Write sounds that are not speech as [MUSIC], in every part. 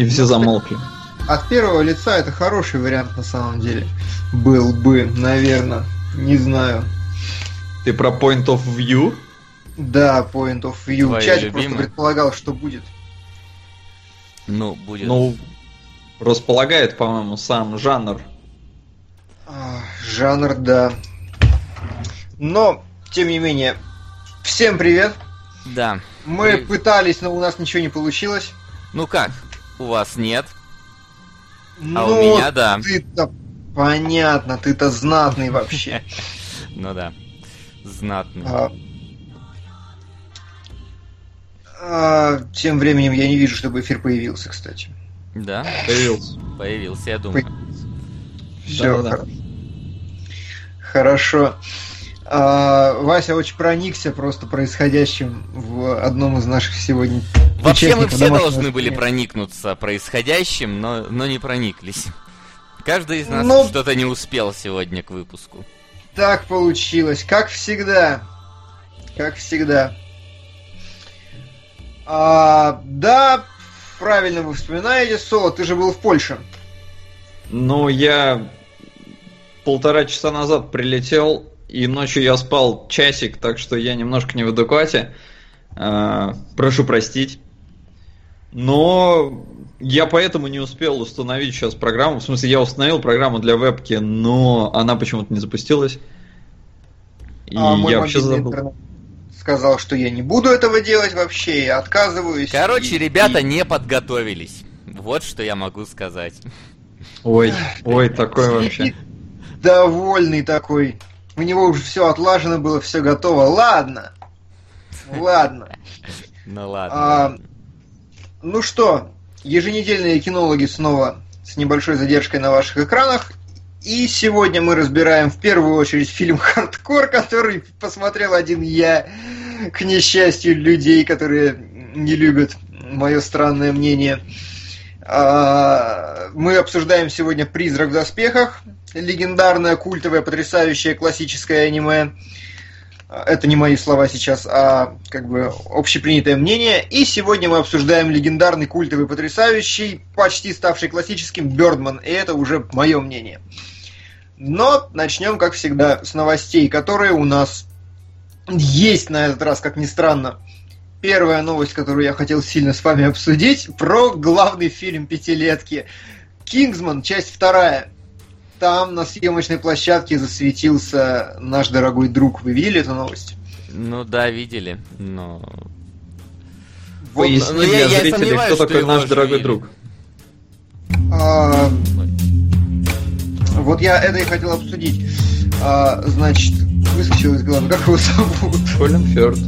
И все замолкли. От первого лица это хороший вариант на самом деле. Был бы, наверное. Не знаю. Ты про point of view? Да, point of view. Твои Чатик просто предполагал, что будет. Ну, будет. Ну, располагает, по-моему, сам жанр. А, жанр, да. Но, тем не менее, всем привет. Да. Мы Привет. пытались, но у нас ничего не получилось. Ну как? У вас нет, а Ну, у меня да. Ты-то понятно, ты-то знатный вообще. [LAUGHS] Ну да. Знатно. А, а, Тем временем я не вижу, чтобы эфир появился, кстати. Да, Появился. появился, я думаю. Все хорошо. А, Вася очень проникся просто происходящим в одном из наших сегодня. Вообще мы все должны были проникнуться происходящим, но, но не прониклись. Каждый из нас Ну- что-то не успел сегодня к выпуску. Так получилось, как всегда. Как всегда. А, да, правильно вы вспоминаете, Соло, ты же был в Польше. Ну, я полтора часа назад прилетел, и ночью я спал часик, так что я немножко не в адеквате. А, прошу простить. Но я поэтому не успел установить сейчас программу. В смысле, я установил программу для вебки, но она почему-то не запустилась. И а мой я вообще забыл. сказал, что я не буду этого делать вообще, я отказываюсь. Короче, И- ребята и- не подготовились. Вот что я могу сказать. Ой, ой, такое [LAUGHS] вообще. довольный такой. У него уже все отлажено было, все готово. Ладно. Ладно. Ну ладно. А, Ну что, еженедельные кинологи снова с небольшой задержкой на ваших экранах. И сегодня мы разбираем в первую очередь фильм «Хардкор», который посмотрел один я, к несчастью людей, которые не любят мое странное мнение. А, Мы обсуждаем сегодня «Призрак в доспехах», легендарное, культовое, потрясающее классическое аниме. Это не мои слова сейчас, а как бы общепринятое мнение. И сегодня мы обсуждаем легендарный, культовый, потрясающий, почти ставший классическим Бёрдман. И это уже мое мнение. Но начнем, как всегда, с новостей, которые у нас есть на этот раз, как ни странно. Первая новость, которую я хотел сильно с вами обсудить, про главный фильм пятилетки. «Кингсман», часть вторая. Там на съемочной площадке засветился наш дорогой друг. Вы видели эту новость? Ну да, видели, но... Вот, Поясни ну, я- для я зрителей, кто такой наш дорогой жили. друг. а, вот я это и хотел обсудить. А, значит, выскочил из головы, как его зовут? Колин Фёрд.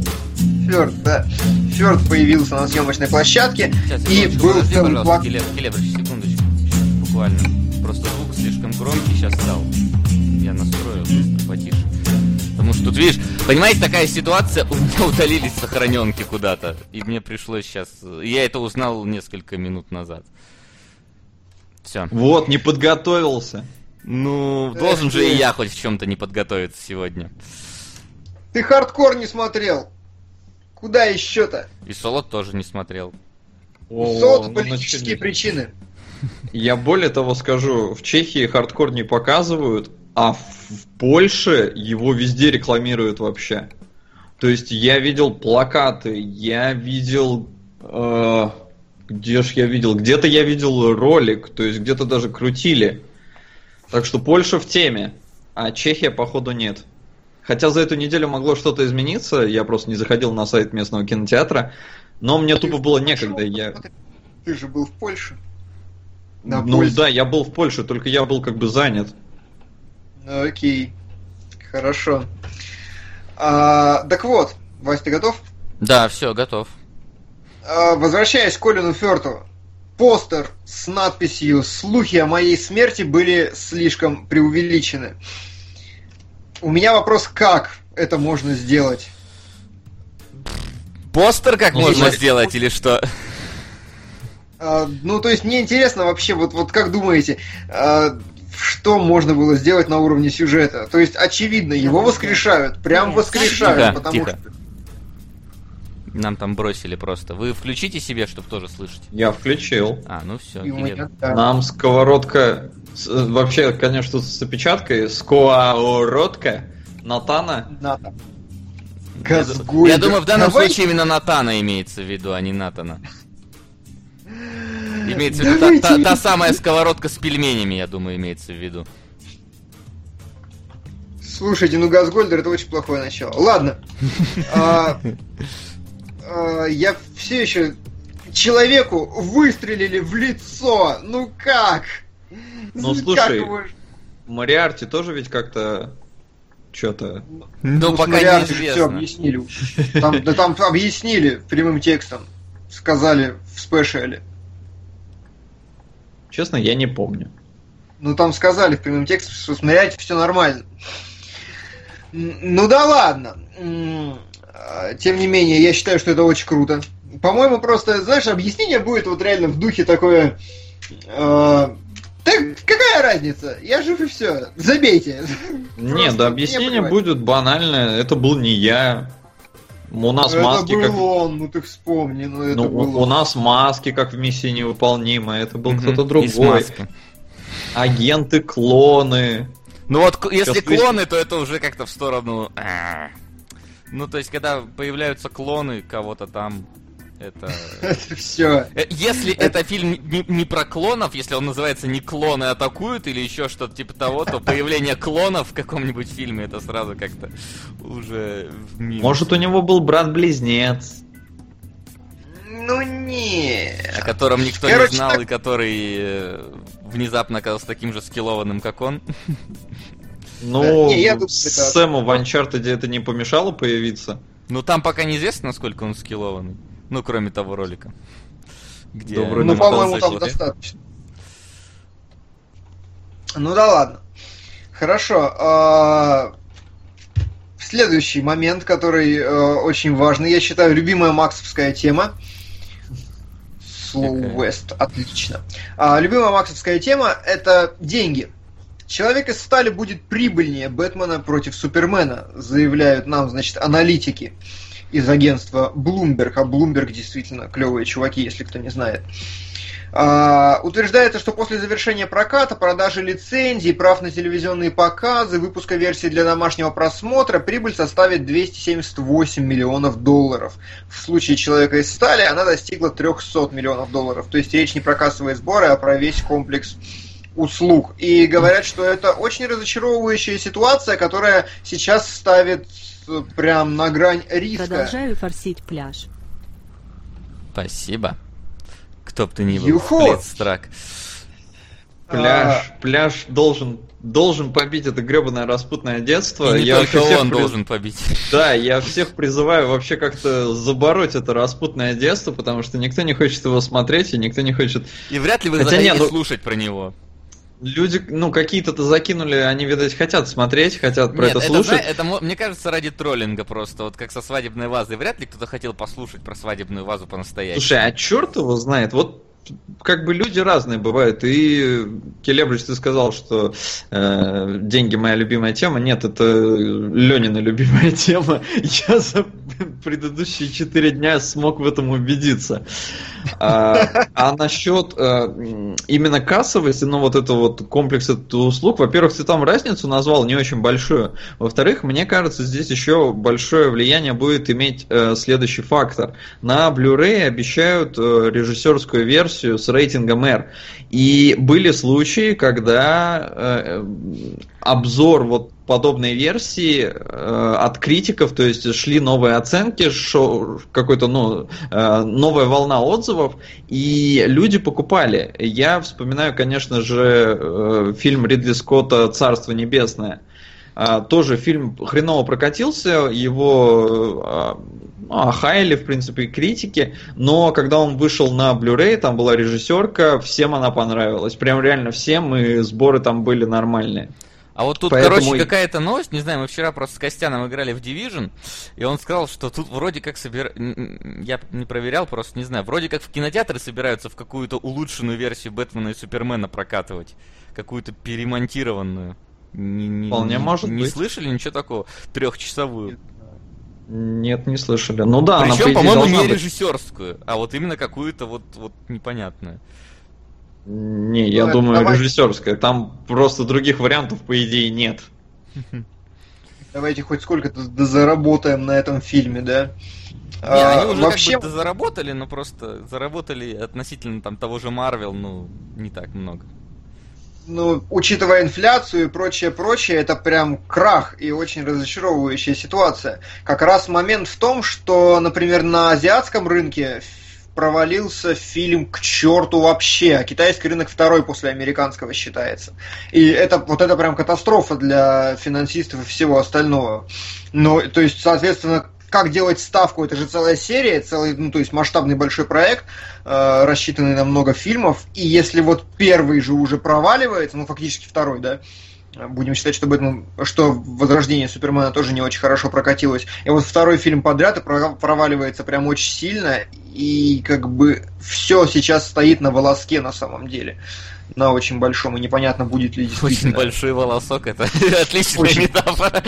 Фёрд, да. Фёрд появился на съемочной площадке. Сейчас, И был подожди, целый пожалуйста, плак- Келеб, Келебрыч, секундочку. Буквально. Просто звук слишком громкий сейчас стал. Я настроил потише. Потому что тут, видишь, понимаете, такая ситуация, у меня удалились сохраненки куда-то. И мне пришлось сейчас... Я это узнал несколько минут назад. Все. Вот, не подготовился. Ну, должен же и я хоть в чем-то не подготовиться сегодня. Ты хардкор не смотрел. Куда еще-то? И Солод тоже не смотрел. О, Солод ну политические начали. причины. Я более того скажу, в Чехии хардкор не показывают, а в Польше его везде рекламируют вообще. То есть я видел плакаты, я видел... э, где ж я видел? Где-то я видел ролик, то есть где-то даже крутили. Так что Польша в теме, а Чехия, походу, нет. Хотя за эту неделю могло что-то измениться, я просто не заходил на сайт местного кинотеатра, но мне тупо было некогда, я... Ты же был в Польше. На ну Польше. да, я был в Польше, только я был как бы занят. Ну, Окей. Хорошо. А, так вот, Вась, ты готов? Да, все, готов. А, возвращаясь к Колину Фёрту, постер с надписью «Слухи о моей смерти были слишком преувеличены». У меня вопрос, как это можно сделать? Постер как Ну, можно сделать или что? А, ну, то есть мне интересно вообще, вот, вот как думаете, а, что можно было сделать на уровне сюжета? То есть, очевидно, его воскрешают, прям воскрешают, Тихо, потому тихо. что... Нам там бросили просто. Вы включите себе, чтобы тоже слышать. Я включил. А, ну все. Меня, да. Нам сковородка... с- Вообще, конечно, с опечаткой. Сковородка Натана. Надо. Я, Газгольдер. я думаю, в данном Давай- случае именно Натана имеется в виду, а не Натана. [LAUGHS] Имеется в виду та, та- та самая сковородка с пельменями, я думаю, имеется в виду. Слушайте, ну Газгольдер это очень плохое начало. Ладно. [LAUGHS] А, а, Я все еще человеку выстрелили в лицо. Ну как? Ну, слушай, Мариарти тоже ведь как-то... Что-то... Ну, с пока Мариарти все объяснили. Там, да там объяснили прямым текстом. Сказали в спешале. Честно, я не помню. Ну там сказали в прямом тексте, что с Мариарти все нормально. Ну да ладно. А, Тем не менее, я считаю, что это очень круто. По-моему, просто, знаешь, объяснение будет вот реально в духе такое... э, Так какая разница? Я жив и все. Забейте. Не, Просто да не объяснение будет банальное. Это был не я. У нас это маски был как... он, ну ты вспомни, ну это Ну, был у, у он. нас маски как в миссии невыполнимой. Это был Мгм, кто-то другой. Агенты, клоны. Ну вот, к- если Сейчас клоны, то это уже как-то в сторону... а. Ну, то есть, когда появляются клоны кого-то там, это... [LAUGHS] Это все. Э, Если это фильм не, про клонов, если он называется не клоны атакуют или еще что-то типа того, то появление клонов в каком-нибудь фильме это сразу как-то уже в минус. Может, у него был брат-близнец. Ну не. о котором никто Короче, не знал так- и который э, внезапно оказался таким же скиллованным, как он. Ну, Не, я думаю, это- Сэму в Uncharted это не помешало появиться. Ну там пока неизвестно, насколько он скиллованный. Ну, кроме того ролика. Где Добрый Ну, по-моему, там достаточно. Ну да ладно. Хорошо. а, Следующий момент, который э, очень важный, я считаю, любимая максовская тема. Slow? West, отлично. А, любимая максовская тема это деньги. Человек из стали будет прибыльнее Бэтмена против Супермена, заявляют нам, значит, аналитики из агентства Bloomberg. А Bloomberg действительно клевые чуваки, если кто не знает. А, утверждается, что после завершения проката, продажи лицензий, прав на телевизионные показы, выпуска версии для домашнего просмотра, прибыль составит 278 миллионов долларов. В случае «Человека из стали» она достигла 300 миллионов долларов. То есть речь не про кассовые сборы, а про весь комплекс услуг. И говорят, что это очень разочаровывающая ситуация, которая сейчас ставит прям на грань риска. Продолжаю форсить пляж. Спасибо. Кто бы ты ни был, Юху! Блицтрак. Пляж, пляж должен, должен побить это гребаное распутное детство. И не Я только всех он приз- должен побить. Да, я всех призываю вообще как-то забороть это распутное детство, потому что никто не хочет его смотреть, и никто не хочет... И вряд ли вы Хотя захотите ну- слушать про него. Люди, ну, какие-то-то закинули, они, видать, хотят смотреть, хотят про Нет, это это, слушать. зна- это, мне кажется, ради троллинга просто, вот как со свадебной вазой. Вряд ли кто-то хотел послушать про свадебную вазу по-настоящему. Слушай, а черт его знает, вот как бы люди разные бывают. И Келебрич, ты сказал, что э, деньги моя любимая тема. Нет, это Ленина любимая [LAUGHS] тема. Я за предыдущие четыре дня смог в этом убедиться. А, а насчет э, именно кассовости, ну вот это вот комплекс услуг, во-первых, ты там разницу назвал не очень большую. Во-вторых, мне кажется, здесь еще большое влияние будет иметь э, следующий фактор. На Blu-ray обещают э, режиссерскую версию с рейтингом R. И были случаи, когда э, обзор вот подобной версии э, от критиков, то есть шли новые оценки, какой-то ну э, новая волна отзывов, и люди покупали. Я вспоминаю, конечно же, э, фильм Ридли Скотта "Царство небесное". А, тоже фильм хреново прокатился, его а, охаяли, в принципе, критики, но когда он вышел на Blu-ray, там была режиссерка, всем она понравилась. Прям реально всем, и сборы там были нормальные. А вот тут, Поэтому короче, какая-то новость, не знаю, мы вчера просто с Костяном играли в Division, и он сказал, что тут вроде как собир... н- н- Я не проверял, просто не знаю. Вроде как в кинотеатры собираются в какую-то улучшенную версию Бэтмена и Супермена прокатывать. Какую-то перемонтированную. Не, не- Вполне не- может Не быть. слышали ничего такого? Трехчасовую. Нет, не слышали. Ну да, она, по Причем, идее, по-моему, не быть. режиссерскую, а вот именно какую-то вот, вот непонятную. Не, я Ну, думаю, давай. режиссерская. Там просто других вариантов, по идее, нет. Давайте хоть сколько-то заработаем на этом фильме, да? Не, А, они уже вообще, как бы заработали, но просто заработали относительно там того же Марвел, ну, не так много. Ну, учитывая инфляцию и прочее, прочее, это прям крах и очень разочаровывающая ситуация. Как раз момент в том, что, например, на азиатском рынке провалился фильм к черту вообще, а китайский рынок второй после американского считается. И это вот это прям катастрофа для финансистов и всего остального. Ну, то есть, соответственно, как делать ставку, это же целая серия, целый, ну, то есть масштабный большой проект, э, рассчитанный на много фильмов, и если вот первый же уже проваливается, ну, фактически второй, да, будем считать, что, Бэтмен, что Возрождение Супермена тоже не очень хорошо прокатилось, и вот второй фильм подряд и прова- проваливается прям очень сильно, и как бы все сейчас стоит на волоске на самом деле, на очень большом, и непонятно, будет ли действительно... Очень большой волосок, это [LAUGHS] отличная Очень. метафора.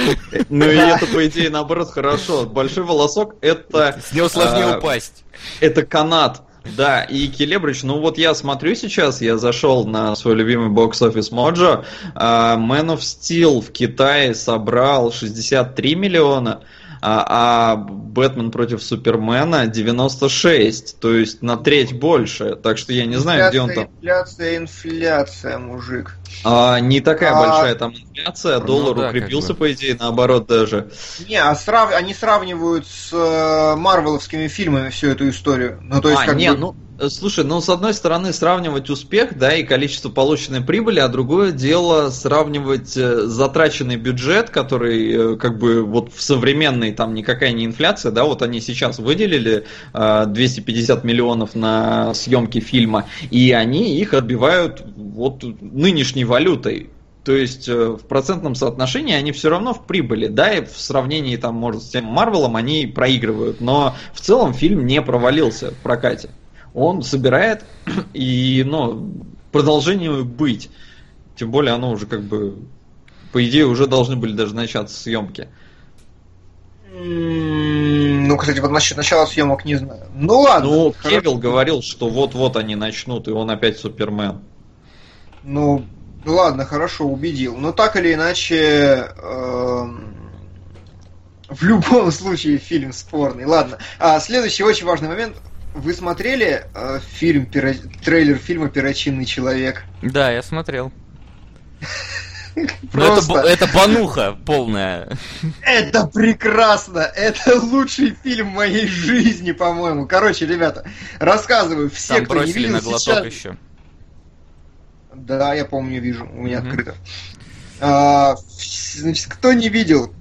Ну и это, по идее, наоборот, хорошо. Большой волосок это, С него сложнее а, упасть. это канат. Да, и Келебрич, ну вот я смотрю сейчас, я зашел на свой любимый бокс-офис Моджо, а, Man of Steel в Китае собрал 63 миллиона, а, а Бэтмен против Супермена 96, то есть на треть больше, так что я не знаю, где он там. Инфляция, инфляция, мужик. А, не такая А, большая там инфляция, ну доллар да, как укрепился, бы. по идее, наоборот даже. Не, а срав... они сравнивают с э, марвеловскими фильмами всю эту историю. Ну, то есть, а, как не, бы... ну, слушай, ну, с одной стороны, сравнивать успех, да, и количество полученной прибыли, а другое дело сравнивать э, затраченный бюджет, который, э, как бы, вот в современной, там, никакая не инфляция, да, вот они сейчас выделили э, 250 миллионов на съемки фильма, и они их отбивают вот нынешней валютой. То есть э, в процентном соотношении они все равно в прибыли, да, и в сравнении там, может, с тем Марвелом они проигрывают, но в целом фильм не провалился в прокате. Он собирает [CLEARS THROAT] и, ну, продолжению быть. Тем более оно уже как бы, по идее, уже должны были даже начаться съемки. М, Ну, кстати, вот насчет начала съемок не знаю. Ну ладно. Ну. Кевилл говорил, что вот-вот они начнут, и он опять Супермен. Ну, ладно, хорошо, убедил. Но так или иначе, эм, в любом [LAUGHS] случае фильм спорный. Ладно. А следующий очень важный момент. Вы смотрели э, фильм, трейлер фильма «Перочинный человек»? Да, я смотрел. Ну, это, это бануха полная. это прекрасно! Это лучший фильм моей жизни, по-моему. Короче, ребята, рассказываю. Все, Там кто не бросили видел на глоток сейчас... еще. Да, я помню, вижу, у меня Мгм. открыто. А, значит, кто не видел,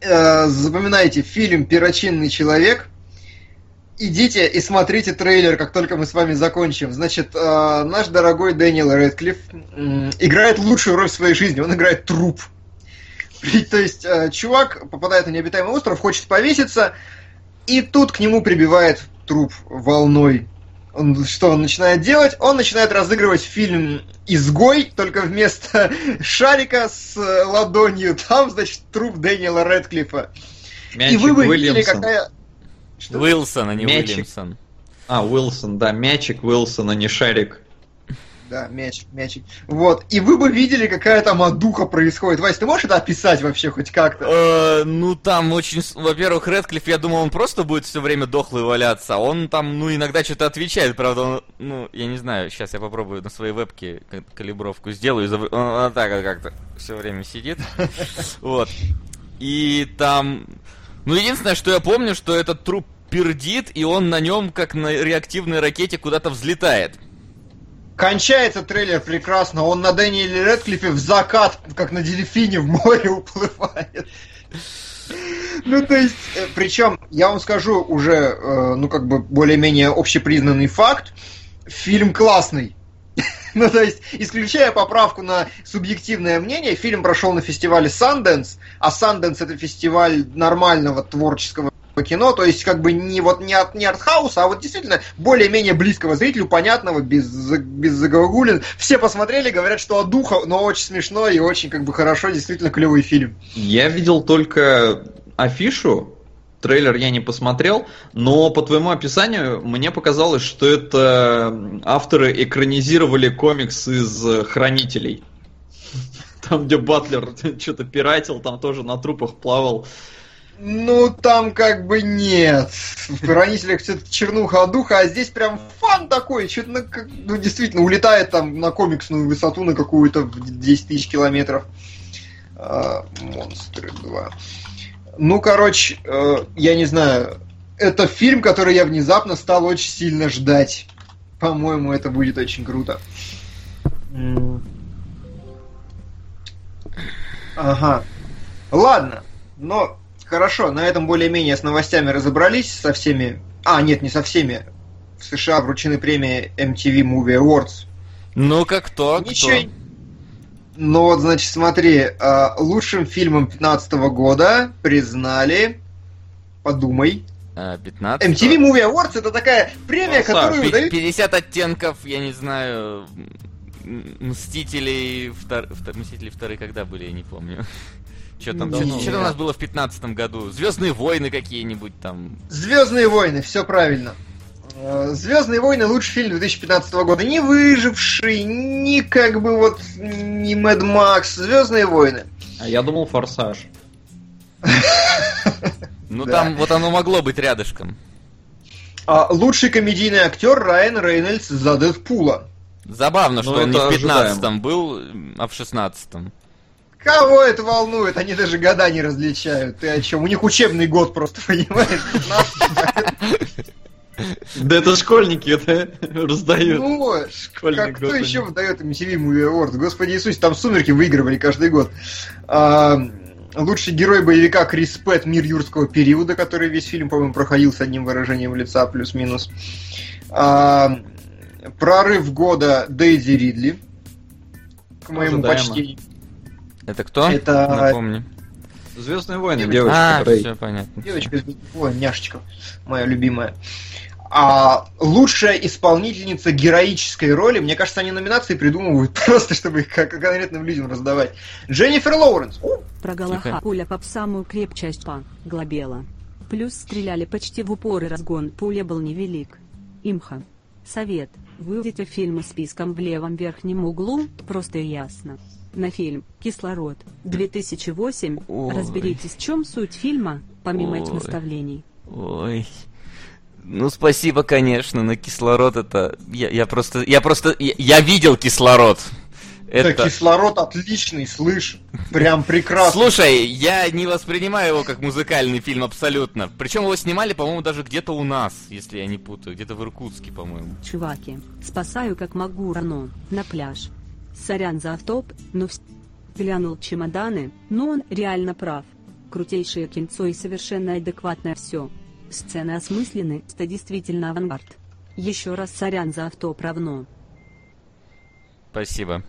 э, запоминайте фильм «Перочинный человек». Идите и смотрите трейлер, как только мы с вами закончим. Значит, э, наш дорогой Дэниел Рэдклифф играет лучшую роль в своей жизни. Он играет труп. [LAUGHS] То есть, э, чувак попадает на необитаемый остров, хочет повеситься, и тут к нему прибивает труп волной. Он, что он начинает делать? Он начинает разыгрывать фильм «Изгой», только вместо [LAUGHS] шарика с э, ладонью там, значит, труп Дэниела Рэдклиффа. и Мячик вы бы видели, Уильямсон. какая... Что? Уилсон, а не Мячик. Уильямсон. А, Уилсон, да, мячик Уилсон, а не шарик. Да, мячик, мячик. Вот. И вы бы видели, какая там одуха происходит. Вась, ты можешь это описать вообще хоть как-то? Э, Ну, там очень... Во-первых, Редклифф, я думал, он просто будет все время дохлый валяться. а Он там, ну, иногда что-то отвечает, правда, он, ну, я не знаю, сейчас я попробую на своей вебке калибровку сделаю. и зав- Он так вот как-то все время сидит. [LAUGHS] Вот. И там... Ну, единственное, что я помню, что этот труп пердит, и он на нем, как на реактивной ракете, куда-то взлетает. Кончается трейлер прекрасно. Он на Дэниеле Редклиффе в закат, как на дельфине в море [LAUGHS] уплывает. Ну, то есть, причем, я вам скажу уже, э, ну, как бы, более-менее общепризнанный факт, фильм классный. [LAUGHS] Ну, то есть, исключая поправку на субъективное мнение, фильм прошел на фестивале Sundance, а Sundance это фестиваль нормального творческого кино, то есть как бы не вот не от не артхауса, а вот действительно более-менее близкого зрителю, понятного, без, без заголгулин. Все посмотрели, говорят, что от духа, но очень смешно и очень как бы хорошо, действительно клевый фильм. Я видел только афишу, трейлер я не посмотрел, но по твоему описанию мне показалось, что это авторы экранизировали комикс из Хранителей. [LAUGHS] Там, где Батлер [LAUGHS] что-то пиратил, там тоже на трупах плавал. Ну, там как бы нет. В «Хранителях» все-таки чернуха духа, а здесь прям фан такой. Что-то, ну, ну, действительно, улетает там на комиксную высоту на какую-то в 10 тысяч километров. А, Монстры 2. Ну, короче, э, я не знаю. Это фильм, который я внезапно стал очень сильно ждать. По-моему, это будет очень круто. Ага. Ладно, но хорошо, на этом более-менее с новостями разобрались, со всеми... А, нет, не со всеми. В США вручены премии MTV Movie Awards. Ну, как кто? Ничего... Кто? Ну вот, значит, смотри, а, лучшим фильмом 15 года признали... Подумай. 15 MTV Movie Awards это такая премия, ну, которую дают... 50 оттенков, я не знаю, Мстителей, втор... Мстители вторые когда были, я не помню. Что там, что, что у нас было в пятнадцатом году? Звездные войны какие-нибудь там. Звездные войны, все правильно. Э, Звездные войны лучший фильм 2015 года. Не выживший, ни как бы вот не Мэд Макс. Звездные войны. А я думал Форсаж. Ну там вот оно могло быть рядышком. А лучший комедийный актер Райан Рейнольдс за Дэдпула. Забавно, что ну, он не в 15-м был, а в 16-м. Кого это волнует? Они даже года не различают. Ты о чем? У них учебный год просто, понимаешь? Да это школьники это раздают. Ну, как кто еще выдает MTV Movie Awards? Господи Иисус, там «Сумерки» выигрывали каждый год. А, лучший герой боевика Крис Пэт «Мир юрского периода», который весь фильм, по-моему, проходил с одним выражением лица, плюс-минус. А, Прорыв года Дейзи Ридли. К моему Ожидаемо. почтению. Это кто? Это... Напомни. Звездные войны, девочка. девочка а, которая... все понятно. Девочка из Ой, няшечка, моя любимая. А лучшая исполнительница героической роли, мне кажется, они номинации придумывают [LAUGHS] просто, чтобы их конкретным людям раздавать. Дженнифер Лоуренс. Про Галаха пуля по самую крепчасть по глобела. Плюс стреляли почти в упор и разгон пули был невелик. Имха. Совет. Выведите фильмы списком в левом верхнем углу, просто и ясно. На фильм «Кислород» 2008 Ой. разберитесь, в чем суть фильма, помимо Ой. этих наставлений. Ой. Ну, спасибо, конечно, на кислород это... Я, я просто... Я просто... Я, я видел кислород. Это... Да, кислород отличный, слышь. Прям прекрасно. Слушай, я не воспринимаю его как музыкальный фильм абсолютно. Причем его снимали, по-моему, даже где-то у нас, если я не путаю. Где-то в Иркутске, по-моему. Чуваки, спасаю как могу Рано на пляж. Сорян за автоп, но вс... глянул чемоданы, но он реально прав. Крутейшее кинцо и совершенно адекватное все. Сцены осмыслены, это действительно авангард. Еще раз сорян за автоп равно. Спасибо.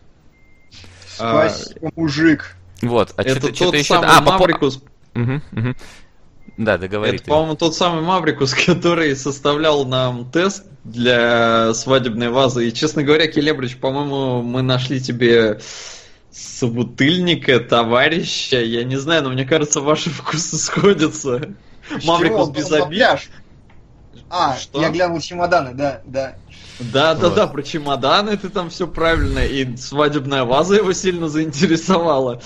Спасибо, а, мужик. Вот, а это что тот еще... самый а, Маврикус. Угу, угу. Да, договори. Это, по-моему, тот самый Маврикус, [LAUGHS] который составлял нам тест для свадебной вазы. И, честно говоря, Келебрич, по-моему, мы нашли тебе собутыльника, товарища. Я не знаю, но мне кажется, ваши вкусы сходятся. Маврикус без обид. А, что? я глянул чемоданы, да, да. Да, вот. да, да, про чемоданы ты там все правильно, и свадебная ваза его сильно заинтересовала.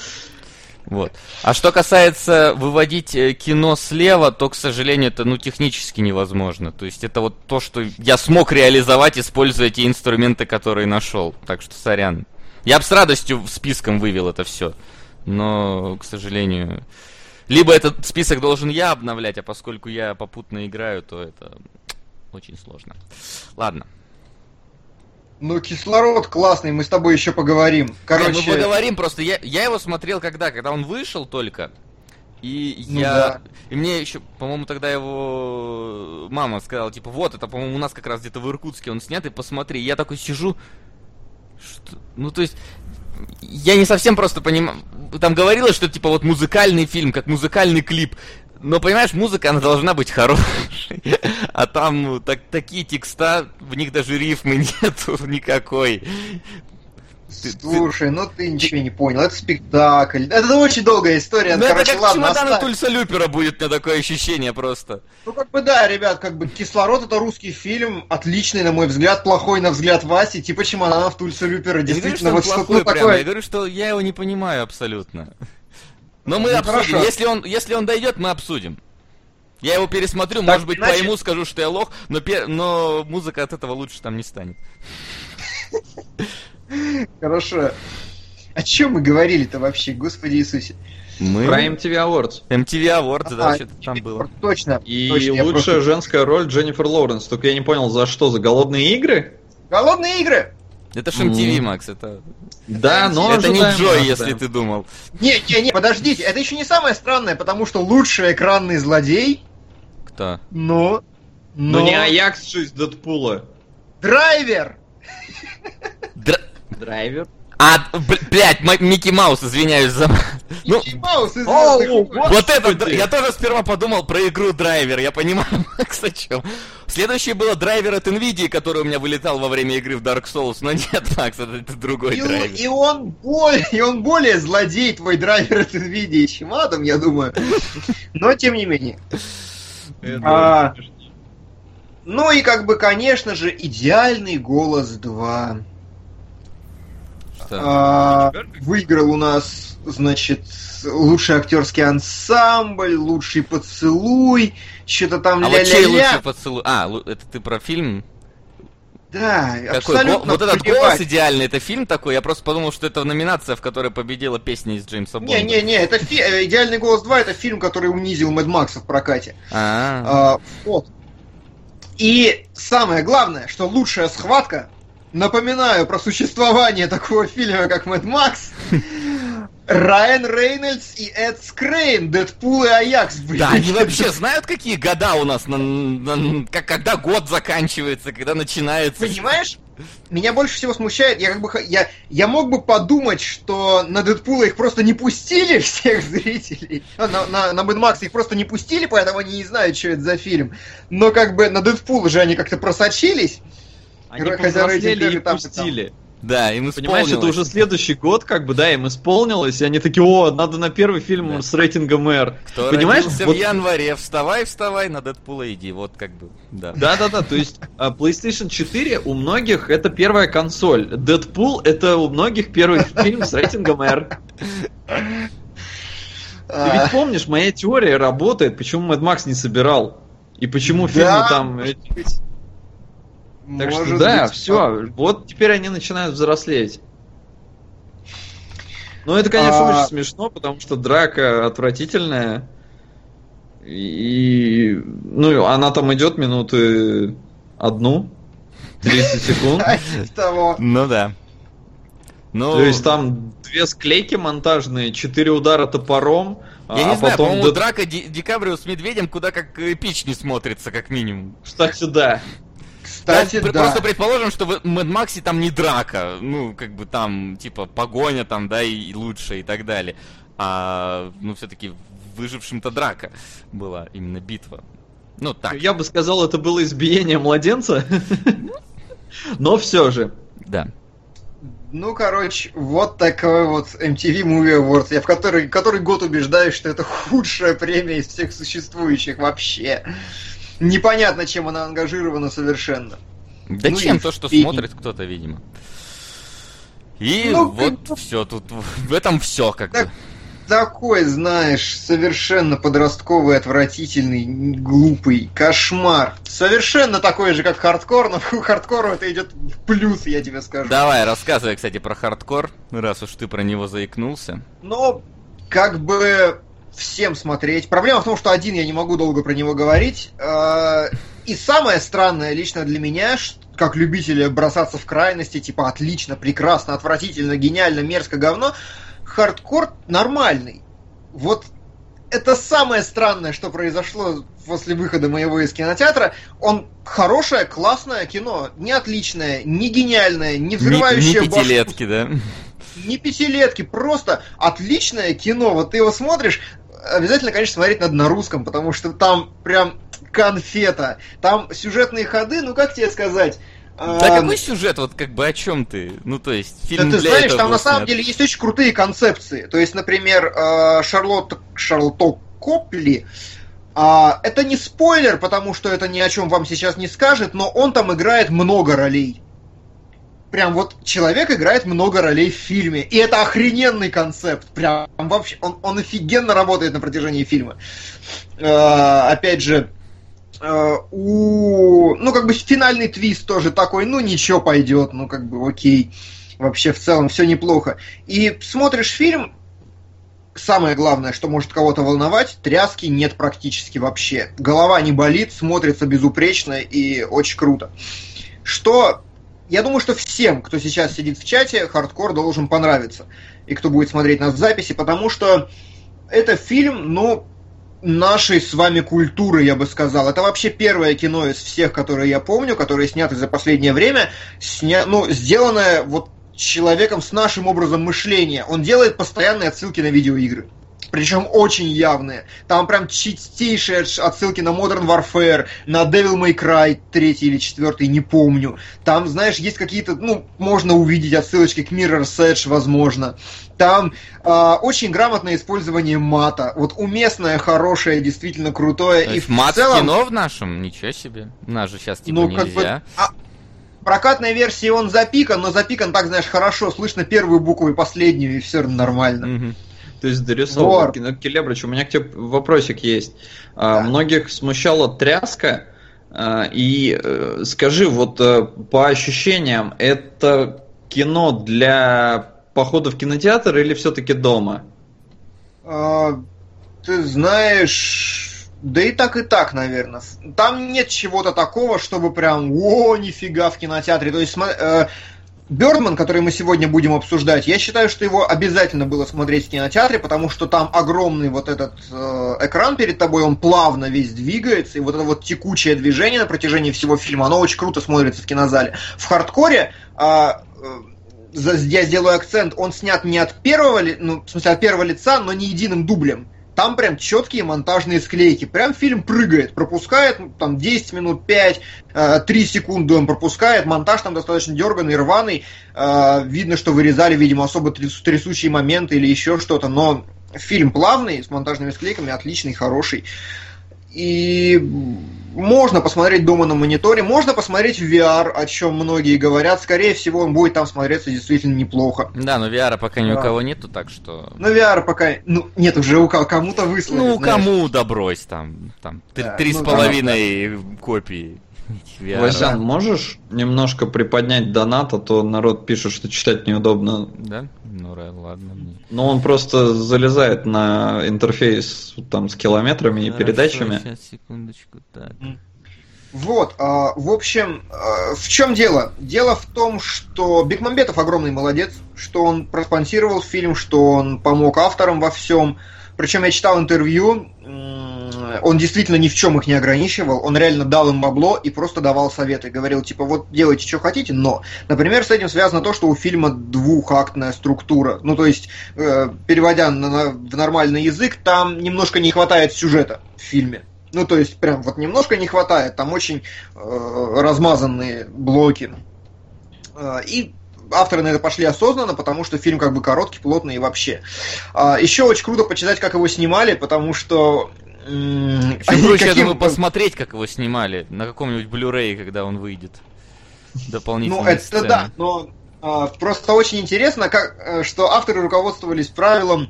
Вот. А что касается выводить э, кино слева, то, к сожалению, это ну технически невозможно. То есть это вот то, что я смог реализовать, используя те инструменты, которые нашел. Так что сорян. Я бы с радостью списком вывел это все. Но, к сожалению, либо этот список должен я обновлять, а поскольку я попутно играю, то это очень сложно. Ладно. Ну, кислород классный, мы с тобой еще поговорим. Короче... Не, мы поговорим, просто я, я его смотрел когда? Когда он вышел только. И ну, я. Да. И мне еще, по-моему, тогда его мама сказала, типа, вот, это, по-моему, у нас как раз где-то в Иркутске он снят, и посмотри. я такой сижу. Что? Ну, то есть, я не совсем просто понимаю. Там говорилось, что типа вот музыкальный фильм, как музыкальный клип. Но понимаешь, музыка, она должна быть хорошей. А там ну, так, такие текста, в них даже рифмы [LAUGHS] нету никакой. Слушай, ну ты ничего не понял. Это спектакль. Это очень долгая история. Ну это Короче, как ладно, чемоданы оставь. Тульса Люпера будет, у меня такое ощущение просто. Ну как бы да, ребят, как бы кислород это русский фильм, отличный, на мой взгляд, плохой на взгляд Васи, типа чемоданов Тульса Люпера. Я не говорю, Действительно, что вот что-то ну, прямо, я такое. говорю, что я его не понимаю абсолютно. Но мы Ну, обсудим. хорошо. Если он, если он дойдет, мы обсудим. Я его пересмотрю, Так, может быть, иначе- пойму, скажу, что я лох, но, пе- но музыка от этого лучше там не станет. Хорошо. О чем мы говорили-то вообще, господи Иисусе? Мы... Про MTV Awards. MTV Awards, да, А, что-то там было. Точно. И точно, лучшая просто- женская роль Дженнифер Лоуренс. Только я не понял, за что? За голодные игры? Голодные игры! Это ж MTV. Макс, это... Да, но это не Джой, если ты думал. Не, не, не, подождите, это еще не самое странное, потому что лучший экранный злодей, Кто? но... Но но... не Аякс же из Дэдпула. Драйвер! Дра- Драйвер? А, блядь, Микки Маус, извиняюсь за... Ну, Микки Маус. Вот это, я тоже сперва подумал про игру Драйвер, я понимаю, [LAUGHS] Макс, о чем. Следующее было Драйвер от NVIDIA, который у меня вылетал во время игры в Dark Souls, но нет, [LAUGHS] Макс, это, это другой И, Драйвер. и он более, и он более злодей твой драйвер от NVIDIA, чем Адам, я думаю. Но тем не менее. А. Ну и как бы, конечно же, идеальный голос 2. Что? А, выиграл у нас, значит, лучший актерский ансамбль, лучший поцелуй, что-то там А вот чей лучший ля-ля-ля. поцелуй? А, это ты про фильм? Да, Какой? абсолютно Вот этот плевать. голос идеальный, это фильм такой? Я просто подумал, что это номинация, в которой победила песня из Джеймса Бонда. Не-не-не, это фи- э, «Идеальный голос 2» это фильм, который унизил Мэд Макса в прокате. А, А, вот. И самое главное, что лучшая схватка, напоминаю про существование такого фильма, как Мэд Макс, Райан Рейнольдс и Эд Скрейн, Дэдпул и Аякс. блин. Да, они вообще знают, какие года у нас, на, на- как, когда год заканчивается, когда начинается. Понимаешь? Меня больше всего смущает, я как бы я, я мог бы подумать, что на Дэдпула их просто не пустили [LAUGHS] всех зрителей. А, На, на, на Мэд Макса их просто не пустили, поэтому они не знают, что это за фильм. Но как бы на Дэдпула же они как-то просочились. Они Хотя повзрослели рейтинг и там и там. пустили. Да, им Понимаешь, это уже следующий год, как бы, да, им исполнилось, и они такие, о, надо на первый фильм Да. с рейтингом R. Кто Понимаешь, родился вот- в январе, вставай, вставай, на Дэдпула иди, вот как бы, да. Да-да-да, то есть а, PlayStation 4 у многих это первая консоль. Deadpool это у многих первый фильм с рейтингом R. Ты А, ведь помнишь, моя теория работает, почему Mad Max не собирал. И почему фильмы там... может. Так что Может да, быть, все, вот теперь они начинают взрослеть. Ну, это, конечно, А- очень смешно, потому что драка отвратительная. И, ну, она там идет минуты одну, 30 [LAUGHS] секунд. а, того. Ну да. Ну, То есть там две склейки монтажные, четыре удара топором, я а не знаю, потом... по-моему, драка Ди- Каприо с медведем куда как эпичнее смотрится, как минимум. Кстати, да. Кстати, Да, да. Просто предположим, что в Мэд Максе там не драка, ну, как бы там, типа, погоня там, да, и лучше, и так далее. А, ну, все-таки выжившим-то драка была, именно битва. Ну, так, Я бы сказал, это было избиение младенца. [LAUGHS] Но все же. да. Ну, короче, вот такой вот MTV Movie Awards, я в который, который год убеждаюсь, что это худшая премия из всех существующих вообще. Непонятно, чем она ангажирована совершенно. Да Ну чем и то, что фильм. смотрит кто-то, видимо. И Ну, вот как все, тут в этом все как Так, бы. Такой, знаешь, совершенно подростковый, отвратительный, глупый кошмар. Совершенно такой же, как хардкор, но [LAUGHS] у хардкора это идет в плюс, я тебе скажу. Давай, рассказывай, кстати, про хардкор, раз уж ты про него заикнулся. Но как бы всем смотреть. Проблема в том, что один я не могу долго про него говорить. Э, И самое странное лично для меня, как любителя бросаться в крайности, типа отлично, прекрасно, отвратительно, гениально, мерзко, говно, хардкор нормальный. Вот это самое странное, что произошло после выхода моего из кинотеатра. Он хорошее, классное кино. Не отличное, не гениальное, не Не, взрывающее не башку пятилетки, да? не пятилетки, просто отличное кино. Вот ты его смотришь, обязательно, конечно, смотреть надо на русском, потому что там прям конфета. Там сюжетные ходы, ну как тебе сказать, Да А, какой сюжет, вот как бы о чем ты? Ну, то есть, Да фильм ты для знаешь, там на самом деле есть очень крутые концепции. То есть, например, э, Шарлотта, Шарлотта Копли, а, это не спойлер, потому что это ни о чем вам сейчас не скажет, но он там играет много ролей. Прям вот человек играет много ролей в фильме. И это охрененный концепт. Прям вообще, он, он офигенно работает на протяжении фильма. Э, опять же, э, у... Ну, как бы финальный твист тоже такой, ну, ничего пойдет, ну, как бы окей. Вообще, в целом, все неплохо. И смотришь фильм, самое главное, что может кого-то волновать, тряски нет практически вообще. Голова не болит, смотрится безупречно и очень круто. Что, я думаю, что всем, кто сейчас сидит в чате, хардкор должен понравиться. И кто будет смотреть нас в записи, потому что это фильм, ну, нашей с вами культуры, я бы сказал. Это вообще первое кино из всех, которые я помню, которые сняты за последнее время, сня... ну, сделанное вот человеком с нашим образом мышления. Он делает постоянные отсылки на видеоигры. Причем очень явные. Там прям чистейшие отсылки на Modern Warfare, на Devil May Cry 3 или 4, не помню. Там, знаешь, есть какие-то, ну, можно увидеть отсылочки к Mirror's Edge, возможно. Там а, очень грамотное использование мата. Вот уместное, хорошее, действительно крутое. То и в мат целом, кино в нашем? Ничего себе. У нас же сейчас типа ну, как бы, нельзя. а, прокатной версии он запикан, но запикан так, знаешь, хорошо. Слышно первую букву и последнюю, и все нормально. Мгм. То есть дорисовано. Вот. Ну, Келебрыч, у меня к тебе вопросик есть. А, Да. Многих смущала тряска. а, И э, скажи, вот э, по ощущениям, это кино для похода в кинотеатр или все-таки дома? А, ты знаешь, да и так и так, наверное. Там нет чего-то такого, чтобы прям, о, нифига в кинотеатре. То есть, э, Бёрдман, который мы сегодня будем обсуждать, я считаю, что его обязательно было смотреть в кинотеатре, потому что там огромный вот этот э, экран перед тобой, он плавно весь двигается, и вот это вот текучее движение на протяжении всего фильма, оно очень круто смотрится в кинозале. В хардкоре а, э, я сделаю акцент, он снят не от первого, ну, в смысле, от первого лица, но не единым дублем. Там прям четкие монтажные склейки. Прям фильм прыгает, пропускает ну, там 10 минут, 5, э, 3 секунды он пропускает. Монтаж там достаточно дерганный, рваный. Э, видно, что вырезали, видимо, особо тряс- трясущие моменты или еще что-то. Но фильм плавный, с монтажными склейками, отличный, хороший. И можно посмотреть дома на мониторе, можно посмотреть в VR, о чем многие говорят. Скорее всего, он будет там смотреться действительно неплохо. Да, но VR пока ни у Да. кого нету, так что... Но VR пока... Ну, нет, уже у ко- кому-то выслали. Ну, знаешь. кому да брось там. Там три три с ну, половиной копии. VR. Васян, можешь немножко приподнять донат, а то народ пишет, что читать неудобно. Да? Ну, ладно мне. Но он просто залезает на интерфейс там с километрами и передачами. Сейчас, секундочку, так. Вот, а, в общем, а, в чем дело? Дело в том, что Бекмамбетов огромный молодец, что он проспонсировал фильм, что он помог авторам во всем. Причем я читал интервью, он действительно ни в чем их не ограничивал, он реально дал им бабло и просто давал советы. Говорил, типа, вот делайте, что хотите, но, например, с этим связано то, что у фильма двухактная структура. Ну, то есть, э, переводя на- на- в нормальный язык, там немножко не хватает сюжета в фильме. Ну, то есть, прям вот немножко не хватает, там очень э, размазанные блоки. Э, и авторы на это пошли осознанно, потому что фильм как бы короткий, плотный и вообще. А, еще очень круто почитать, как его снимали, потому что... м, Еще проще, я каким- думаю, посмотреть, как его снимали на каком-нибудь Blu-ray, когда он выйдет. Дополнительно. Ну, это да, но а, просто очень интересно, как, э, что авторы руководствовались правилом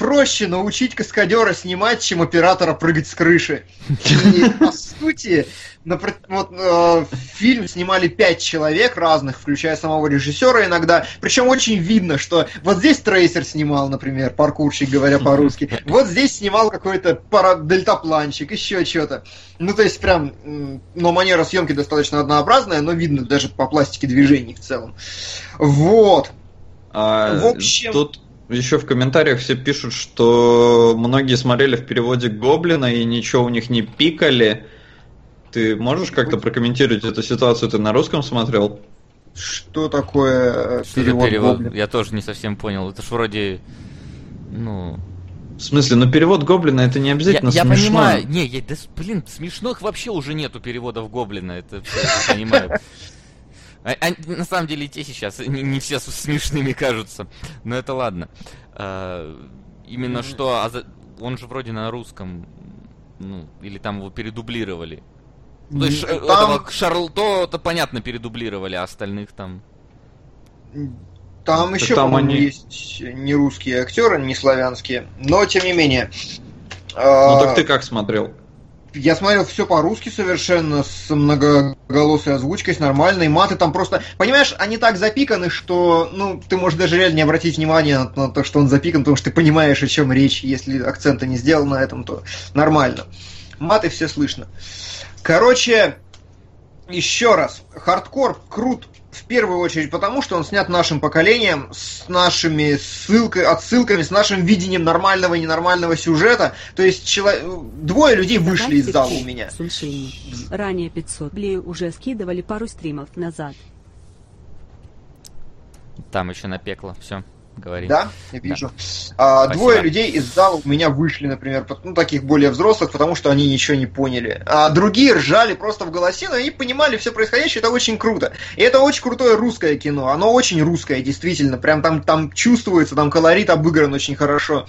проще научить каскадера снимать, чем оператора прыгать с крыши. И, по сути, вот, э, фильм снимали пять человек разных, включая самого режиссера иногда. Причем очень видно, что вот здесь трейсер снимал, например, паркурщик, говоря по-русски. Вот здесь снимал какой-то пара- дельтапланщик, еще что-то. Ну, то есть, прям, но манера съемки достаточно однообразная, но видно даже по пластике движений в целом. Вот. А, В общем- Тут еще в комментариях все пишут, что многие смотрели в переводе Гоблина и ничего у них не пикали. Ты можешь как-то прокомментировать эту ситуацию? Ты на русском смотрел? Что такое э, Что перевод, перевод? Гоблин? Я тоже не совсем понял. Это ж вроде... Ну... В смысле, ну перевод Гоблина это не Я, обязательно я смешно. понимаю. Не, я, да, блин, смешных вообще уже нету переводов Гоблина. Это я понимаю. А- а на самом деле и те сейчас не, не все смешными кажутся. Но это ладно. А, именно Мгм. что, а за- он же вроде на русском, ну, или там его передублировали. То есть ш- Там- этого Шарлто-то понятно передублировали, а остальных там... Там еще, там по-моему, они- есть не русские актеры, не славянские, но тем не менее. Ну а, так ты как смотрел? Я смотрел все по-русски совершенно, с многоголосой озвучкой, с нормальной. Маты там просто... Понимаешь, они так запиканы, что, ну, ты можешь даже реально не обратить внимания на, на то, что он запикан, потому что ты понимаешь, о чем речь. Если акцента не сделал на этом, то нормально. Маты все слышно. Короче, еще раз. Хардкор крут в первую очередь потому, что он снят нашим поколением, с нашими ссылкой, отсылками, с нашим видением нормального и ненормального сюжета. То есть чело- двое людей вышли из зала у меня. Суншини. Ранее 500 блей уже скидывали пару стримов назад. Там еще напекло, все, говори. Да, я вижу. А, Спасибо. двое людей из зала у меня вышли, например, ну, таких более взрослых, потому что они ничего не поняли. А другие ржали просто в голосину, и они понимали все происходящее, это очень круто. И это очень крутое русское кино, оно очень русское, действительно, прям там, там чувствуется, там колорит обыгран очень хорошо.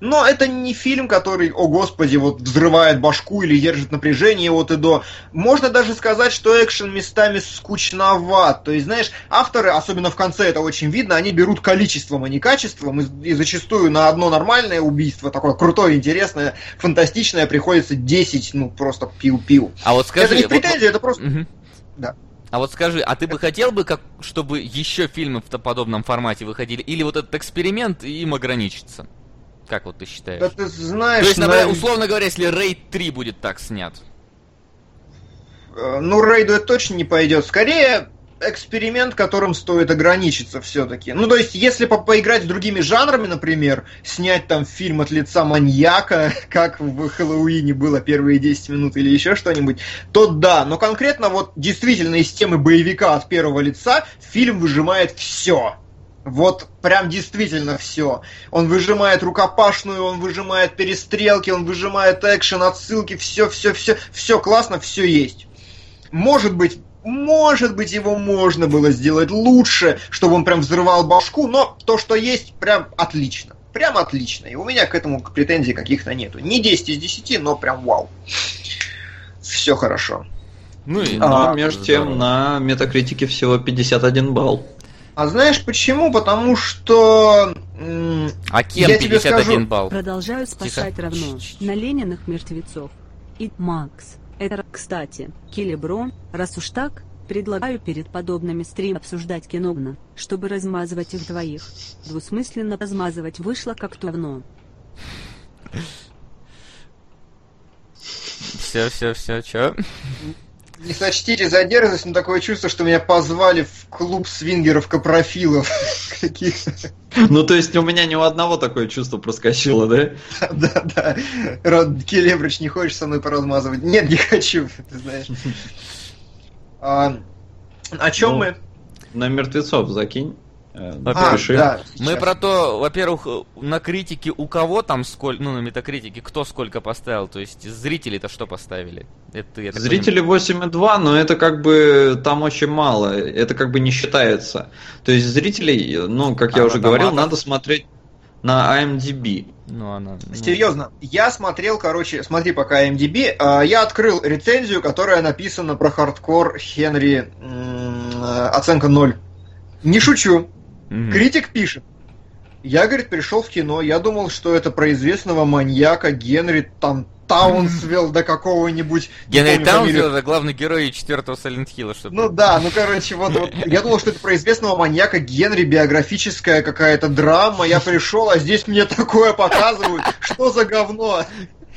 Но это не фильм, который, о господи, вот взрывает башку или держит напряжение от и до. Можно даже сказать, что экшен местами скучноват. То есть, знаешь, авторы, особенно в конце это очень видно, они берут количеством, а не качеством. И, и зачастую на одно нормальное убийство, такое крутое, интересное, фантастичное, приходится 10, ну, просто пиу-пиу. А вот скажи... это не вот- претензия, это просто... Мгм. Да. А вот скажи, а ты бы хотел бы, как, чтобы еще фильмы в подобном формате выходили? Или вот этот эксперимент им ограничится? Как вот ты считаешь? Да ты знаешь, То есть, например, на- условно говоря, если Рейд 3 будет так снят. Э, Ну, рейду это точно не пойдет. Скорее, эксперимент, которым стоит ограничиться все-таки. Ну, то есть, если по поиграть с другими жанрами, например, снять там фильм от лица маньяка, [LAUGHS] как в Хэллоуине было первые 10 минут или еще что-нибудь, то да. Но конкретно вот действительно из темы боевика от первого лица фильм выжимает все. Вот прям действительно все. Он выжимает рукопашную, он выжимает перестрелки, он выжимает экшен, отсылки, все, все, все, все классно, все есть. Может быть, может быть, его можно было сделать лучше, чтобы он прям взрывал башку, но то, что есть, прям отлично. Прям отлично. И у меня к этому претензий каких-то нету. Не 10 из 10, но прям вау. Все хорошо. Ну и... Но А, между тем здорово. на метакритике всего 51 балл. А знаешь почему? Потому что... А кем я тебе 51 скажу- балл? Продолжаю спасать Тихо. равно. На Лениных мертвецов. И Макс. Это, кстати, Килеброн, раз уж так, предлагаю перед подобными стримами обсуждать кино, чтобы размазывать их двоих. Двусмысленно размазывать вышло как-то давно. Все, все, все, чё? Не сочтите за дерзость, но такое чувство, что меня позвали в клуб свингеров-капрофилов. [LAUGHS] Ну, то есть у меня ни у одного такое чувство проскочило, да? Да, да. Род Келебрич, не хочешь со мной поразмазывать? Нет, не хочу, ты знаешь. [LAUGHS] А, О чем Ну, мы? На мертвецов закинь. Э, А, напиши. да, Мы сейчас. про то, во-первых, на критике у кого там сколько, ну, на метакритике, кто сколько поставил, то есть зрители-то что поставили? Это, я так Зрители 8,2, но это как бы там очень мало, это как бы не считается. То есть зрителей, ну, как я А, уже на говорил, надо смотреть на IMDb. понимаю. Ну, она... ну, Серьезно, я смотрел, короче, смотри пока IMDb, а, я открыл рецензию, которая написана про хардкор Хенри, э, оценка 0. Не шучу, мгм. критик пишет. Я, говорит, пришел в кино, я думал, что это про известного маньяка Генри там Таунсвилл до какого-нибудь... Генри. Таунсвилл это главный герой четвертого Hill, чтобы... Ну да, ну короче, вот, вот я думал, что это про известного маньяка Генри, биографическая какая-то драма. Я пришел, а здесь мне такое показывают. Что за говно?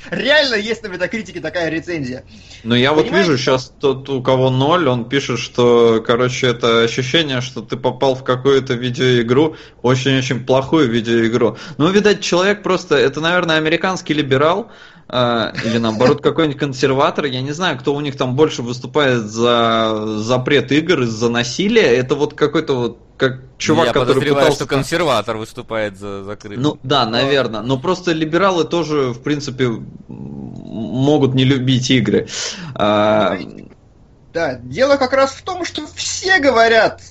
Реально есть на метакритике такая рецензия. Но я вот вижу сейчас тот, у кого ноль, он пишет, что, короче, это ощущение, что ты попал в какую-то видеоигру, очень-очень плохую видеоигру. Ну, видать, человек просто, это, наверное, американский либерал, э, или наоборот [LAUGHS] какой-нибудь консерватор, я не знаю, кто у них там больше выступает за запрет игр из-за насилия, это вот какой-то вот, как чувак, Я который пытался... что консерватор выступает за закрытым. Ну да, наверное. Но просто либералы тоже, в принципе, могут не любить игры. А, Да, дело как раз в том, что все говорят,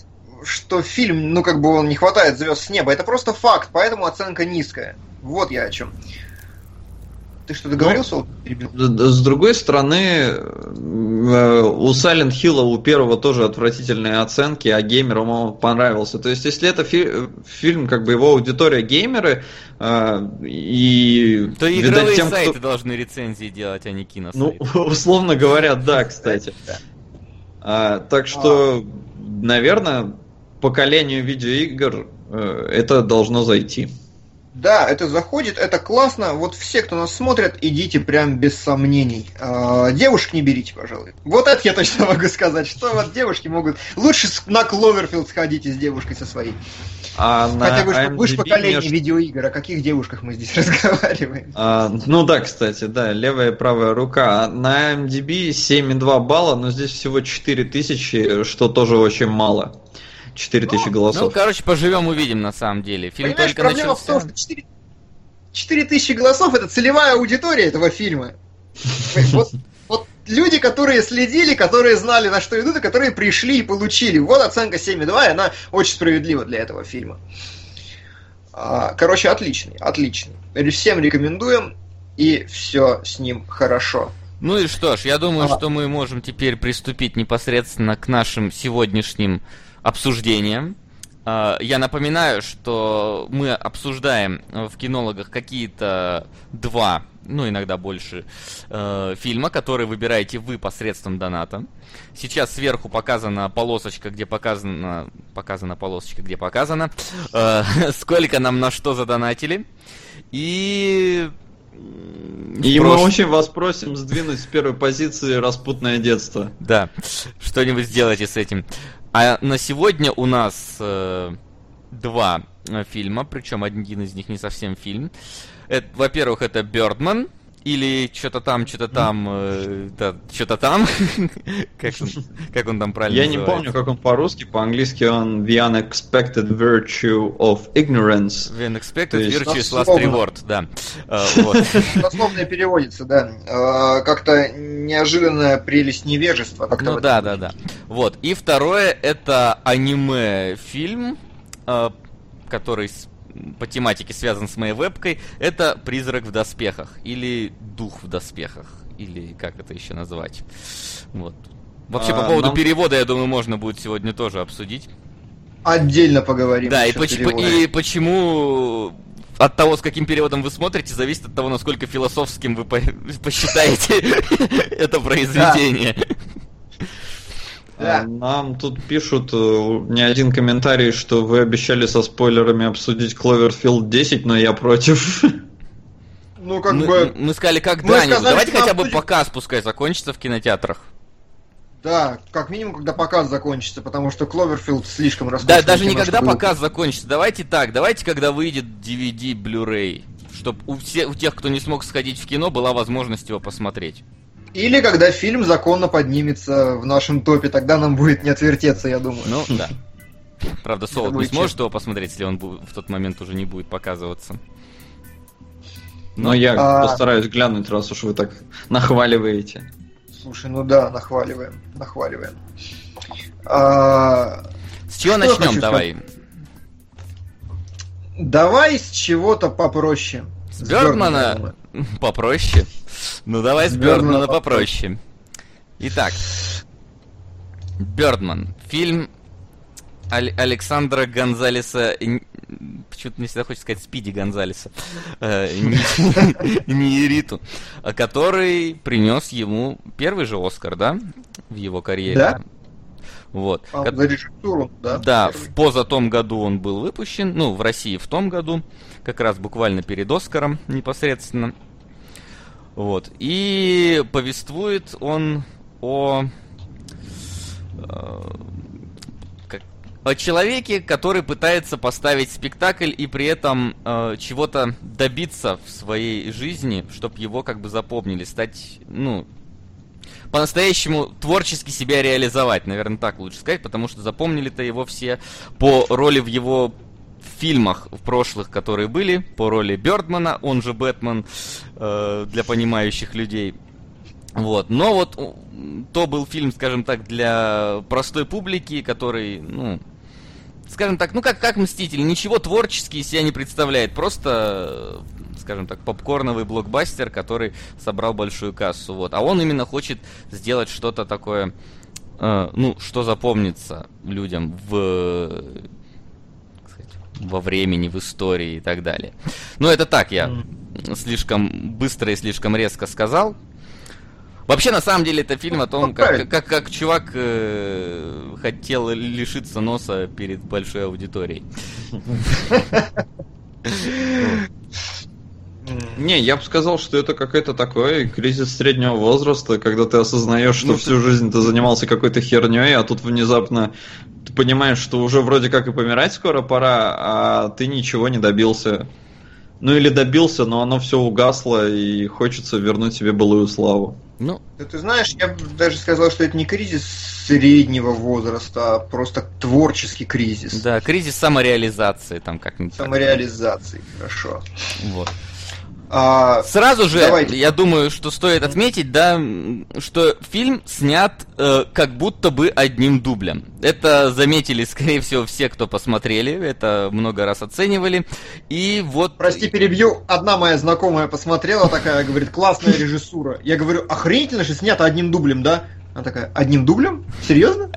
что фильм, ну как бы он не хватает звезд с неба. Это просто факт, поэтому оценка низкая. Вот я о чем. Ты что договорился? Ну, с другой стороны, э, у Silent Hill у первого тоже отвратительные оценки, а геймерам он понравился. То есть, если это фи- фильм, как бы его аудитория геймеры, э, и... То игровые тем, сайты кто... должны рецензии делать, а не киносайты. Ну, [LAUGHS] условно говоря, да, кстати. [LAUGHS] А, так что, наверное, поколению видеоигр э, это должно зайти. Да, это заходит, это классно. Вот все, кто нас смотрят, идите прям без сомнений. А, девушек не берите, пожалуй. Вот это я точно [LAUGHS] могу сказать, что вот девушки могут... Лучше на Кловерфилд сходите с девушкой со своей. А Хотя вы, IMDb же поколение между... видеоигр, о каких девушках мы здесь [LAUGHS] разговариваем? А, ну да, кстати, да, левая и правая рука. На MDB 7,2 балла, но здесь всего 4000, что тоже очень мало. 4000 ну, голосов. Ну, короче, поживем, увидим на самом деле. Фильм Понимаешь, только проблема начался... в том, что 4... 4000 голосов это целевая аудитория этого фильма. [LAUGHS] Вот, вот люди, которые следили, которые знали, на что идут, и которые пришли и получили. Вот оценка 7,2, и она очень справедлива для этого фильма. А, короче, отличный, отличный. Всем рекомендуем, и все с ним хорошо. Ну и что ж, я думаю, а. что мы можем теперь приступить непосредственно к нашим сегодняшним обсуждением. А, я напоминаю, что мы обсуждаем в кинологах какие-то два, ну иногда больше, э, фильма, которые выбираете вы посредством доната. Сейчас сверху показана полосочка, где показана, показана полосочка, где показано, э, [LAUGHS] сколько нам на что задонатили. И и прош... мы очень вас просим сдвинуть с первой позиции распутное детство. Да, что-нибудь сделайте с этим. А на сегодня у нас э, два э, фильма, причем один из них не совсем фильм. Это, во-первых, это Бёрдман, или что-то там, что-то там, э, да, что-то там. [LAUGHS] как, он, как он там правильно Я не помню, как он по-русски, по-английски он The Unexpected Virtue of Ignorance. The Unexpected Virtue is Last Reward, да. [LAUGHS] А, Дословно переводится, да. А, как-то неожиданная прелесть невежества. Ну да, да, да. Вот. И второе, это аниме-фильм, а, который по тематике связан с моей вебкой, это «Призрак в доспехах» или «Дух в доспехах», или как это еще назвать. Вот. Вообще, а, по поводу нам... перевода, я думаю, можно будет сегодня тоже обсудить. Отдельно поговорим. Да, и, поч- и почему от того, с каким переводом вы смотрите, зависит от того, насколько философским вы по- [LAUGHS] посчитаете [LAUGHS] это произведение. Да. Нам тут пишут э, не один комментарий, что вы обещали со спойлерами обсудить Cloverfield 10, но я против. Ну, как мы, бы... Мы сказали, когда-нибудь. Давайте хотя бы показ пускай закончится в кинотеатрах. Да, как минимум, когда показ закончится, потому что Cloverfield слишком роскошный. Да, даже не когда показ закончится. Давайте так, давайте, когда выйдет DVD, Blu-ray, чтобы у, всех, у тех, кто не смог сходить в кино, была возможность его посмотреть. Или когда фильм законно поднимется в нашем топе, тогда нам будет не отвертеться, я думаю. Ну, да. Правда, Солод не сможет его посмотреть, если он в тот момент уже не будет показываться. Но, Но я а... постараюсь глянуть, раз уж вы так нахваливаете. Слушай, ну да, нахваливаем, нахваливаем. А... С чего Что начнем, давай? Давай с чего-то попроще. С Бёрдмана [LAUGHS] попроще. Ну давай с Бёрдмана попроще. Итак, Бёрдман. Фильм Александра Гонзалеса... Почему-то мне всегда хочется сказать Спиди Гонзалеса. Э, не [LAUGHS] Риту. Который принес ему первый же Оскар, да? В его карьере. Да? Вот. А, за режиссуру, да? Да, в поза том году он был выпущен, ну, в России в том году, как раз буквально перед Оскаром непосредственно. Вот. И повествует он о, э, о человеке, который пытается поставить спектакль и при этом э, чего-то добиться в своей жизни, чтобы его как бы запомнили, стать, ну, по-настоящему творчески себя реализовать, наверное, так лучше сказать, потому что запомнили-то его все по роли в его фильмах в прошлых, которые были, по роли Бёрдмана, он же Бэтмен, э, для понимающих людей. Вот. Но вот то был фильм, скажем так, для простой публики, который, ну, скажем так, ну как, как Мститель, ничего творчески из себя не представляет, просто, скажем так, попкорновый блокбастер, который собрал большую кассу, вот. А он именно хочет сделать что-то такое, э, ну, что запомнится людям в во времени, в истории и так далее. Но это так, я слишком быстро и слишком резко сказал. Вообще, на самом деле, это фильм о том, как, как, как чувак э, хотел лишиться носа перед большой аудиторией. [LAUGHS] Не, я бы сказал, что это какой-то такой кризис среднего возраста, когда ты осознаешь, что Ну, всю жизнь ты занимался какой-то херней, а тут внезапно ты понимаешь, что уже вроде как и помирать скоро пора, а ты ничего не добился. Ну или добился, но оно все угасло, и хочется вернуть себе былую славу. Ну, Да ты знаешь, я бы даже сказал, что это не кризис среднего возраста, а просто творческий кризис. да, кризис самореализации там как-нибудь. так. Самореализации, хорошо. Вот. А, Сразу же, Давайте. я думаю, что стоит отметить, да, что фильм снят э, как будто бы одним дублем. Это заметили, скорее всего, все, кто посмотрели, это много раз оценивали. И вот... прости, перебью. Одна моя знакомая посмотрела, такая, говорит, классная режиссура. Я говорю, охренительно же снято одним дублем, да? Она такая, одним дублем? Серьезно?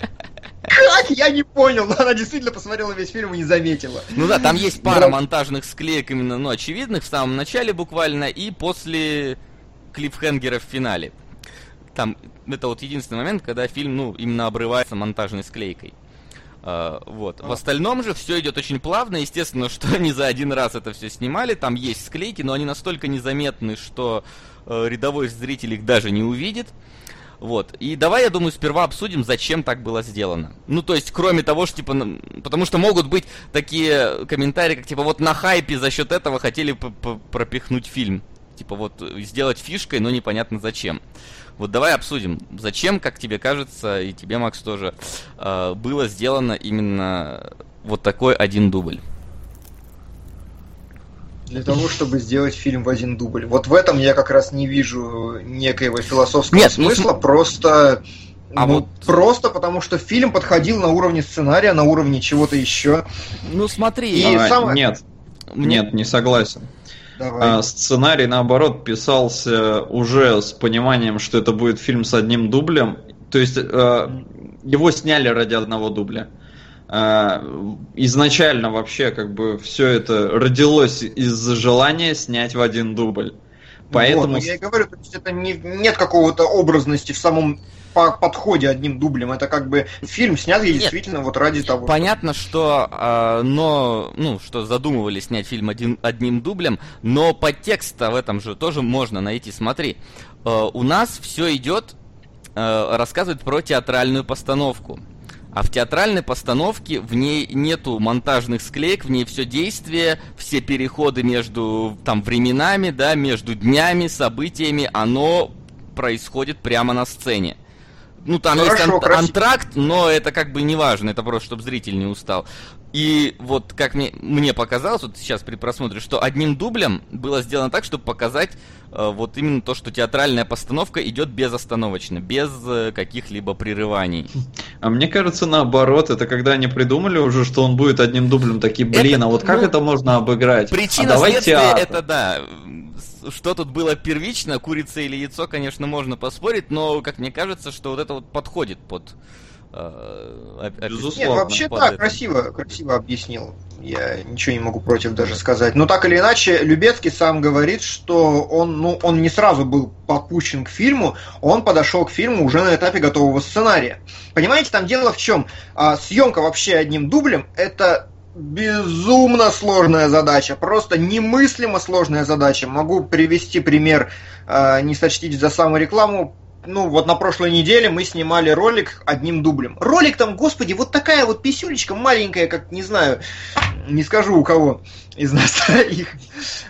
Как? Я не понял, но она действительно посмотрела весь фильм и не заметила. Ну да, там есть пара монтажных склеек именно, ну, очевидных в самом начале буквально и после клиффхенгера в финале. Там это вот единственный момент, когда фильм, ну, именно обрывается монтажной склейкой. А, вот. В остальном же все идет очень плавно. Естественно, [LAUGHS] что они за один раз это все снимали. Там есть склейки, но они настолько незаметны, что э, рядовой зритель их даже не увидит. Вот. И давай, я думаю, сперва обсудим, зачем так было сделано. Ну, то есть, кроме того, что, типа, потому что могут быть такие комментарии, как, типа, вот на хайпе за счет этого хотели пропихнуть фильм. Типа, вот, э, сделать фишкой, но непонятно зачем. Вот давай обсудим, зачем, как тебе кажется, и тебе, Макс, тоже, э, было сделано именно вот такой один дубль. Для того, чтобы сделать фильм в один дубль. Вот в этом я как раз не вижу некоего философского Нет, ну, смысла, просто... А ну, вот- Просто потому, что фильм подходил на уровне сценария, на уровне чего-то еще. Ну, смотри, И А, самое- Нет, мне- нет, не согласен. Давай. А, сценарий, наоборот, писался уже с пониманием, что это будет фильм с одним дублем. То есть э, его сняли ради одного дубля. А, изначально вообще как бы все это родилось из-за желания снять в один дубль. Поэтому Вот, ну, я и говорю, то есть это не, нет какого-то образности в самом по- подходе одним дублем. Это как бы фильм снят Нет. действительно вот ради того. Понятно, что, а, но, ну, что задумывали снять фильм один, одним дублем, но подтекст-то в этом же тоже можно найти. Смотри, э, у нас все идет, э, рассказывает про театральную постановку. А в театральной постановке в ней нету монтажных склеек, в ней все действие, все переходы между там временами, да, между днями, событиями, оно происходит прямо на сцене. Ну, там есть Хорошо, ан- красиво. антракт, но это как бы не важно, это просто, чтобы зритель не устал. И вот как мне, мне показалось, вот сейчас при просмотре, что одним дублем было сделано так, чтобы показать э, вот именно то, что театральная постановка идет безостановочно, без э, каких-либо прерываний. А мне кажется, наоборот, это когда они придумали уже, что он будет одним дублем, такие, блин, Это, а вот как ну, это можно обыграть? Причина а давай следствия театр. это да. Что тут было первично, курица или яйцо, конечно, можно поспорить, но, как мне кажется, что вот это вот подходит под... э, Безусловно. Нет, вообще да, это. красиво, красиво объяснил. Я ничего не могу против даже сказать. Но так или иначе, Любецкий сам говорит, что он, ну, он не сразу был подпущен к фильму, он подошел к фильму уже на этапе готового сценария. Понимаете, там дело в чем? А, съемка вообще одним дублем это безумно сложная задача, просто немыслимо сложная задача. Могу привести пример, а, не сочтите за саморекламу, ну, вот на прошлой неделе мы снимали ролик одним дублем. Ролик там, господи, вот такая вот писюлечка маленькая, как, не знаю, не скажу у кого из нас троих.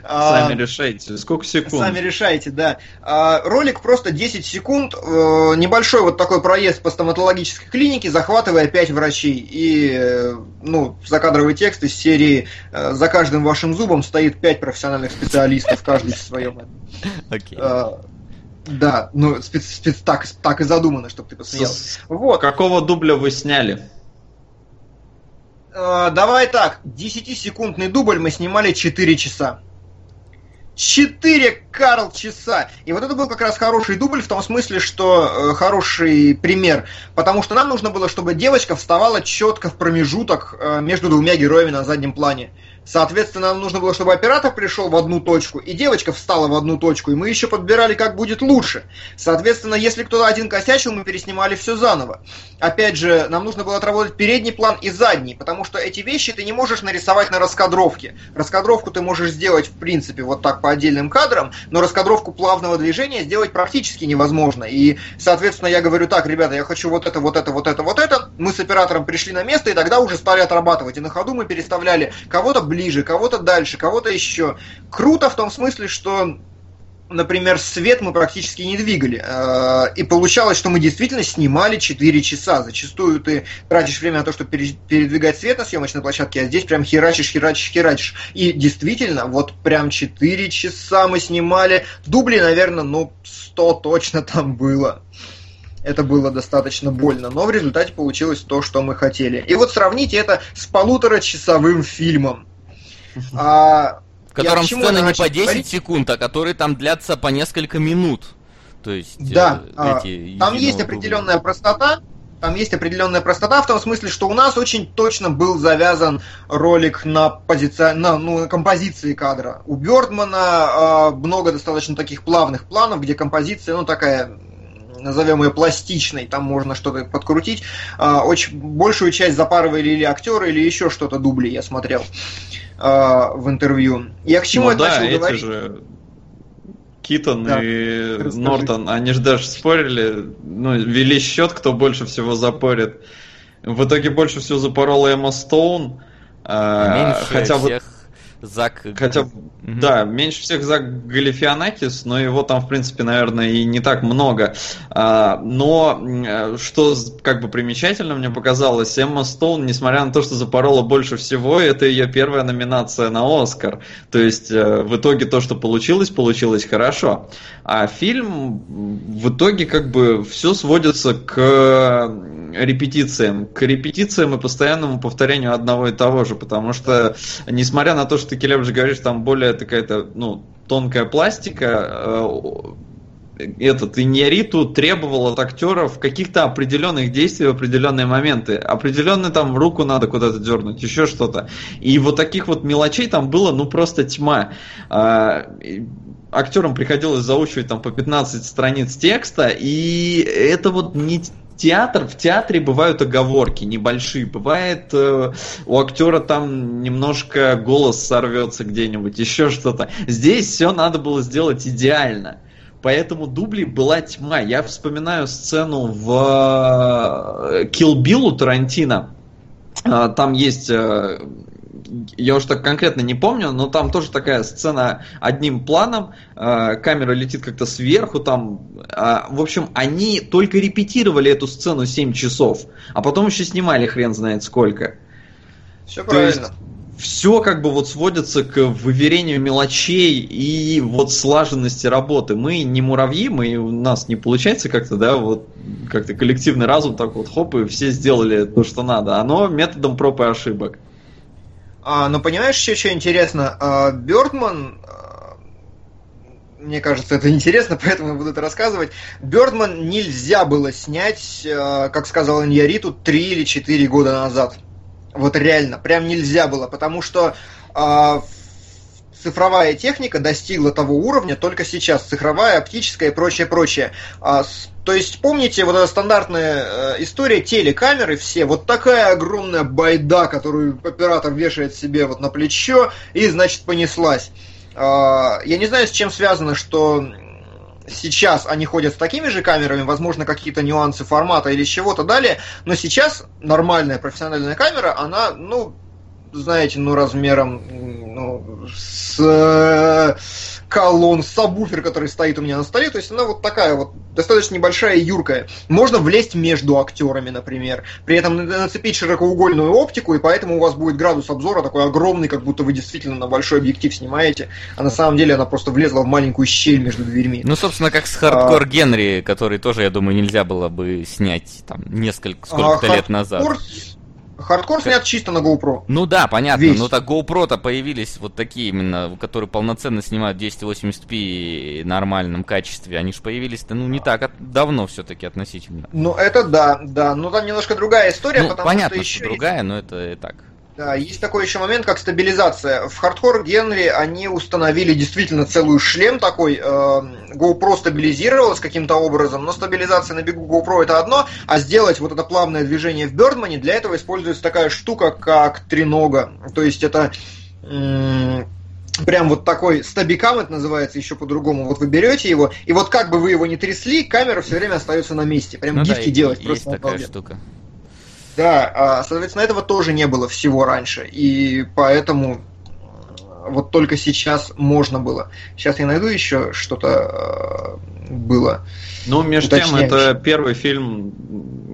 А, Сами решайте, сколько секунд? Сами решайте, да. А, ролик просто 10 секунд, э, небольшой вот такой проезд по стоматологической клинике, захватывая 5 врачей. И, э, ну, закадровый текст из серии э, «За каждым вашим зубом стоит 5 профессиональных специалистов, каждый в своем Окей. а, Да, ну, спец, спец, так, так и задумано, чтобы ты посмеялся. Вот. Какого дубля вы сняли? Э, давай так, 10-секундный дубль мы снимали 4 часа. 4 Карл часа. И вот это был как раз хороший дубль в том смысле, что э, хороший пример. Потому что нам нужно было, чтобы девочка вставала четко в промежуток э, между двумя героями на заднем плане. Соответственно, нам нужно было, чтобы оператор пришел в одну точку, и девочка встала в одну точку, и мы еще подбирали, как будет лучше. Соответственно, если кто-то один косячил, мы переснимали все заново. Опять же, нам нужно было отработать передний план и задний, потому что эти вещи ты не можешь нарисовать на раскадровке. Раскадровку ты можешь сделать, в принципе, вот так по отдельным кадрам, но раскадровку плавного движения сделать практически невозможно. И, соответственно, я говорю так, ребята, я хочу вот это, вот это, вот это, вот это. Мы с оператором пришли на место, и тогда уже стали отрабатывать. И на ходу мы переставляли кого-то ближе, кого-то дальше, кого-то еще. Круто в том смысле, что например, свет мы практически не двигали. Э, и получалось, что мы действительно снимали 4 часа. Зачастую ты тратишь время на то, чтобы передвигать свет на съемочной площадке, а здесь прям херачишь, херачишь, херачишь. И действительно, вот прям 4 часа мы снимали. Дубли, наверное, ну, 100 точно там было. Это было достаточно больно, но в результате получилось то, что мы хотели. И вот сравните это с полуторачасовым фильмом. [LAUGHS] А, в котором сцены не по 10 говорить? секунд, а которые там длятся по несколько минут. То есть да, э, эти там есть определенная простота, там есть определенная простота в том смысле, что у нас очень точно был завязан ролик на, позиции, на, ну, на композиции кадра. У Бёрдмана э, много достаточно таких плавных планов, где композиция, ну, такая назовем ее пластичной, там можно что-то подкрутить. Э, очень большую часть запарывали или актеры, или еще что-то дубли, я смотрел. Э, в интервью. Я к чему ну, это да, начал эти говорить? Же... Китон да. и Расскажи. Нортон, они же даже спорили, ну, вели счет, кто больше всего запорит. В итоге больше всего запорол Эмма Стоун. Меньше хотя всех Зак... Хотя, угу. да, меньше всех Зак Галифианакис, но его там, в принципе, наверное, и не так много. А, но что как бы примечательно мне показалось, Эмма Стоун, несмотря на то, что запорола больше всего, это ее первая номинация на Оскар. То есть, э, в итоге то, что получилось, получилось хорошо. А фильм в итоге как бы все сводится к репетициям. К репетициям и постоянному повторению одного и того же, потому что, несмотря на то, что ты, Келеб, же говоришь, там более такая-то, ну, тонкая пластика, э, этот Иньяриту требовал от актеров каких-то определенных действий в определенные моменты. Определенно там руку надо куда-то дернуть, еще что-то. И вот таких вот мелочей там было, ну, просто тьма. А, актерам приходилось заучивать там по 15 страниц текста, и это вот не театр, в театре бывают оговорки небольшие. Бывает э, у актера там немножко голос сорвется где-нибудь, еще что-то. Здесь все надо было сделать идеально. Поэтому дублей была тьма. Я вспоминаю сцену в Kill Bill у Тарантино. А, там есть э, я уж так конкретно не помню, но там тоже такая сцена одним планом, э, камера летит как-то сверху, там, э, в общем, они только репетировали эту сцену 7 часов, а потом еще снимали хрен знает сколько. Все правильно. все как бы вот сводится к выверению мелочей и вот слаженности работы. Мы не муравьи, мы, у нас не получается как-то, да, вот как-то коллективный разум так вот хоп, и все сделали то, что надо. Оно методом проб и ошибок. А, но понимаешь еще что интересно? А, Бёрдман, а, мне кажется, это интересно, [LAUGHS] поэтому буду это рассказывать. Бёрдман нельзя было снять, а, как сказал Иньяриту, 3 или 4 года назад. Вот реально, прям нельзя было, потому что а, цифровая техника достигла того уровня только сейчас, цифровая, оптическая и прочее, прочее. А, с, то есть, помните, вот эта стандартная э, история телекамеры все, вот такая огромная байда, которую оператор вешает себе вот на плечо, и, значит, понеслась. А, я не знаю, с чем связано, что сейчас они ходят с такими же камерами, возможно, какие-то нюансы формата или чего-то далее, но сейчас нормальная профессиональная камера, она, ну, знаете, ну, размером ну, с колонн, сабвуфер, который стоит у меня на столе. То есть она вот такая вот достаточно небольшая и юркая. Можно влезть между актерами, например. При этом нацепить широкоугольную оптику, и поэтому у вас будет градус обзора такой огромный, как будто вы действительно на большой объектив снимаете. А на самом деле она просто влезла в маленькую щель между дверьми. Ну, собственно, как с Хардкор а... Генри, который тоже, я думаю, нельзя было бы снять там несколько, сколько-то а, лет назад. Хардкор снят чисто на GoPro. Ну да, понятно. Весь. Но так GoPro-то появились вот такие именно, которые полноценно снимают 1080p в нормальном качестве. Они же появились-то, ну, не так давно все-таки относительно. Ну, это да, да. Ну, там немножко другая история, ну, потому понятно, что еще... Что другая, но это и так. Да, есть такой еще момент, как стабилизация. В Hardcore Генри они установили действительно целую шлем такой. Э, GoPro стабилизировалась каким-то образом, но стабилизация на бегу GoPro это одно, а сделать вот это плавное движение в Бердмане, для этого используется такая штука, как тренога. То есть это прям вот такой стабикам, это называется еще по-другому. Вот вы берете его, и вот как бы вы его не трясли, камера все время остается на месте. Прям ну гифки да, делать есть просто. такая штука. Да, а, соответственно, этого тоже не было всего раньше. И поэтому э, вот только сейчас можно было. Сейчас я найду еще что-то э, было. Ну, между тем, это первый фильм,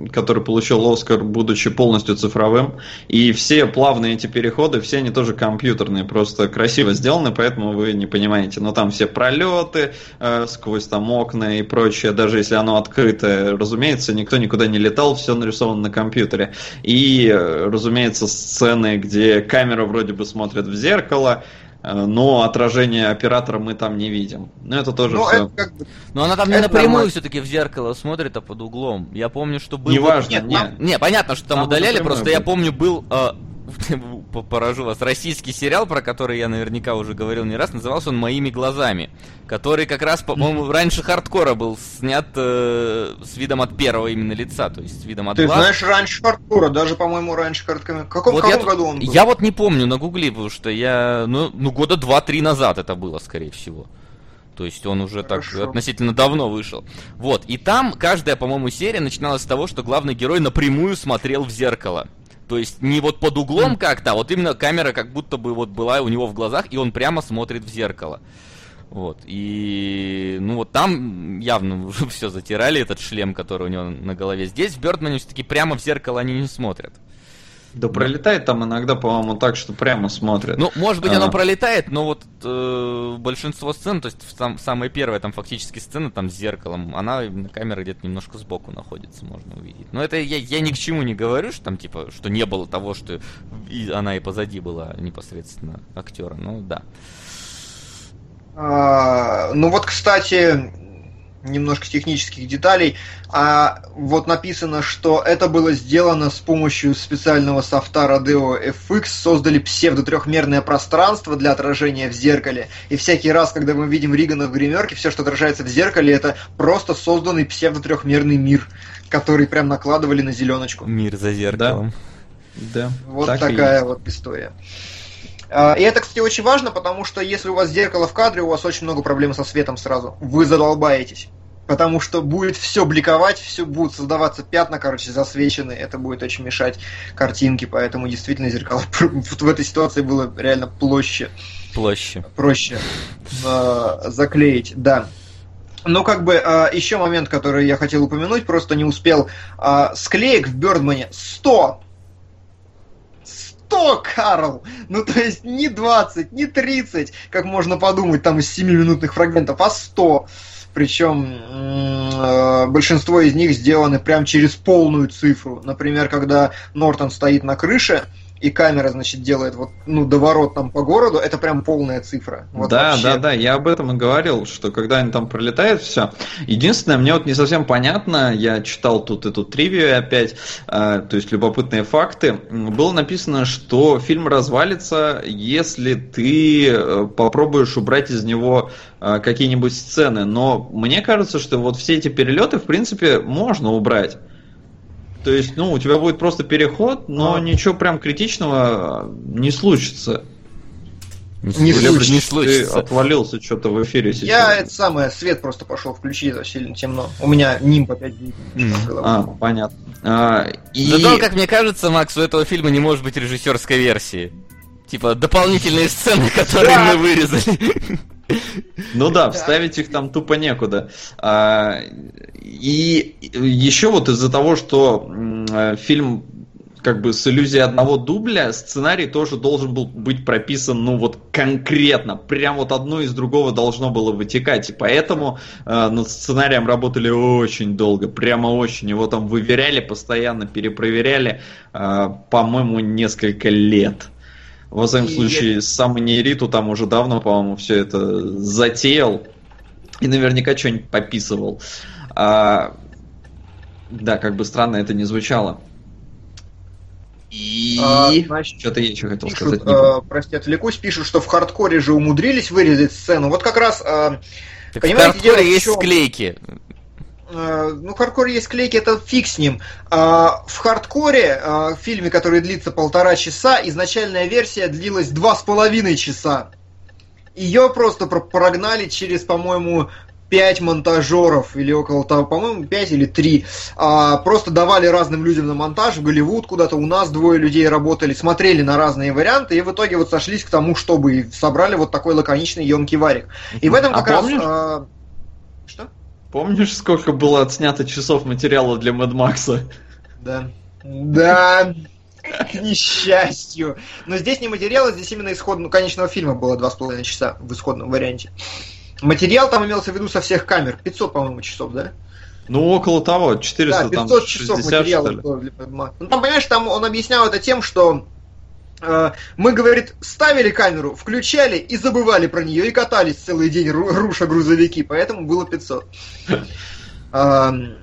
который получил Оскар, будучи полностью цифровым. И все плавные эти переходы, все они тоже компьютерные, просто красиво сделаны, поэтому вы не понимаете. Но там все пролеты э, сквозь там окна и прочее, даже если оно открытое, разумеется, никто никуда не летал, все нарисовано на компьютере. И, э, разумеется, сцены, где камера вроде бы смотрит в зеркало, но отражение оператора мы там не видим. Но это тоже ну, все. Это как бы... Но она там не напрямую все-таки в зеркало смотрит, а под углом. Я помню, что был. Неважно, вот... нет. Не, понятно, что там, там удаляли, просто был. я помню, был э, [LAUGHS] поражу вас, российский сериал, про который я наверняка уже говорил не раз, назывался он «Моими глазами», который как раз, по-моему, раньше хардкора был снят э, с видом от первого именно лица, то есть с видом от Ты глаз. знаешь, раньше хардкора, даже, по-моему, раньше хардкора. Каком, вот каком я, году он был? Я вот не помню, нагугли, потому что я, ну, ну года два-три назад это было, скорее всего. То есть он уже Хорошо. так относительно давно вышел. Вот, и там каждая, по-моему, серия начиналась с того, что главный герой напрямую смотрел в зеркало. То есть не вот под углом как-то, а вот именно камера как будто бы вот была у него в глазах, и он прямо смотрит в зеркало. Вот, и, ну вот там явно [LAUGHS] уже все затирали, этот шлем, который у него на голове. Здесь в Бёрдмане все-таки прямо в зеркало они не смотрят. Да пролетает там иногда, по-моему, так, что прямо смотрят. Ну, может быть, а... оно пролетает, но вот э, большинство сцен, то есть сам, самая первая там фактически сцена там с зеркалом, она на камере где-то немножко сбоку находится, можно увидеть. Но это я, я ни к чему не говорю, что там типа, что не было того, что и она и позади была непосредственно актера. Ну да. А, ну вот, кстати, немножко технических деталей. А вот написано, что это было сделано с помощью специального софта Rodeo FX, создали псевдо-трехмерное пространство для отражения в зеркале. И всякий раз, когда мы видим Ригана в гримерке, все, что отражается в зеркале, это просто созданный псевдо-трехмерный мир, который прям накладывали на зеленочку. Мир за зеркалом. Да. да. Вот так такая вот история. А, и это, кстати, очень важно, потому что если у вас зеркало в кадре, у вас очень много проблем со светом сразу. Вы задолбаетесь. Потому что будет все бликовать, все будут создаваться пятна, короче, засвечены. Это будет очень мешать картинке, поэтому действительно зеркало [LAUGHS] в этой ситуации было реально площе. Площе. Проще э, заклеить, да. Но как бы э, еще момент, который я хотел упомянуть, просто не успел. Склеек в Бёрдмане 100 100, Карл! Ну, то есть не 20, не 30, как можно подумать там из 7-минутных фрагментов, а 100. Причем э, большинство из них сделаны прям через полную цифру. Например, когда Нортон стоит на крыше, и камера, значит, делает вот, ну, доворот там по городу, это прям полная цифра. Вот да, вообще. да, да, я об этом и говорил, что когда они там пролетают, все. Единственное, мне вот не совсем понятно, я читал тут эту тривию опять, э, то есть любопытные факты. Было написано, что фильм развалится, если ты э, попробуешь убрать из него э, какие-нибудь сцены. Но мне кажется, что вот все эти перелеты, в принципе, можно убрать. То есть, ну, у тебя будет просто переход, но а. ничего прям критичного не случится. Не, случится. не случится. Ты отвалился что-то в эфире сейчас. Я это самое, свет просто пошел включить, это сильно темно. У меня нимб опять mm. А, понятно. А, и... Зато, как мне кажется, Макс, у этого фильма не может быть режиссерской версии. Типа дополнительные сцены, которые мы вырезали. Ну да, вставить их там тупо некуда. А, и еще вот из-за того, что м, фильм как бы с иллюзией одного дубля, сценарий тоже должен был быть прописан, ну вот конкретно, прям вот одно из другого должно было вытекать, и поэтому э, над сценарием работали очень долго, прямо очень, его там выверяли постоянно, перепроверяли, э, по-моему, несколько лет. Во всяком И случае, я- сам Нейриту там уже давно, по-моему, все это затеял и наверняка что-нибудь пописывал. А, да, как бы странно это не звучало. И... А, значит, Что-то я еще хотел Пишут, сказать. э, прости, отвлекусь, пишут, что в хардкоре же умудрились вырезать сцену. Вот как раз, э, Так в Понимаете, дело хардкоре в есть чём? склейки. Э, ну, хардкор есть склейки, это фиг с ним. А, в хардкоре, э, в фильме, который длится полтора часа, изначальная версия длилась два с половиной часа. Ее просто про- прогнали через, по-моему, пять монтажеров или около того, по-моему, пять или три. А, просто давали разным людям на монтаж в Голливуд куда-то. У нас двое людей работали, смотрели на разные варианты и в итоге вот сошлись к тому, чтобы собрали вот такой лаконичный емкий варик. И в этом А как раз... помнишь? а, Что? Помнишь, сколько было отснято часов материала для Мэд Макса? Да. Да. К несчастью. Но здесь не материал, здесь именно исходного конечного фильма было два с половиной часа в исходном варианте. Материал там имелся в виду со всех камер. 500, по-моему, часов, да? Ну, около того, 400, да, там, 500 часов 60, материала было для Mad Max. Ну, там, понимаешь, там он объяснял это тем, что мы, говорит, ставили камеру, включали и забывали про нее, и катались целый день, ру- руша грузовики, поэтому было 500. Ам,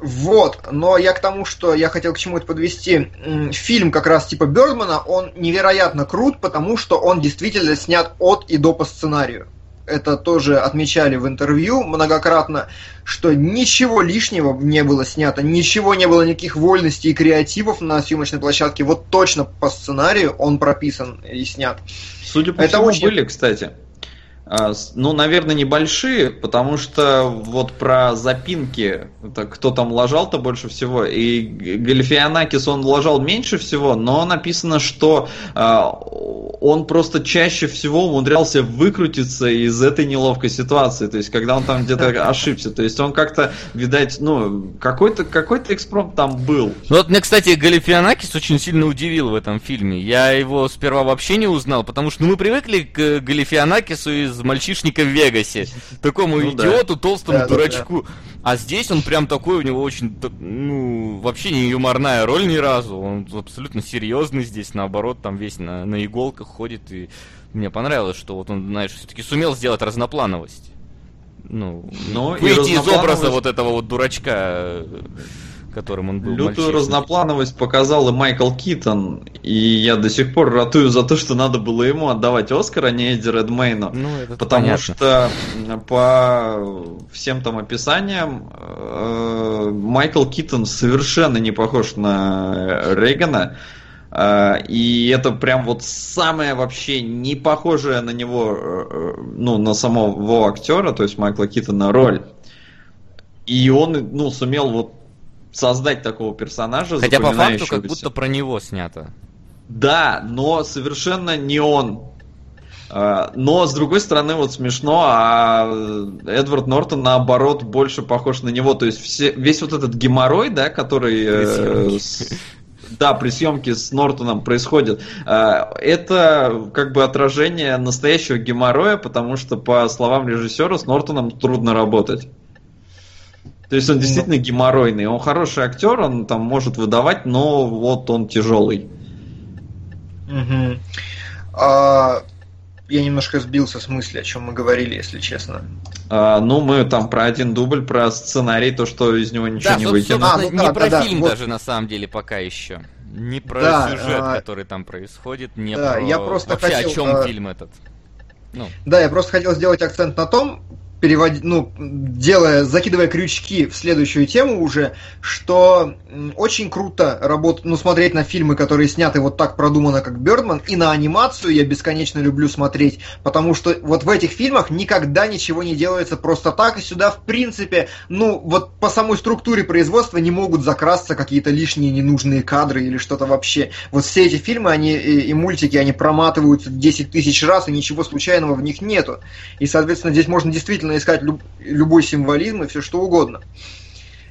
Вот, но я к тому, что я хотел к чему это подвести. Фильм как раз типа Бердмана, он невероятно крут, потому что он действительно снят от и до по сценарию. Это тоже отмечали в интервью многократно, что ничего лишнего не было снято, ничего не было, никаких вольностей и креативов на съемочной площадке. Вот точно по сценарию он прописан и снят. Судя по Это всему, очень- были, кстати. А, Ну, наверное, небольшие, потому что вот про запинки, это кто там лажал-то больше всего, и Галифианакис он лажал меньше всего, но написано, что а, он просто чаще всего умудрялся выкрутиться из этой неловкой ситуации, то есть когда он там где-то [LAUGHS] ошибся, то есть он как-то, видать, ну, какой-то какой экспромт там был. Ну вот мне, кстати, Галифианакис очень сильно удивил в этом фильме. Я его сперва вообще не узнал, потому что ну, мы привыкли к Галифианакису из «Мальчишника в Вегасе». [LAUGHS] Такому Ну да. идиоту, толстому Да, да, дурачку. А здесь он прям такой, у него очень, ну, вообще не юморная роль ни разу. Он абсолютно серьезный здесь, наоборот, там весь на, на иголках ходит. И мне понравилось, что вот он, знаешь, все-таки сумел сделать разноплановость. Ну, Ну, и выйти из образа вот этого вот дурачка, которым он был. Лютую мальчишник. разноплановость показал и Майкл Китон, и я до сих пор ратую за то, что надо было ему отдавать Оскар, а не Эдди Редмейну. Ну, Потому понятно. что по всем там описаниям э, Майкл Китон совершенно не похож на Рейгана. Э, И это прям вот самое вообще не похожее на него, э, ну, на самого актера, то есть Майкла Китона, роль. И он, ну, сумел вот создать такого персонажа, Хотя по факту как будто про него снято. Да, но совершенно не он. А, Но, с другой стороны, вот смешно, а Эдвард Нортон, наоборот, больше похож на него. То есть все, весь вот этот геморрой, да, который... э, с- да, при съемке с Нортоном происходит. а, Это как бы отражение настоящего геморроя, потому что, по словам режиссера, с Нортоном трудно работать. То есть он действительно геморройный. Он хороший актер, он там может выдавать, но вот он тяжелый. Мгм. А, я немножко сбился с мысли, о чем мы говорили, если честно. А, ну, мы там про один дубль, про сценарий, то, что из него ничего Да, не собственно, А, ну не да, про да, да, фильм вот. даже на самом деле пока еще. Не про Да, сюжет, а, который там происходит, не да, про я просто вообще хотел, о чем а, фильм этот. Ну, Да, я просто хотел сделать акцент на том, переводить, ну, делая, закидывая крючки в следующую тему уже, что очень круто работать, ну, смотреть на фильмы, которые сняты вот так продуманно, как Бёрдман, и на анимацию я бесконечно люблю смотреть, потому что вот в этих фильмах никогда ничего не делается просто так, и сюда, в принципе, ну, вот по самой структуре производства не могут закрасться какие-то лишние ненужные кадры или что-то вообще. Вот все эти фильмы, они и, и мультики, они проматываются 10 тысяч раз, и ничего случайного в них нету. И, соответственно, здесь можно действительно искать люб, любой символизм и все что угодно.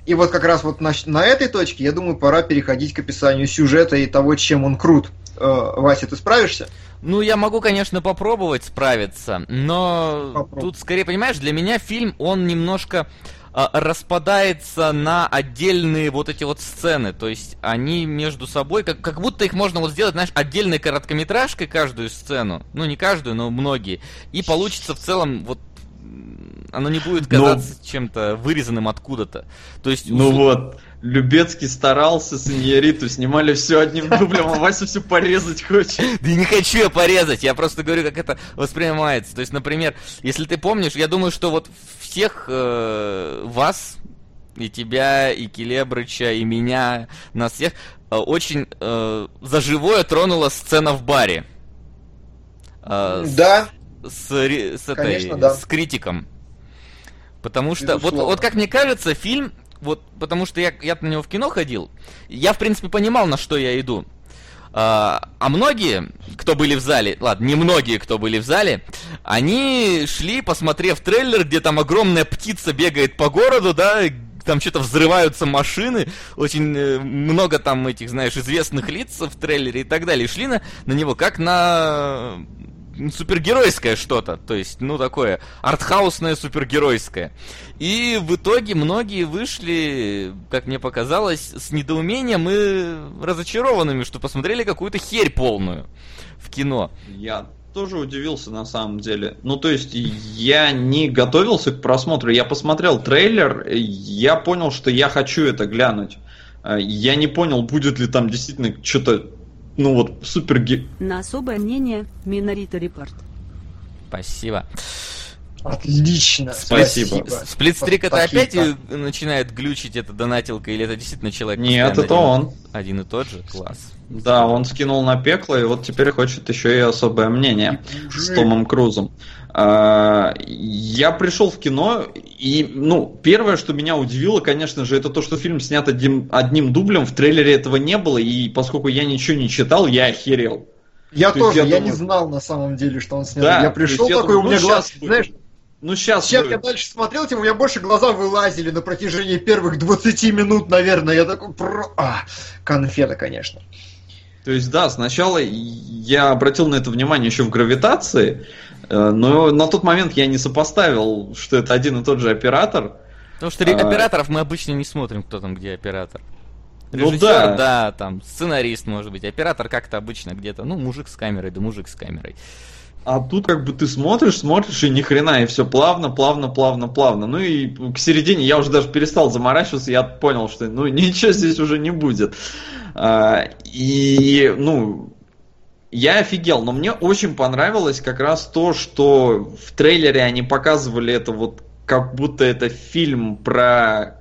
И вот как раз вот на, на этой точке, я думаю, пора переходить к описанию сюжета и того, чем он крут. Э, Вася, ты справишься? Ну, я могу, конечно, попробовать справиться, но Попробуй. тут, скорее, понимаешь, для меня фильм, он немножко э, распадается на отдельные вот эти вот сцены. То есть они между собой, как, как будто их можно вот сделать, знаешь, отдельной короткометражкой каждую сцену. Ну, не каждую, но многие. И получится в целом вот оно не будет казаться но... чем-то вырезанным откуда-то. То есть, ну вот, Любецкий старался, Синьориту снимали все одним [LAUGHS] дублем, а Вася все порезать хочет. [LAUGHS] Да не хочу я порезать, я просто говорю, как это воспринимается. То есть, например, если ты помнишь, я думаю, что вот всех э, вас, и тебя, и Келебрыча, и меня, нас всех, э, очень э, за живое тронула сцена в баре. Э, да. С, с, этой, Конечно, да. с критиком. Потому что, вот, вот как мне кажется, фильм, вот потому что я, я на него в кино ходил, я, в принципе, понимал, на что я иду. А, а многие, кто были в зале, ладно, не многие, кто были в зале, они шли, посмотрев трейлер, где там огромная птица бегает по городу, да, там что-то взрываются машины, очень э, много там этих, знаешь, известных лиц в трейлере и так далее. И шли на, на него как на супергеройское что-то, то есть, ну, такое артхаусное супергеройское. И в итоге многие вышли, как мне показалось, с недоумением и разочарованными, что посмотрели какую-то херь полную в кино. Я тоже удивился на самом деле. Ну, то есть, я не готовился к просмотру. Я посмотрел трейлер, я понял, что я хочу это глянуть. Я не понял, будет ли там действительно что-то ну вот, супер... На особое мнение, Минорита Репорт. Спасибо. Отлично. Спасибо. Сплитстрик это опять начинает глючить эта донатилка, или это действительно человек? Нет, это он. Один и тот же? Класс. Да, он скинул на пекло, и вот теперь хочет еще и особое мнение с Томом Крузом. А, я пришел в кино, и, ну, первое, что меня удивило, конечно же, это то, что фильм снят одним, одним дублем, в трейлере этого не было, и поскольку я ничего не читал, я охерел. Я то тоже, я, я думаю... не знал на самом деле, что он снят. Да, я пришел такой, у меня ну, глаз, знаешь, ну сейчас. Чем будет. я дальше смотрел, тем у меня больше глаза вылазили на протяжении первых 20 минут, наверное. Я такой, про... а, конфета, конечно. То есть, да, сначала я обратил на это внимание еще в гравитации, Э, но на тот момент я не сопоставил, что это один и тот же оператор. Потому что а... операторов мы обычно не смотрим, кто там где оператор. Режиссер, ну да. да, там, сценарист, может быть, оператор как-то обычно где-то, ну, мужик с камерой, да мужик с камерой. А тут как бы ты смотришь, смотришь, и ни хрена, и все плавно, плавно, плавно, плавно. Ну и к середине я уже даже перестал заморачиваться, я понял, что ну [LAUGHS] ничего здесь уже не будет. А, и, ну, я офигел, но мне очень понравилось как раз то, что в трейлере они показывали это вот как будто это фильм про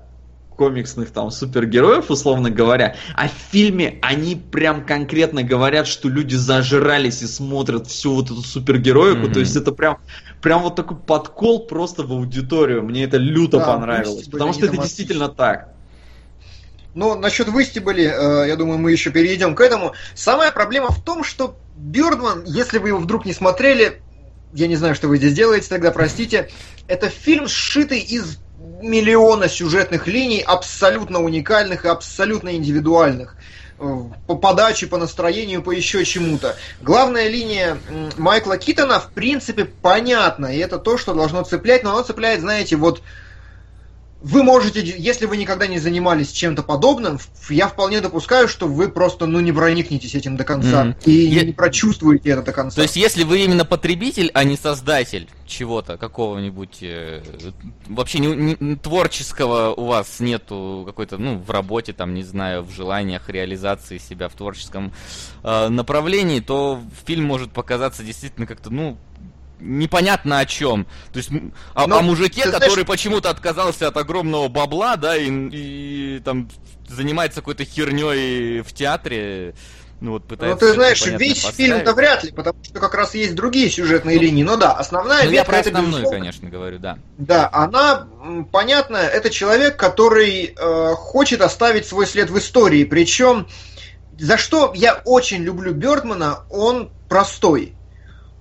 комиксных там супергероев, условно говоря, а в фильме они прям конкретно говорят, что люди зажрались и смотрят всю вот эту супергероику, mm-hmm. то есть это прям, прям вот такой подкол просто в аудиторию, мне это люто да, понравилось, потому что это действительно так. Но насчет Выстибали, э, я думаю, мы еще перейдем к этому. Самая проблема в том, что Бёрдман, если вы его вдруг не смотрели, я не знаю, что вы здесь делаете, тогда простите, это фильм, сшитый из миллиона сюжетных линий, абсолютно уникальных и абсолютно индивидуальных э, по подаче, по настроению, по еще чему-то. Главная линия Майкла Китона, в принципе, понятна, и это то, что должно цеплять, но оно цепляет, знаете, вот вы можете, если вы никогда не занимались чем-то подобным, я вполне допускаю, что вы просто ну не проникнетесь этим до конца mm-hmm. и я... не прочувствуете это до конца. То есть, если вы именно потребитель, а не создатель чего-то, какого-нибудь э, вообще не, не, творческого у вас нету какой-то, ну, в работе, там, не знаю, в желаниях реализации себя в творческом э, направлении, то фильм может показаться действительно как-то, ну, непонятно о чем. То есть о, Но, о мужике, ты который знаешь- почему-то отказался от огромного бабла, да, и, и там занимается какой-то херней в театре. Ну вот Ну, пытается. ты всё знаешь, весь фильм-то вряд ли, потому что как раз есть другие сюжетные линии. Но да, основная Ну, я ветка про это, основную, безусловно, конечно, говорю, да. Да, она, м, понятно, это человек, который э, хочет оставить свой след в истории. Причем, за что я очень люблю Бёрдмана, он простой.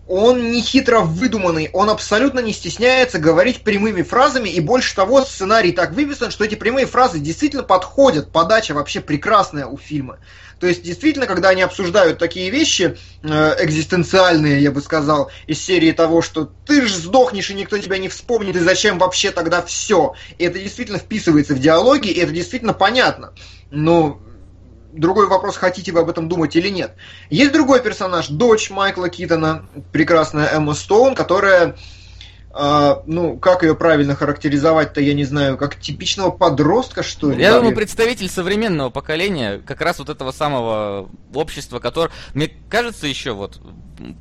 Он не хитро выдуманный, он абсолютно не стесняется говорить прямыми фразами, и больше того, сценарий так выписан, что эти прямые фразы действительно подходят, подача вообще прекрасная у фильма. То есть, действительно, когда они обсуждают такие вещи, э, экзистенциальные, я бы сказал, из серии того, что ты ж сдохнешь, и никто тебя не вспомнит, и зачем вообще тогда все. И это действительно вписывается в диалоги, и это действительно понятно. Но другой вопрос, хотите вы об этом думать или нет. Есть другой персонаж, дочь Майкла Китона, прекрасная Эмма Стоун, которая, э, ну, как ее правильно характеризовать-то, я не знаю, как типичного подростка, что ли? Я Да, думаю, представитель современного поколения, как раз вот этого самого общества, которое, мне кажется, еще вот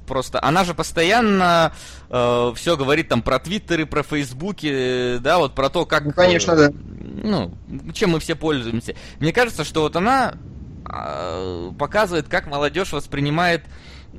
просто, она же постоянно все говорит там про твиттеры, про фейсбуки, э, да, вот про то, как... Ну, конечно, э, да. Ну, чем мы все пользуемся. Мне кажется, что вот она а, показывает, как молодежь воспринимает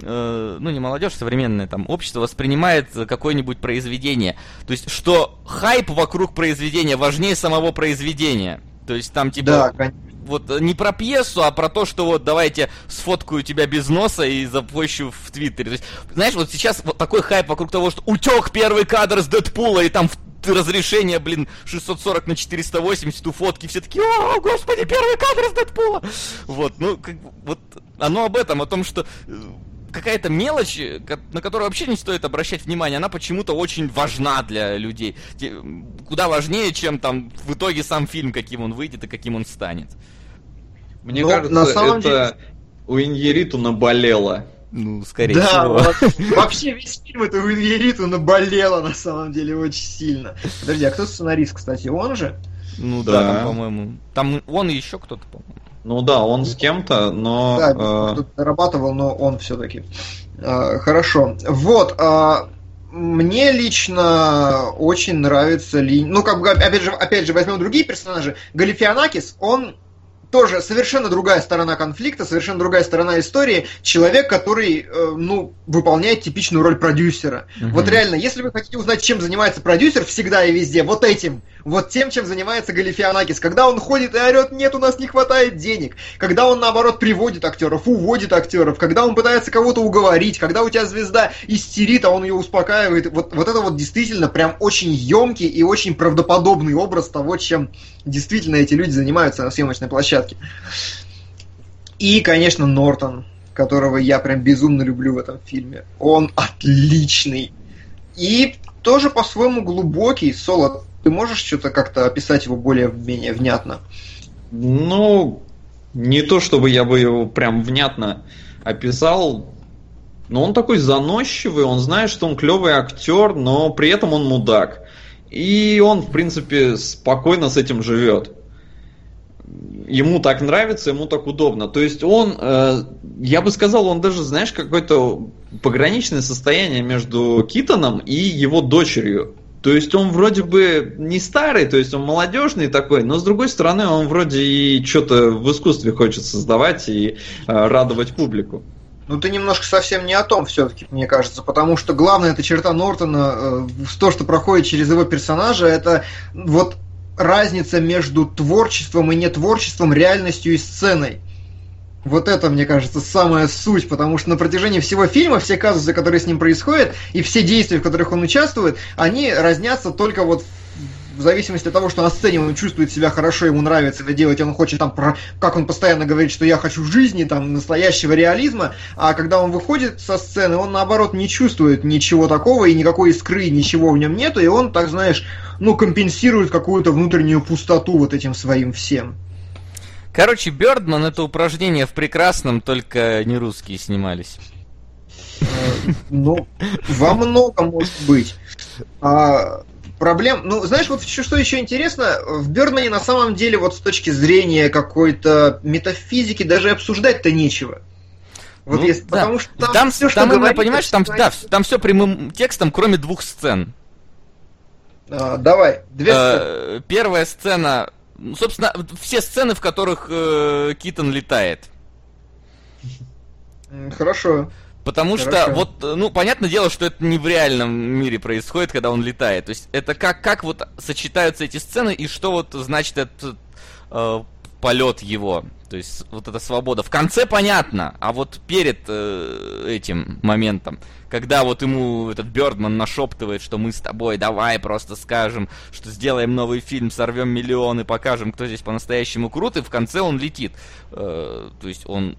э, ну не молодежь, современное там общество воспринимает какое-нибудь произведение. То есть, что хайп вокруг произведения важнее самого произведения. То есть там типа Да, конечно. вот э, не про пьесу, а про то, что вот давайте сфоткаю тебя без носа и запущу в Твиттере. То есть, знаешь, вот сейчас вот такой хайп вокруг того, что утек первый кадр с Дэдпула, и там в- разрешение, блин, 640 на 480 у фотки, все такие, о, господи, первый кадр с Дэдпула! Вот, ну, как, вот оно об этом, о том, что э, какая-то мелочь, э, на которую вообще не стоит обращать внимание, она почему-то очень важна для людей. Куда важнее, чем там в итоге сам фильм, каким он выйдет и каким он станет. Мне Но кажется, на самом это у Иньериту наболело. Ну, скорее Да, всего. вот. [LAUGHS] вообще весь фильм это у Иньериту наболело на самом деле очень сильно. Подожди, а кто сценарист, кстати, он же? Ну да, Да. там, по-моему. Там он и еще кто-то, по-моему. Ну да, он с кем-то, но... Да, э, тут дорабатывал, но он все-таки. Хорошо. Вот. а, Мне лично очень нравится ли... Ну, как бы, опять же, опять же, возьмем другие персонажи. Галифианакис, он тоже совершенно другая сторона конфликта, совершенно другая сторона истории. Человек, который, э, ну, выполняет типичную роль продюсера. Мгм. Вот реально, если вы хотите узнать, чем занимается продюсер всегда и везде, вот этим, вот тем, чем занимается Галифианакис. Когда он ходит и орет, нет, у нас не хватает денег. Когда он, наоборот, приводит актеров, уводит актеров. Когда он пытается кого-то уговорить. Когда у тебя звезда истерит, а он ее успокаивает. Вот, вот это вот действительно прям очень емкий и очень правдоподобный образ того, чем действительно эти люди занимаются на съемочной площадке. И, конечно, Нортон, которого я прям безумно люблю в этом фильме. Он отличный. И тоже по-своему глубокий. Соло, ты можешь что-то как-то описать его более-менее внятно? Ну, не то чтобы я бы его прям внятно описал, но он такой заносчивый, он знает, что он клевый актер, но при этом он мудак. И он, в принципе, спокойно с этим живет. Ему так нравится, ему так удобно. То есть он, э, я бы сказал, он даже, знаешь, какое-то пограничное состояние между Китоном и его дочерью. То есть он вроде бы не старый, то есть он молодежный такой, но с другой стороны он вроде и что-то в искусстве хочет создавать и э, радовать публику. Ну, ты немножко совсем не о том все-таки, мне кажется, потому что главная эта черта Нортона, э, то, что проходит через его персонажа, это вот разница между творчеством и нетворчеством, реальностью и сценой. Вот это, мне кажется, самая суть, потому что на протяжении всего фильма все казусы, которые с ним происходят, и все действия, в которых он участвует, они разнятся только вот в зависимости от того, что на сцене он чувствует себя хорошо, ему нравится это делать, он хочет там, про, как он постоянно говорит, что я хочу жизни, там, настоящего реализма, а когда он выходит со сцены, он наоборот не чувствует ничего такого, и никакой искры, ничего в нем нету, и он, так знаешь, ну, компенсирует какую-то внутреннюю пустоту вот этим своим всем. Короче, Бёрдман это упражнение в прекрасном, только не русские снимались. Ну, во многом может быть. А, проблем, ну, знаешь, вот что, что еще интересно, в Бёрдмане на самом деле вот с точки зрения какой-то метафизики даже обсуждать-то нечего. Вот Ну, если, да. Потому что там, там, все, что там говорится, понимаешь, там, да, там все прямым текстом, кроме двух сцен. А, давай, две сцены. Э, Первая сцена, собственно, все сцены, в которых э, Китон летает. М, Хорошо. Потому что, Хорошо. вот, э, ну, понятное дело, что это не в реальном мире происходит, когда он летает. То есть это как, как вот сочетаются эти сцены и что вот значит этот э, полет его. То есть вот эта свобода. В конце понятно, а вот перед э, этим моментом, когда вот ему этот Бёрдман нашептывает, что мы с тобой давай просто скажем, что сделаем новый фильм, сорвем миллионы, покажем, кто здесь по-настоящему крут, и в конце он летит. Э, то есть он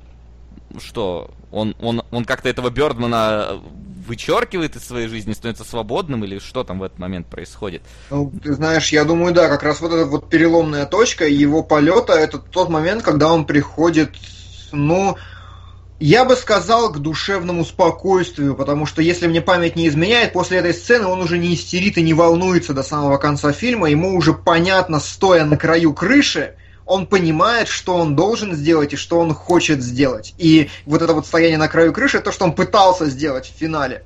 что, он, он, он как-то этого Бёрдмана вычеркивает из своей жизни, становится свободным, или что там в этот момент происходит? Ну, ты знаешь, я думаю, да, как раз вот эта вот переломная точка его полета, это тот момент, когда он приходит, ну, я бы сказал, к душевному спокойствию, потому что, если мне память не изменяет, после этой сцены он уже не истерит и не волнуется до самого конца фильма, ему уже понятно, стоя на краю крыши, он понимает, что он должен сделать и что он хочет сделать. И вот это вот стояние на краю крыши, то, что он пытался сделать в финале.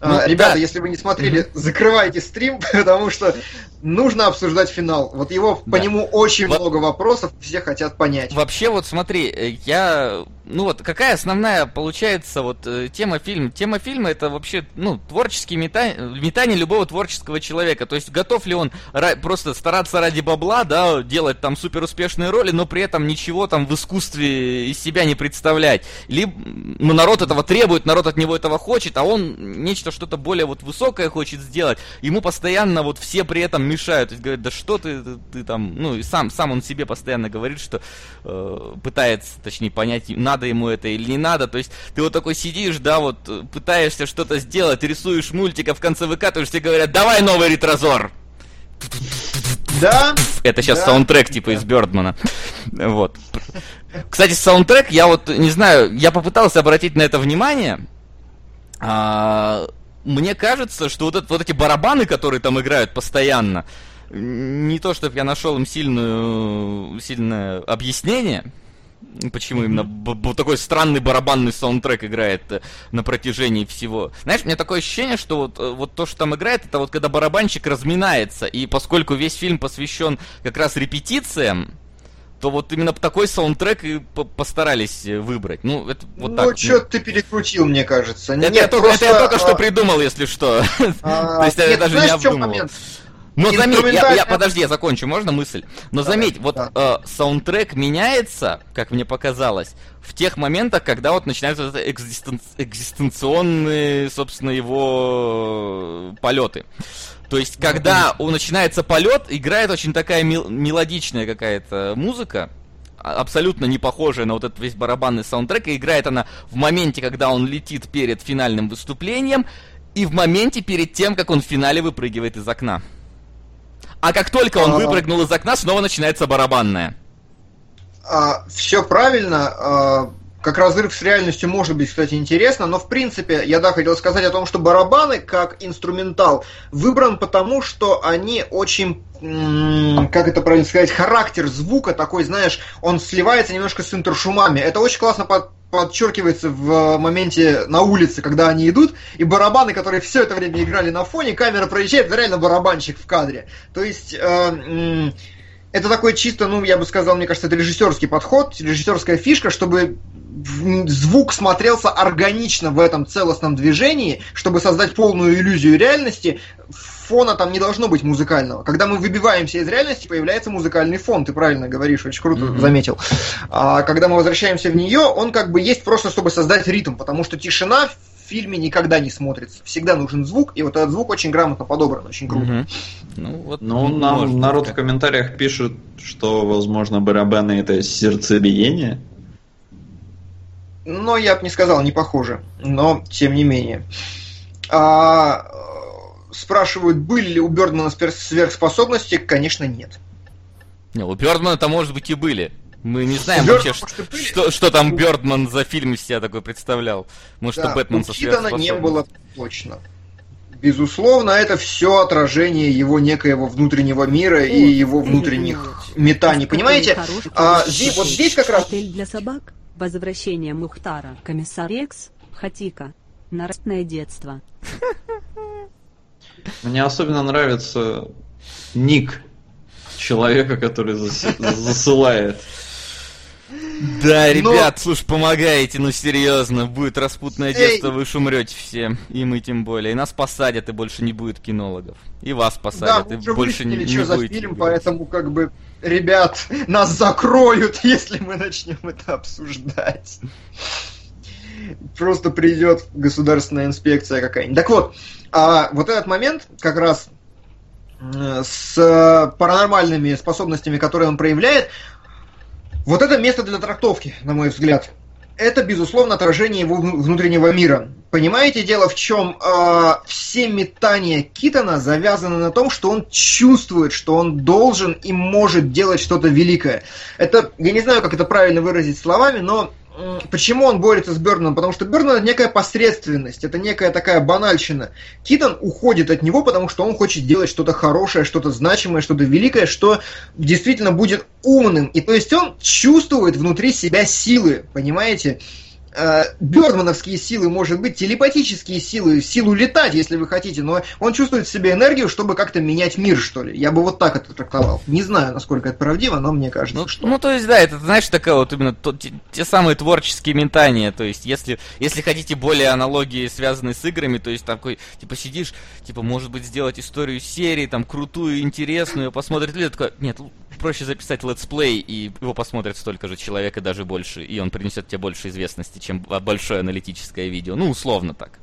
Ну, А, Ребята, да. если вы не смотрели, закрывайте стрим, [LAUGHS] потому что нужно обсуждать финал. Вот его по Да. нему очень Вот- много вопросов, все хотят понять. Вообще, вот смотри, э, я... Ну вот, какая основная, получается, вот э, тема фильма? Тема фильма это вообще, ну, творческие мета... метания любого творческого человека. То есть, готов ли он просто стараться ради бабла, да, делать там супер успешные роли, но при этом ничего там в искусстве из себя не представлять. Либо, ну, народ этого требует, народ от него этого хочет, а он нечто что-то более вот высокое хочет сделать. Ему постоянно вот все при этом мешают. То есть говорят, да что ты, ты, ты там, ну и сам, сам он себе постоянно говорит, что э, пытается, точнее, понять, надо ему это или не надо. То есть ты вот такой сидишь, да, вот э, пытаешься что-то сделать, рисуешь мультик, а в конце выкатываешь, тебе говорят, давай новый ретрозор. Да? Это сейчас Да. саундтрек типа из Бёрдмана. Вот. Кстати, саундтрек, я вот не знаю, я попытался обратить на это внимание. А, мне кажется, что вот, это- вот эти барабаны, которые там играют постоянно, не то, чтобы я нашел им сильную, сильное объяснение, почему именно б- б- такой странный барабанный саундтрек играет э, на протяжении всего. Знаешь, у меня такое ощущение, что вот, э, вот то, что там играет, это вот когда барабанщик разминается, и поскольку весь фильм посвящен как раз репетициям, то вот именно такой саундтрек и по- постарались э, выбрать. Ну, это вот ну, так. что ты перекрутил, мне кажется. Это, Нет, я только, это я просто, только что а, придумал, если что. а, [LAUGHS] То есть я даже не обдумывал. момент? Но заметь, я, я, подожди, я закончу, можно мысль? Но Давай, заметь, вот да. э, саундтрек меняется, как мне показалось, в тех моментах, когда вот начинаются вот экзистен- экзистенционные, собственно, его полеты. То есть, когда у- начинается полет, играет очень такая мел- мелодичная какая-то музыка, а- абсолютно не похожая на вот этот весь барабанный саундтрек, и играет она в моменте, когда он летит перед финальным выступлением, и в моменте перед тем, как он в финале выпрыгивает из окна. А как только он А. выпрыгнул из окна, снова начинается барабанная. все правильно. а, как разрыв с реальностью может быть, кстати, интересно, но в принципе, я да хотел сказать о том, что барабаны как инструментал выбран потому, что они очень, как это правильно сказать, характер звука такой, знаешь, он сливается немножко с интершумами. Это очень классно под- подчеркивается в моменте на улице, когда они идут, и барабаны, которые все это время играли на фоне, камера проезжает, это реально барабанщик в кадре. То есть э, это такой чисто, ну, я бы сказал, мне кажется, это режиссерский подход, режиссерская фишка, чтобы звук смотрелся органично в этом целостном движении, чтобы создать полную иллюзию реальности, фона там не должно быть музыкального. Когда мы выбиваемся из реальности, появляется музыкальный фон, ты правильно говоришь, очень круто Мгм. заметил. А когда мы возвращаемся в нее, он как бы есть просто, чтобы создать ритм, потому что тишина в фильме никогда не смотрится. Всегда нужен звук, и вот этот звук очень грамотно подобран, очень круто. Мгм. Ну, вот, Ну, нам может, народ в как- комментариях пишет, что, возможно, барабаны это сердцебиение. Но я бы не сказал, не похоже. Но тем не менее. А, спрашивают, были ли у Бёрдмана спер- сверхспособности? Конечно, нет. Не, у Бёрдмана-то, может быть, и были. Мы не знаем вообще, были. что, что там Бёрдман за фильм из себя такой представлял. Может, Да, что Бэтмен у со Китона не было точно. Безусловно, это все отражение его некоего внутреннего мира и его внутренних метаний. Понимаете? А, здесь- вот здесь как раз Отель для собак. Возвращение Мухтара. Комиссар Рекс. Хатика. Нарастное детство. Мне особенно нравится ник человека, который засылает. Да, ребят, Но... слушай, помогаете, ну серьезно, будет распутное детство, вы ж умрете все, и мы тем более. И нас посадят, и больше не будет кинологов. И вас посадят, да, и больше не, не за фильм, поэтому как бы, ребят, нас закроют, [LAUGHS] если мы начнем это обсуждать. Просто придет государственная инспекция какая-нибудь. Так вот, а вот этот момент как раз с паранормальными способностями, которые он проявляет, вот это место для трактовки, на мой взгляд. Это, безусловно, отражение его внутреннего мира. Понимаете, дело в чем? Э, все метания Китона завязаны на том, что он чувствует, что он должен и может делать что-то великое. Это, я не знаю, как это правильно выразить словами, но почему он борется с Берном? Потому что Берн это некая посредственность, это некая такая банальщина. Китон уходит от него, потому что он хочет делать что-то хорошее, что-то значимое, что-то великое, что действительно будет умным. И то есть он чувствует внутри себя силы, понимаете? Э, Бёрдмановские силы, может быть, телепатические силы, силу летать, если вы хотите, но он чувствует в себе энергию, чтобы как-то менять мир, что ли. Я бы вот так это трактовал. Не знаю, насколько это правдиво, но мне кажется, ну, что... Ну, то есть, да, это, знаешь, такая вот именно то, те, те самые творческие метания, то есть, если, если хотите более аналогии, связанные с играми, то есть, такой, типа, сидишь, типа, может быть, сделать историю серии, там, крутую, интересную, посмотрит люди, такой, нет, проще записать летсплей, и его посмотрит столько же человек и даже больше, и он принесет тебе больше известности, чем большое аналитическое видео. Ну, условно так.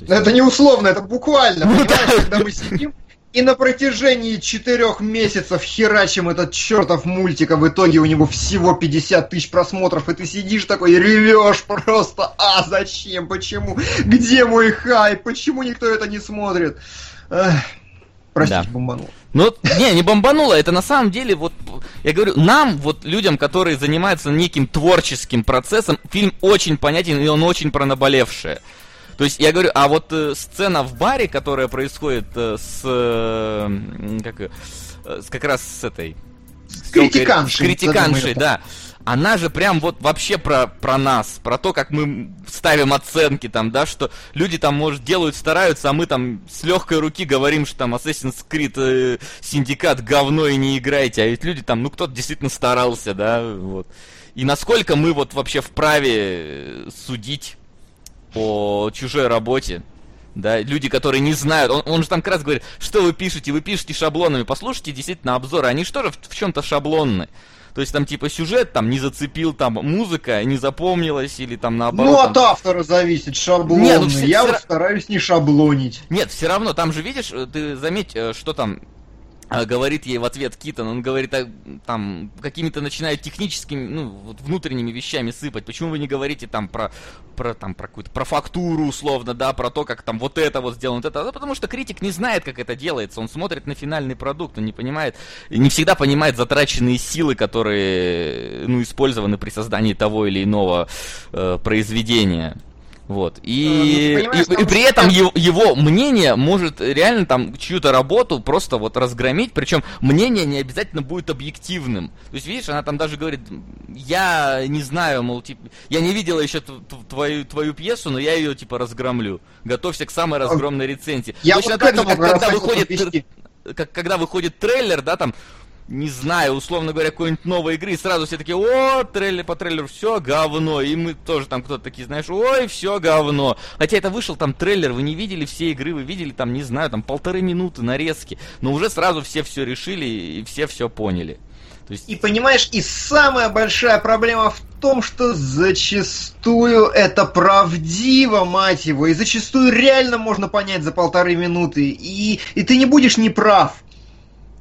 Есть... Это не условно, это буквально, ну понимаешь, когда мы сидим и на протяжении четырех месяцев херачим этот чертов мультик, а в итоге у него всего 50 тысяч просмотров, и ты сидишь такой и ревешь просто, а зачем, почему, где мой хайп, почему никто это не смотрит? Эх, простите, да. бомбанул. Ну, не, не бомбануло, это на самом деле, вот, я говорю, нам, вот, людям, которые занимаются неким творческим процессом, фильм очень понятен, и он очень про наболевшее. То есть, я говорю, а вот э, сцена в баре, которая происходит э, с, э, как, э, с, как раз с этой... С критиканшей. С критиканшей, да она же прям вот вообще про, про нас, про то, как мы ставим оценки там, да, что люди там, может, делают, стараются, а мы там с легкой руки говорим, что там Assassin's Creed э, Syndicate говно и не играйте, а ведь люди там, ну, кто-то действительно старался, да, вот. И насколько мы вот вообще вправе э, судить по чужой работе, да, люди, которые не знают, он, он же там как раз говорит, что вы пишете, вы пишете шаблонами, послушайте действительно обзоры, они же в, в чем-то шаблонны. То есть там типа сюжет там не зацепил, там музыка не запомнилась или там наоборот. Ну от там... автора зависит, шаблон. Нет, ну, Я все... вот стараюсь не шаблонить. Нет, все равно, там же видишь, э, ты заметь, э, что там говорит ей в ответ Китон, он говорит, а, там, какими-то начинают техническими, ну, вот внутренними вещами сыпать. Почему вы не говорите там про, про, там, про какую-то, про фактуру, условно, да, про то, как там вот это вот сделано, вот это. Да, потому что критик не знает, как это делается. Он смотрит на финальный продукт, он не понимает, не всегда понимает затраченные силы, которые, ну, использованы при создании того или иного э, произведения. Вот. И, ну, и, и, и при этом его, его мнение может реально там чью-то работу просто вот разгромить, причем мнение не обязательно будет объективным. То есть, видишь, она там даже говорит, я не знаю, мол, типа, я не видела еще твою, твою пьесу, но я ее типа разгромлю. Готовься к самой разгромной рецензии. Я Точно вот так же, как когда выходит, как, когда выходит трейлер, да, там не знаю, условно говоря, какой-нибудь новой игры, и сразу все такие, о, трейлер по трейлеру, все говно. И мы тоже там кто-то такие, знаешь, ой, все говно. Хотя это вышел там трейлер, вы не видели все игры, вы видели там, не знаю, там полторы минуты нарезки. Но уже сразу все все решили и все все поняли. То есть... И понимаешь, и самая большая проблема в том, что зачастую это правдиво, мать его, и зачастую реально можно понять за полторы минуты, и, и ты не будешь неправ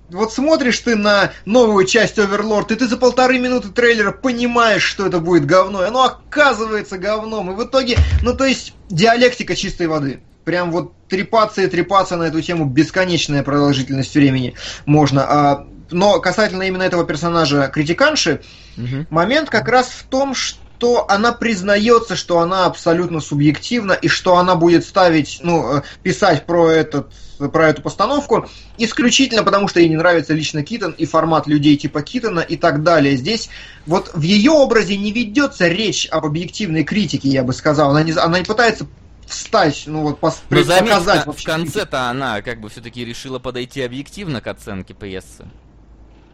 вот смотришь ты на новую часть Overlord, и ты за полторы минуты трейлера понимаешь, что это будет говно, и оно оказывается говном, и в итоге, ну то есть, диалектика чистой воды. Прям вот трепаться и трепаться на эту тему бесконечная продолжительность времени можно. А, но касательно именно этого персонажа критиканши, угу. момент как раз в том, что что она признается, что она абсолютно субъективна и что она будет ставить, ну, э, писать про этот про эту постановку исключительно потому, что ей не нравится лично Китон и формат людей типа Китона и так далее. Здесь вот в ее образе не ведется речь об объективной критике, я бы сказал. Она не, она не пытается встать, ну вот пос, Но заметь, показать в, конце-то она как бы все-таки решила подойти объективно к оценке пьесы.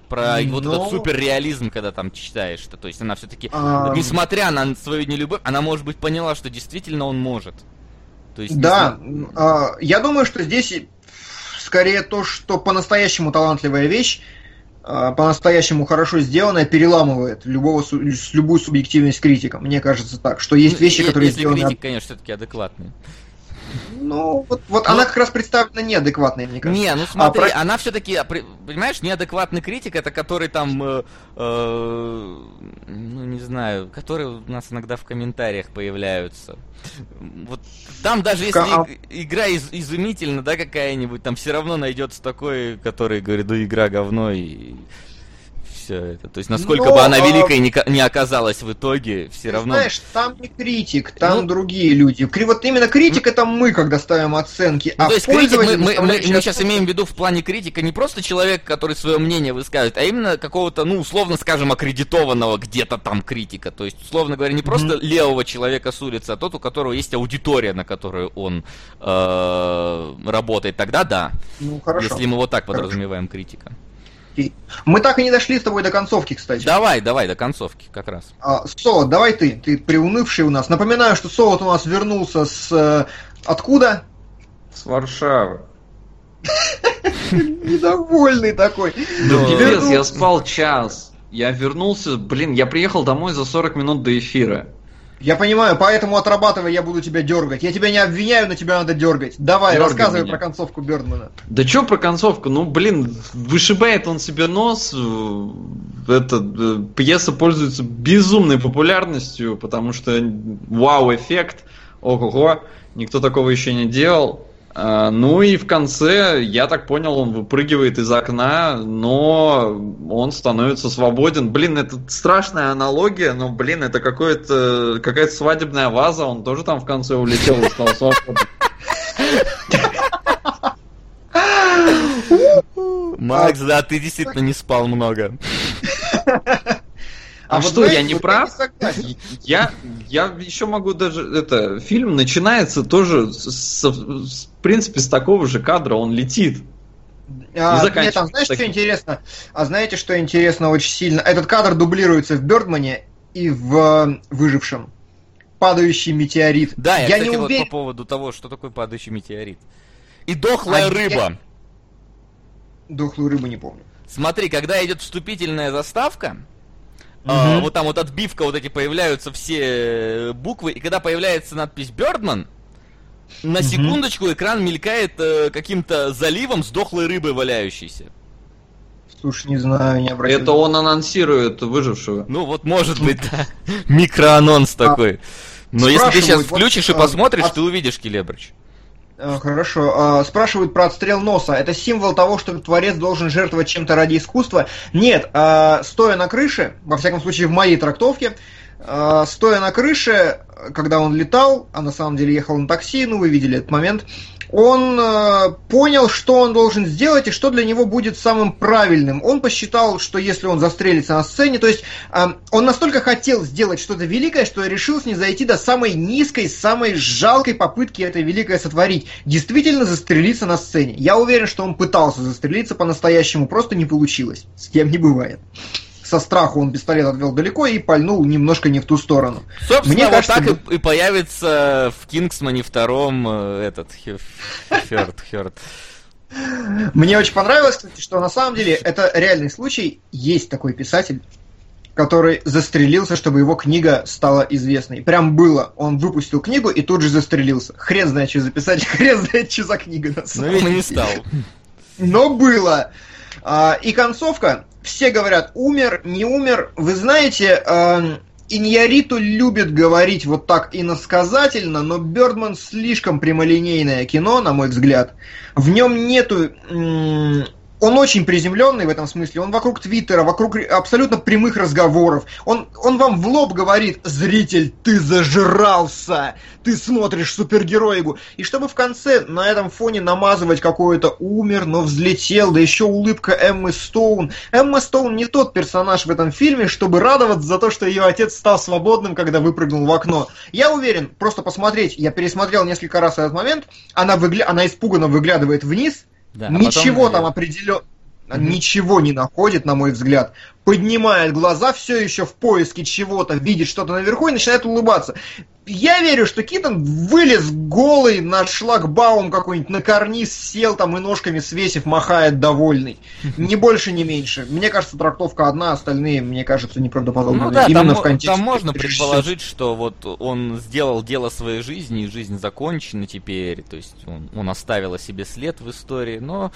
Про Но... вот этот суперреализм, когда там читаешь-то. То есть она все-таки, А. несмотря на свою нелюбовь, она, может быть, поняла, что действительно он может. То есть, Да, а, я думаю, что здесь скорее то, что по-настоящему талантливая вещь, а, по-настоящему хорошо сделанная, переламывает любого, любую субъективность критика. Мне кажется так, что есть Ну, вещи, которые Если сделаны... критик, конечно, все-таки адекватный. Ну, вот, вот она как раз представлена неадекватной, мне кажется. Не, ну смотри, про- она все-таки, понимаешь, неадекватный критик, это который там, э, э, ну не знаю, которые у нас иногда в комментариях появляются. Вот там даже если а- иг- игра из- изумительна, да, какая-нибудь, там все равно найдется такой, который говорит, да игра говно и все это. То есть насколько Но, бы она а- великой не, не оказалась в итоге, все равно. знаешь, там не критик, там Ну- другие люди. Вот именно критик это мы, когда ставим оценки, Ну, а то есть критик, мы, мы- мы- мы сейчас имеем в виду в плане критика не просто человек, который свое мнение высказывает, а именно какого-то, ну, условно скажем, аккредитованного где-то там критика. То есть, условно говоря, не просто левого человека с улицы, а тот, у которого есть аудитория, на которую он э, работает. Тогда да, Ну, хорошо. если мы вот так Хорошо. подразумеваем критика. Мы так и не дошли с тобой до концовки, кстати. Давай, давай, до концовки как раз. А, Солод, давай ты, ты приунывший у нас. Напоминаю, что Солод у нас вернулся с... э, Откуда? С Варшавы. [LAUGHS] Недовольный такой. Да пипец, я спал час. Я вернулся, блин, я приехал домой за 40 минут до эфира. Я понимаю, поэтому отрабатывай, я буду тебя дергать. Я тебя не обвиняю, но тебя надо дергать. Давай, Дергай рассказывай меня. про концовку Бердмана. Да чё про концовку? Ну, блин, вышибает он себе нос. э, Это, э, пьеса пользуется безумной популярностью, потому что вау-эффект, ого-го, никто такого еще не делал. А, Ну и в конце, я так понял, он выпрыгивает из окна, но он становится свободен. Блин, это страшная аналогия, но, блин, это какое-то, какая-то свадебная ваза, он тоже там в конце улетел и стал свободен. Макс, да, ты действительно не спал много. А, вот что, знаете, я не вот прав? согласен. [LAUGHS] Я, я еще могу даже... Это, фильм начинается тоже, с, с- в принципе, с такого же кадра, он летит. А, нет, там, знаешь, что таким. интересно? А знаете, что интересно очень сильно? Этот кадр дублируется в Бердмане и в э, «Выжившем». Падающий метеорит. Да, я, я кстати, не вот уверен. по поводу того, что такое падающий метеорит. И дохлая А я- рыба. Дохлую рыбу не помню. Смотри, когда идет вступительная заставка, а, вот там вот отбивка, вот эти появляются все э, буквы, и когда появляется надпись Бердман, на Мгм. секундочку экран мелькает э, каким-то заливом с дохлой рыбой валяющейся. Слушай, не знаю, не обратил. Это он анонсирует выжившего. Ну вот может быть, да. [LAUGHS] Микроанонс такой. Но если ты сейчас включишь и а, посмотришь, а- ты увидишь Келебрич. А, Хорошо. А, Спрашивают про отстрел носа. Это символ того, что творец должен жертвовать чем-то ради искусства? Нет. а, Стоя на крыше, во всяком случае в моей трактовке, стоя на крыше, когда он летал, а на самом деле ехал на такси, ну вы видели этот момент, он э, понял, что он должен сделать и что для него будет самым правильным. Он посчитал, что если он застрелится на сцене, то есть э, он настолько хотел сделать что-то великое, что решил снизойти до самой низкой, самой жалкой попытки это великое сотворить. Действительно застрелиться на сцене. Я уверен, что он пытался застрелиться по-настоящему, просто не получилось. С кем не бывает. Со страху он пистолет отвел далеко и пальнул немножко не в ту сторону. Собственно, Мне вот кажется, так и, и появится в Кингсмане втором э, этот Хё- Хёрд, Хёрд. Мне очень понравилось, кстати, что на самом деле это реальный случай. Есть такой писатель, который застрелился, чтобы его книга стала известной. Прям было. Он выпустил книгу и тут же застрелился. Хрен знает, что за писатель, [LAUGHS] хрен знает, что за книга на Но, видимо, не стал. Но было. А, и концовка. Все говорят, умер, не умер. Вы знаете, а, Иньяриту любит говорить вот так иносказательно, но Бердман слишком прямолинейное кино, на мой взгляд. В нем нету он очень приземленный в этом смысле. Он вокруг Твиттера, вокруг абсолютно прямых разговоров. Он, он вам в лоб говорит, зритель, ты зажрался, ты смотришь супергероику. И чтобы в конце на этом фоне намазывать какое-то умер, но взлетел, да еще улыбка Эммы Стоун. Эмма Стоун не тот персонаж в этом фильме, чтобы радоваться за то, что ее отец стал свободным, когда выпрыгнул в окно. Я уверен, просто посмотреть, я пересмотрел несколько раз этот момент, она, выгля... она испуганно выглядывает вниз, да, а Ничего потом... там определенно mm-hmm. ничего не находит, на мой взгляд. Поднимает глаза все еще в поиске чего-то, видит что-то наверху и начинает улыбаться. Я верю, что Китон вылез голый на шлагбаум какой-нибудь, на карниз сел там и ножками свесив, махает довольный. Ни больше, ни меньше. Мне кажется, трактовка одна, остальные, мне кажется, неправдоподобные. Ну да, Именно там, в контексте. Там можно предположить, что вот он сделал дело своей жизни, и жизнь закончена теперь. То есть он, он оставил о себе след в истории, но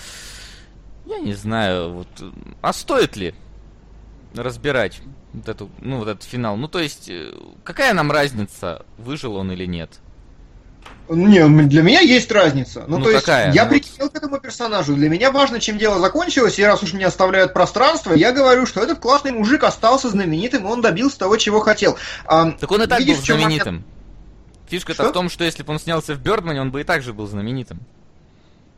я не знаю, вот, а стоит ли разбирать вот эту, ну, вот этот финал? Ну, то есть, э, какая нам разница, выжил он или нет? Не, для меня есть разница. Ну, ну то какая? есть, я ну, прикипел к этому персонажу. Для меня важно, чем дело закончилось, и раз уж мне оставляют пространство, я говорю, что этот классный мужик остался знаменитым, и он добился того, чего хотел. А, так он и так видишь, был знаменитым. Момент... Фишка-то в том, что если бы он снялся в Бёрдмане, он бы и так же был знаменитым.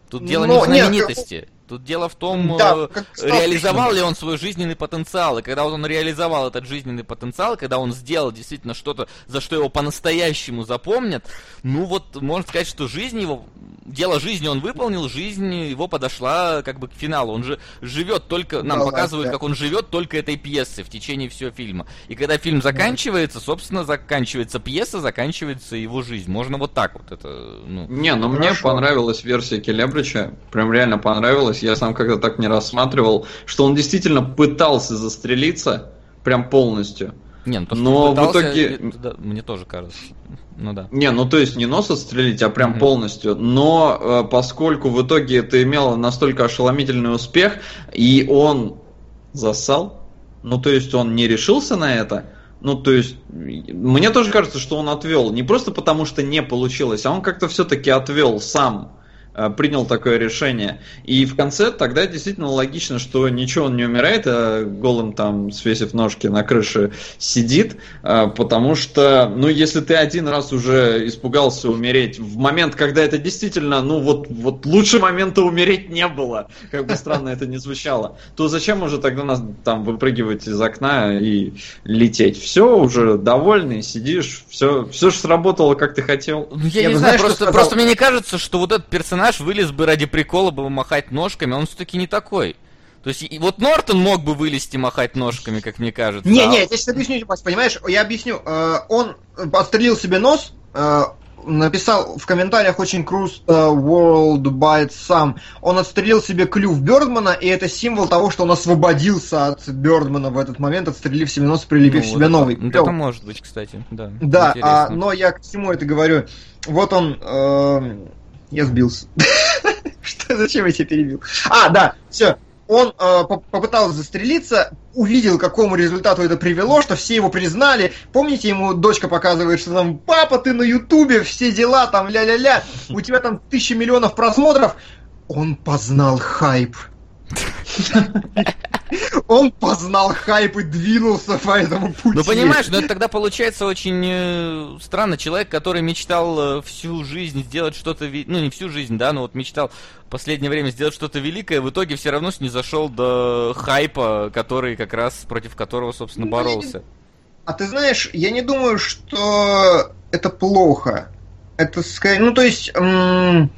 Тут дело Но, не в знаменитости. Нет, Тут дело в том, да, э, реализовал ли он свой жизненный потенциал. И когда вот он реализовал этот жизненный потенциал, когда он сделал действительно что-то, за что его по-настоящему запомнят, ну вот можно сказать, что жизнь его, дело жизни он выполнил, жизнь его подошла как бы к финалу. Он же живет только, нам да, показывают, да. как он живет только этой пьесы в течение всего фильма. И когда фильм заканчивается, собственно, заканчивается пьеса, заканчивается его жизнь. Можно вот так вот это, ну. Не, но Хорошо. мне понравилась версия Келебрича, прям реально понравилась есть я сам когда так не рассматривал, что он действительно пытался застрелиться прям полностью. Не, ну то, но пытался, в итоге... Да, мне тоже кажется. Ну да. Не, ну то есть не нос отстрелить, а прям mm-hmm. полностью. Но э, поскольку в итоге это имело настолько ошеломительный успех, и он засал, ну то есть он не решился на это, ну, то есть, мне тоже кажется, что он отвел. Не просто потому, что не получилось, а он как-то все-таки отвел сам принял такое решение. И в конце тогда действительно логично, что ничего он не умирает, а голым там, свесив ножки на крыше, сидит, э, потому что, ну, если ты один раз уже испугался умереть, в момент, когда это действительно, ну, вот, вот лучше момента умереть не было, как бы странно это не звучало, то зачем уже тогда нас там выпрыгивать из окна и лететь? Все, уже довольный, сидишь, все, все же сработало, как ты хотел. Ну, я, я не знаю, знаешь, просто, просто мне не кажется, что вот этот персонаж персонаж вылез бы ради прикола бы махать ножками, он все-таки не такой. То есть, и вот Нортон мог бы вылезти махать ножками, как мне кажется. Не, не, я сейчас объясню, понимаешь, я объясню. Э, он подстрелил себе нос, э, написал в комментариях очень круто World Bites Sam. Он отстрелил себе клюв Бёрдмана, и это символ того, что он освободился от Бёрдмана в этот момент, отстрелив себе нос, прилепив ну, себе вот новый. Это, это может быть, кстати, да. Да, а, но я к чему это говорю? Вот он э, я сбился. [LAUGHS] Что, зачем я тебя перебил? А, да, все. Он э, попытался застрелиться, увидел, к какому результату это привело, что все его признали. Помните, ему дочка показывает, что там, папа, ты на ютубе, все дела, там, ля-ля-ля, у тебя там тысячи миллионов просмотров. Он познал хайп. Он познал хайп и двинулся по этому пути. Ну понимаешь, но это тогда получается очень э, странно. Человек, который мечтал э, всю жизнь сделать что-то, ну не всю жизнь, да, но вот мечтал в последнее время сделать что-то великое, в итоге все равно не зашел до хайпа, который как раз против которого, собственно, ну, боролся. А ты знаешь, я не думаю, что это плохо. Это скорее, ну то есть... М-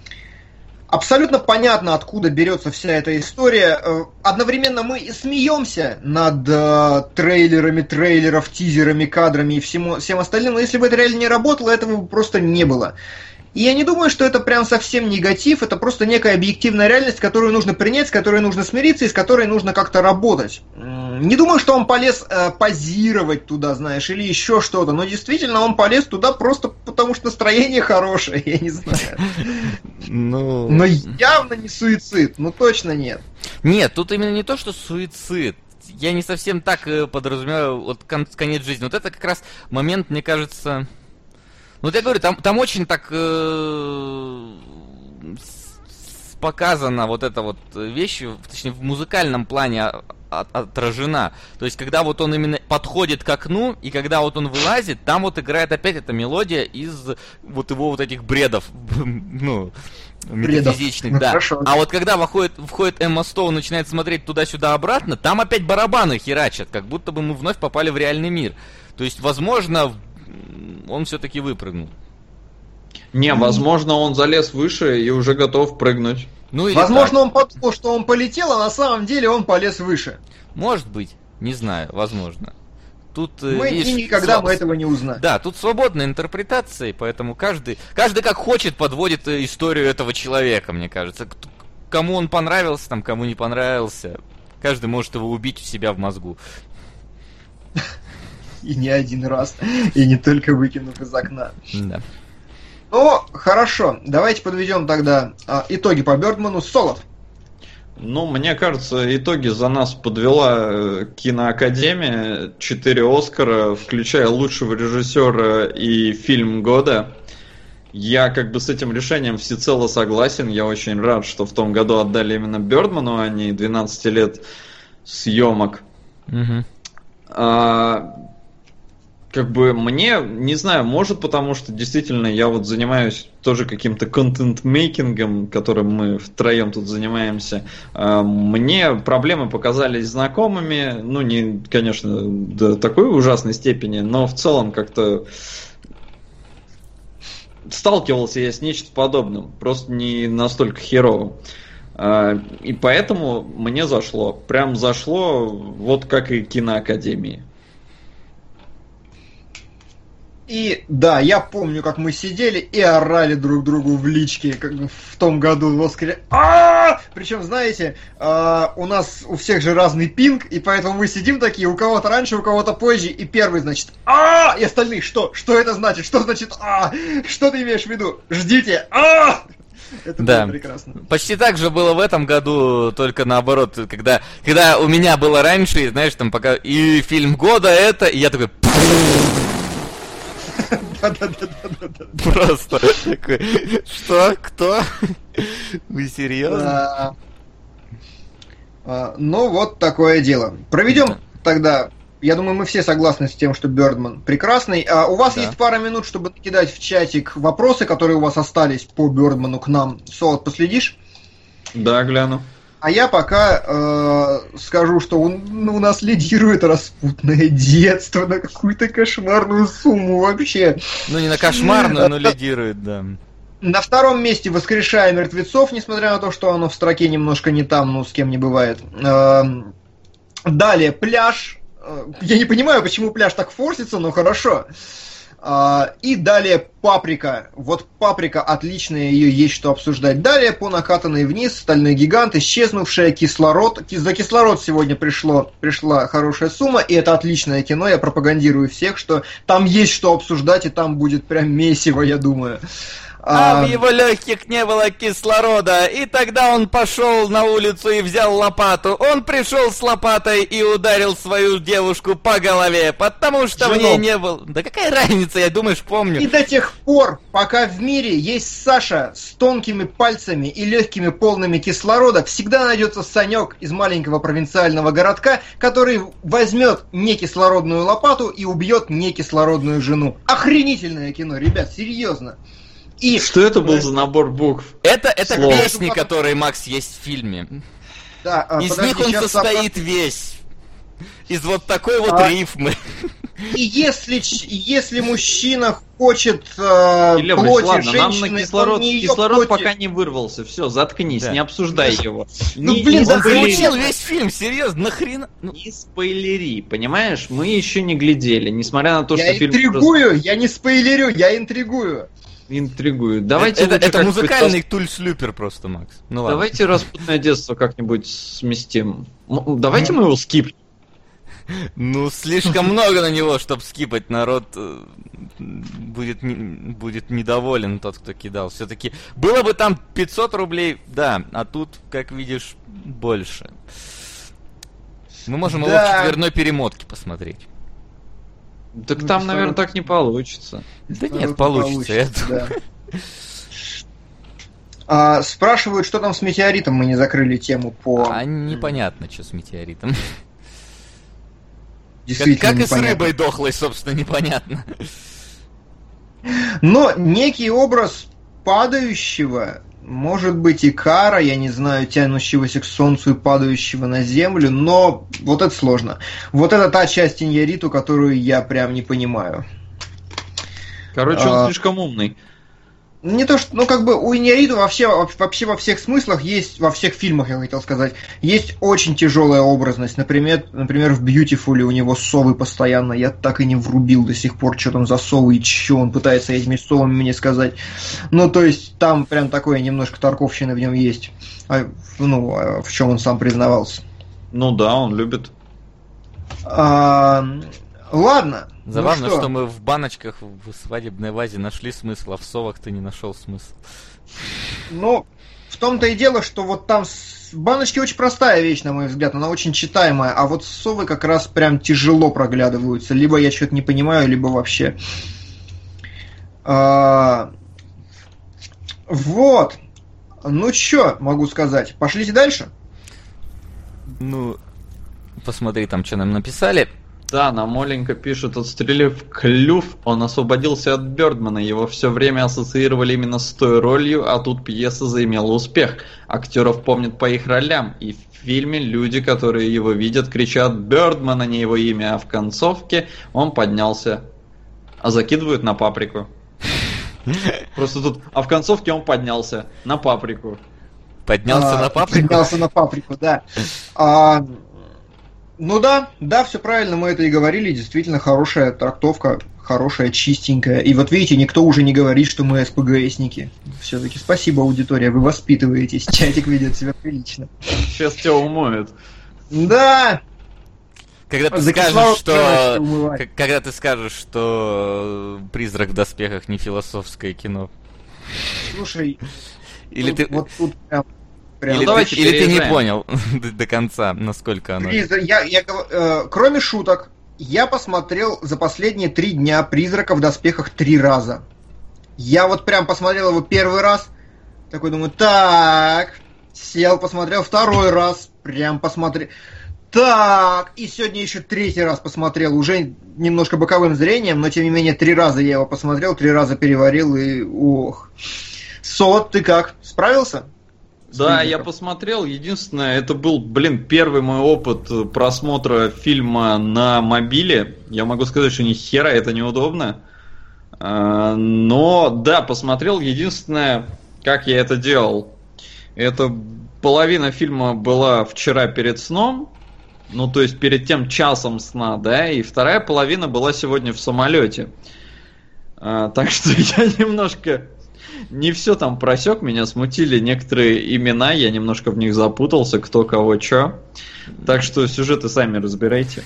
Абсолютно понятно, откуда берется вся эта история. Э, одновременно мы смеемся над э, трейлерами, трейлеров, тизерами, кадрами и всему, всем остальным, но если бы это реально не работало, этого бы просто не было. И я не думаю, что это прям совсем негатив, это просто некая объективная реальность, которую нужно принять, с которой нужно смириться и с которой нужно как-то работать. Не думаю, что он полез э, позировать туда, знаешь, или еще что-то, но действительно он полез туда просто потому, что настроение хорошее, [LAUGHS] я не знаю. Ну... Но явно не суицид, ну точно нет. Нет, тут именно не то, что суицид я не совсем так э, подразумеваю вот конец жизни. Вот это как раз момент, мне кажется, вот я говорю, там, там очень так... Э, показана вот эта вот вещь, точнее в музыкальном плане от, отражена. То есть, когда вот он именно подходит к окну, и когда вот он вылазит, там вот играет опять эта мелодия из вот его вот этих бредов, [LAUGHS] ну, метафизичных, да. Хорошо. А вот когда выходит, входит Эмма Стоун, начинает смотреть туда-сюда обратно, там опять барабаны херачат, как будто бы мы вновь попали в реальный мир. То есть, возможно, он все-таки выпрыгнул. Не, возможно, он залез выше и уже готов прыгнуть. Ну, или Возможно, так. он подумал, что он полетел, а на самом деле он полез выше. Может быть, не знаю, возможно. Тут, э, мы видишь, и никогда своб... мы этого не узнаем. Да, тут свободная интерпретация, поэтому каждый, каждый как хочет подводит э, историю этого человека, мне кажется. Кому он понравился, там, кому не понравился. Каждый может его убить у себя в мозгу. [LAUGHS] И не один раз, и не только выкинув из окна. Да. Ну, хорошо. Давайте подведем тогда а, итоги по Бердману. Солод. Ну, мне кажется, итоги за нас подвела э, киноакадемия. Четыре Оскара, включая лучшего режиссера и фильм года. Я как бы с этим решением всецело согласен. Я очень рад, что в том году отдали именно Бердману, а не 12 лет съемок. Угу. А, как бы мне, не знаю, может потому что действительно я вот занимаюсь тоже каким-то контент-мейкингом, которым мы втроем тут занимаемся. А, мне проблемы показались знакомыми, ну не, конечно, до такой ужасной степени, но в целом как-то сталкивался я с нечто подобным, просто не настолько херово. А, и поэтому мне зашло. Прям зашло, вот как и киноакадемии. И да, я помню, как мы сидели и орали друг другу в личке, как в том году в Оскаре. А! Причем, знаете, а, у нас у всех же разный пинг, и поэтому мы сидим такие, у кого-то раньше, у кого-то позже, и первый значит а и остальные что? Что это значит? Что значит а Что ты имеешь в виду? Ждите! а это да. прекрасно. Почти так же было в этом году, только наоборот, когда, когда у меня было раньше, знаешь, там пока и фильм года это, и я такой Просто такой, что, кто? Вы серьезно? А, ну, вот такое дело. Проведем тогда я думаю, мы все согласны с тем, что Бердман прекрасный. А у вас да. есть пара минут, чтобы накидать в чатик вопросы, которые у вас остались по Бердману к нам. Солод, последишь? Да, гляну. А я пока э, скажу, что он, ну, у нас лидирует распутное детство на какую-то кошмарную сумму вообще. Ну, не на кошмарную, но лидирует, да. На втором месте «Воскрешая мертвецов», несмотря на то, что оно в строке немножко не там, ну, с кем не бывает. Эм, далее «Пляж». Э, я не понимаю, почему пляж так форсится, но хорошо. А, и далее паприка. Вот паприка отличная, ее есть что обсуждать. Далее по накатанной вниз стальной гигант, исчезнувшая кислород. За кислород сегодня пришло, пришла хорошая сумма, и это отличное кино. Я пропагандирую всех, что там есть что обсуждать, и там будет прям месиво, я думаю. А, а в его легких не было кислорода, и тогда он пошел на улицу и взял лопату. Он пришел с лопатой и ударил свою девушку по голове, потому что Жену. в ней не было... Да какая разница, я думаешь, помню. И до тех пор, пока в мире есть Саша с тонкими пальцами и легкими полными кислорода, всегда найдется Санек из маленького провинциального городка, который возьмет некислородную лопату и убьет некислородную жену. Охренительное кино, ребят, серьезно. И... Что это был за набор букв? Это, это песни, которые, Макс, есть в фильме. Да, а, Из подожди, них он состоит сам... весь. Из вот такой вот а... рифмы. И если, если мужчина хочет э, Или, плоти ладно, женщины, нам на кислород, кислород плоти... пока не вырвался. Все, заткнись, да. не обсуждай его. Ну, не, блин, зазвучил весь фильм, серьезно, нахрена? Ну... Не спойлери, понимаешь? Мы еще не глядели, несмотря на то, я что фильм... Я интригую, я не спойлерю, я интригую интригует. Давайте это, это музыкальный тульслюпер просто, Макс. Ну, ладно. Давайте распутное детство как-нибудь сместим. Давайте мы его скипнем. Ну, слишком много на него, чтобы скипать. Народ э, будет, будет недоволен, тот, кто кидал. Все-таки было бы там 500 рублей, да, а тут, как видишь, больше. Мы можем да. его в четверной перемотке посмотреть. Так ну, там, наверное, так не получится. Да нет, получится, получится, я думаю. Да. А, спрашивают, что там с метеоритом, мы не закрыли тему по... А непонятно, что с метеоритом. [LAUGHS] Как, Действительно как и с рыбой дохлой, собственно, непонятно. Но некий образ падающего, может быть и кара, я не знаю, тянущегося к солнцу и падающего на землю, но вот это сложно. Вот это та часть Иньяриту, которую я прям не понимаю. Короче, А. он слишком умный. Не то, что, ну, как бы у Иньяриту вообще, вообще во всех смыслах есть, во всех фильмах, я хотел сказать, есть очень тяжелая образность. Например, например, в Beautiful у него совы постоянно. Я так и не врубил до сих пор, что там за совы и что он пытается этими совами мне сказать. Ну, то есть, там прям такое немножко тарковщины в нем есть. А, ну, а в чем он сам признавался. Ну да, он любит. А, ладно. ну Забавно, что? мы в баночках в свадебной вазе нашли смысл, а в совах ты не нашел смысл. Ну, в том-то и дело, что вот там с- баночке очень простая вещь, на мой взгляд, она очень читаемая, а вот совы как раз прям тяжело проглядываются. Либо я что-то не понимаю, либо вообще. А, Вот. Ну чё, могу сказать. Пошлите дальше? Ну, посмотри там, что нам написали. Да, нам Оленька пишет, отстрелив клюв, он освободился от Бёрдмана. Его все время ассоциировали именно с той ролью, а тут пьеса заимела успех. Актеров помнят по их ролям, и в фильме люди, которые его видят, кричат «Бёрдман», а не его имя, а в концовке он поднялся. А закидывают на паприку. [LAUGHS] Просто тут, а в концовке он поднялся на паприку. Поднялся А, на паприку. Поднялся на паприку, да. [LAUGHS] Ну да, да, все правильно, мы это и говорили. Действительно хорошая трактовка, хорошая, чистенькая. И вот видите, никто уже не говорит, что мы СПГСники. Все-таки спасибо, аудитория, вы воспитываетесь. Чатик ведет себя прилично. Сейчас тебя умоют. Да, Когда ты За скажешь, что... Когда ты скажешь, что э, «Призрак в доспехах» не философское кино. слушай, Или тут- ты... вот тут прям... прям- Или, Ну, давайте ты, или ты не понял [LAUGHS] до, до конца, насколько оно... Призра- я, я э, кроме шуток, я посмотрел за последние три дня «Призрака в доспехах» три раза. Я вот прям посмотрел его первый раз, такой думаю, так, сел, посмотрел второй раз, прям посмотрел, так, и сегодня еще третий раз посмотрел, уже немножко боковым зрением, но тем не менее три раза я его посмотрел, три раза переварил и ох. Сот, ты как, справился? Да, я посмотрел. Единственное, это был, блин, первый мой опыт э, просмотра фильма на мобиле. Я могу сказать, что ни хера это неудобно. А, Но, да, посмотрел. Единственное, как я это делал. Это половина фильма была вчера перед сном. Ну, то есть перед тем часом сна, да, и вторая половина была сегодня в самолете. А, [LAUGHS] так что я немножко не все там просек, меня смутили некоторые имена, я немножко в них запутался, кто кого чё. Так что сюжеты сами разбирайте.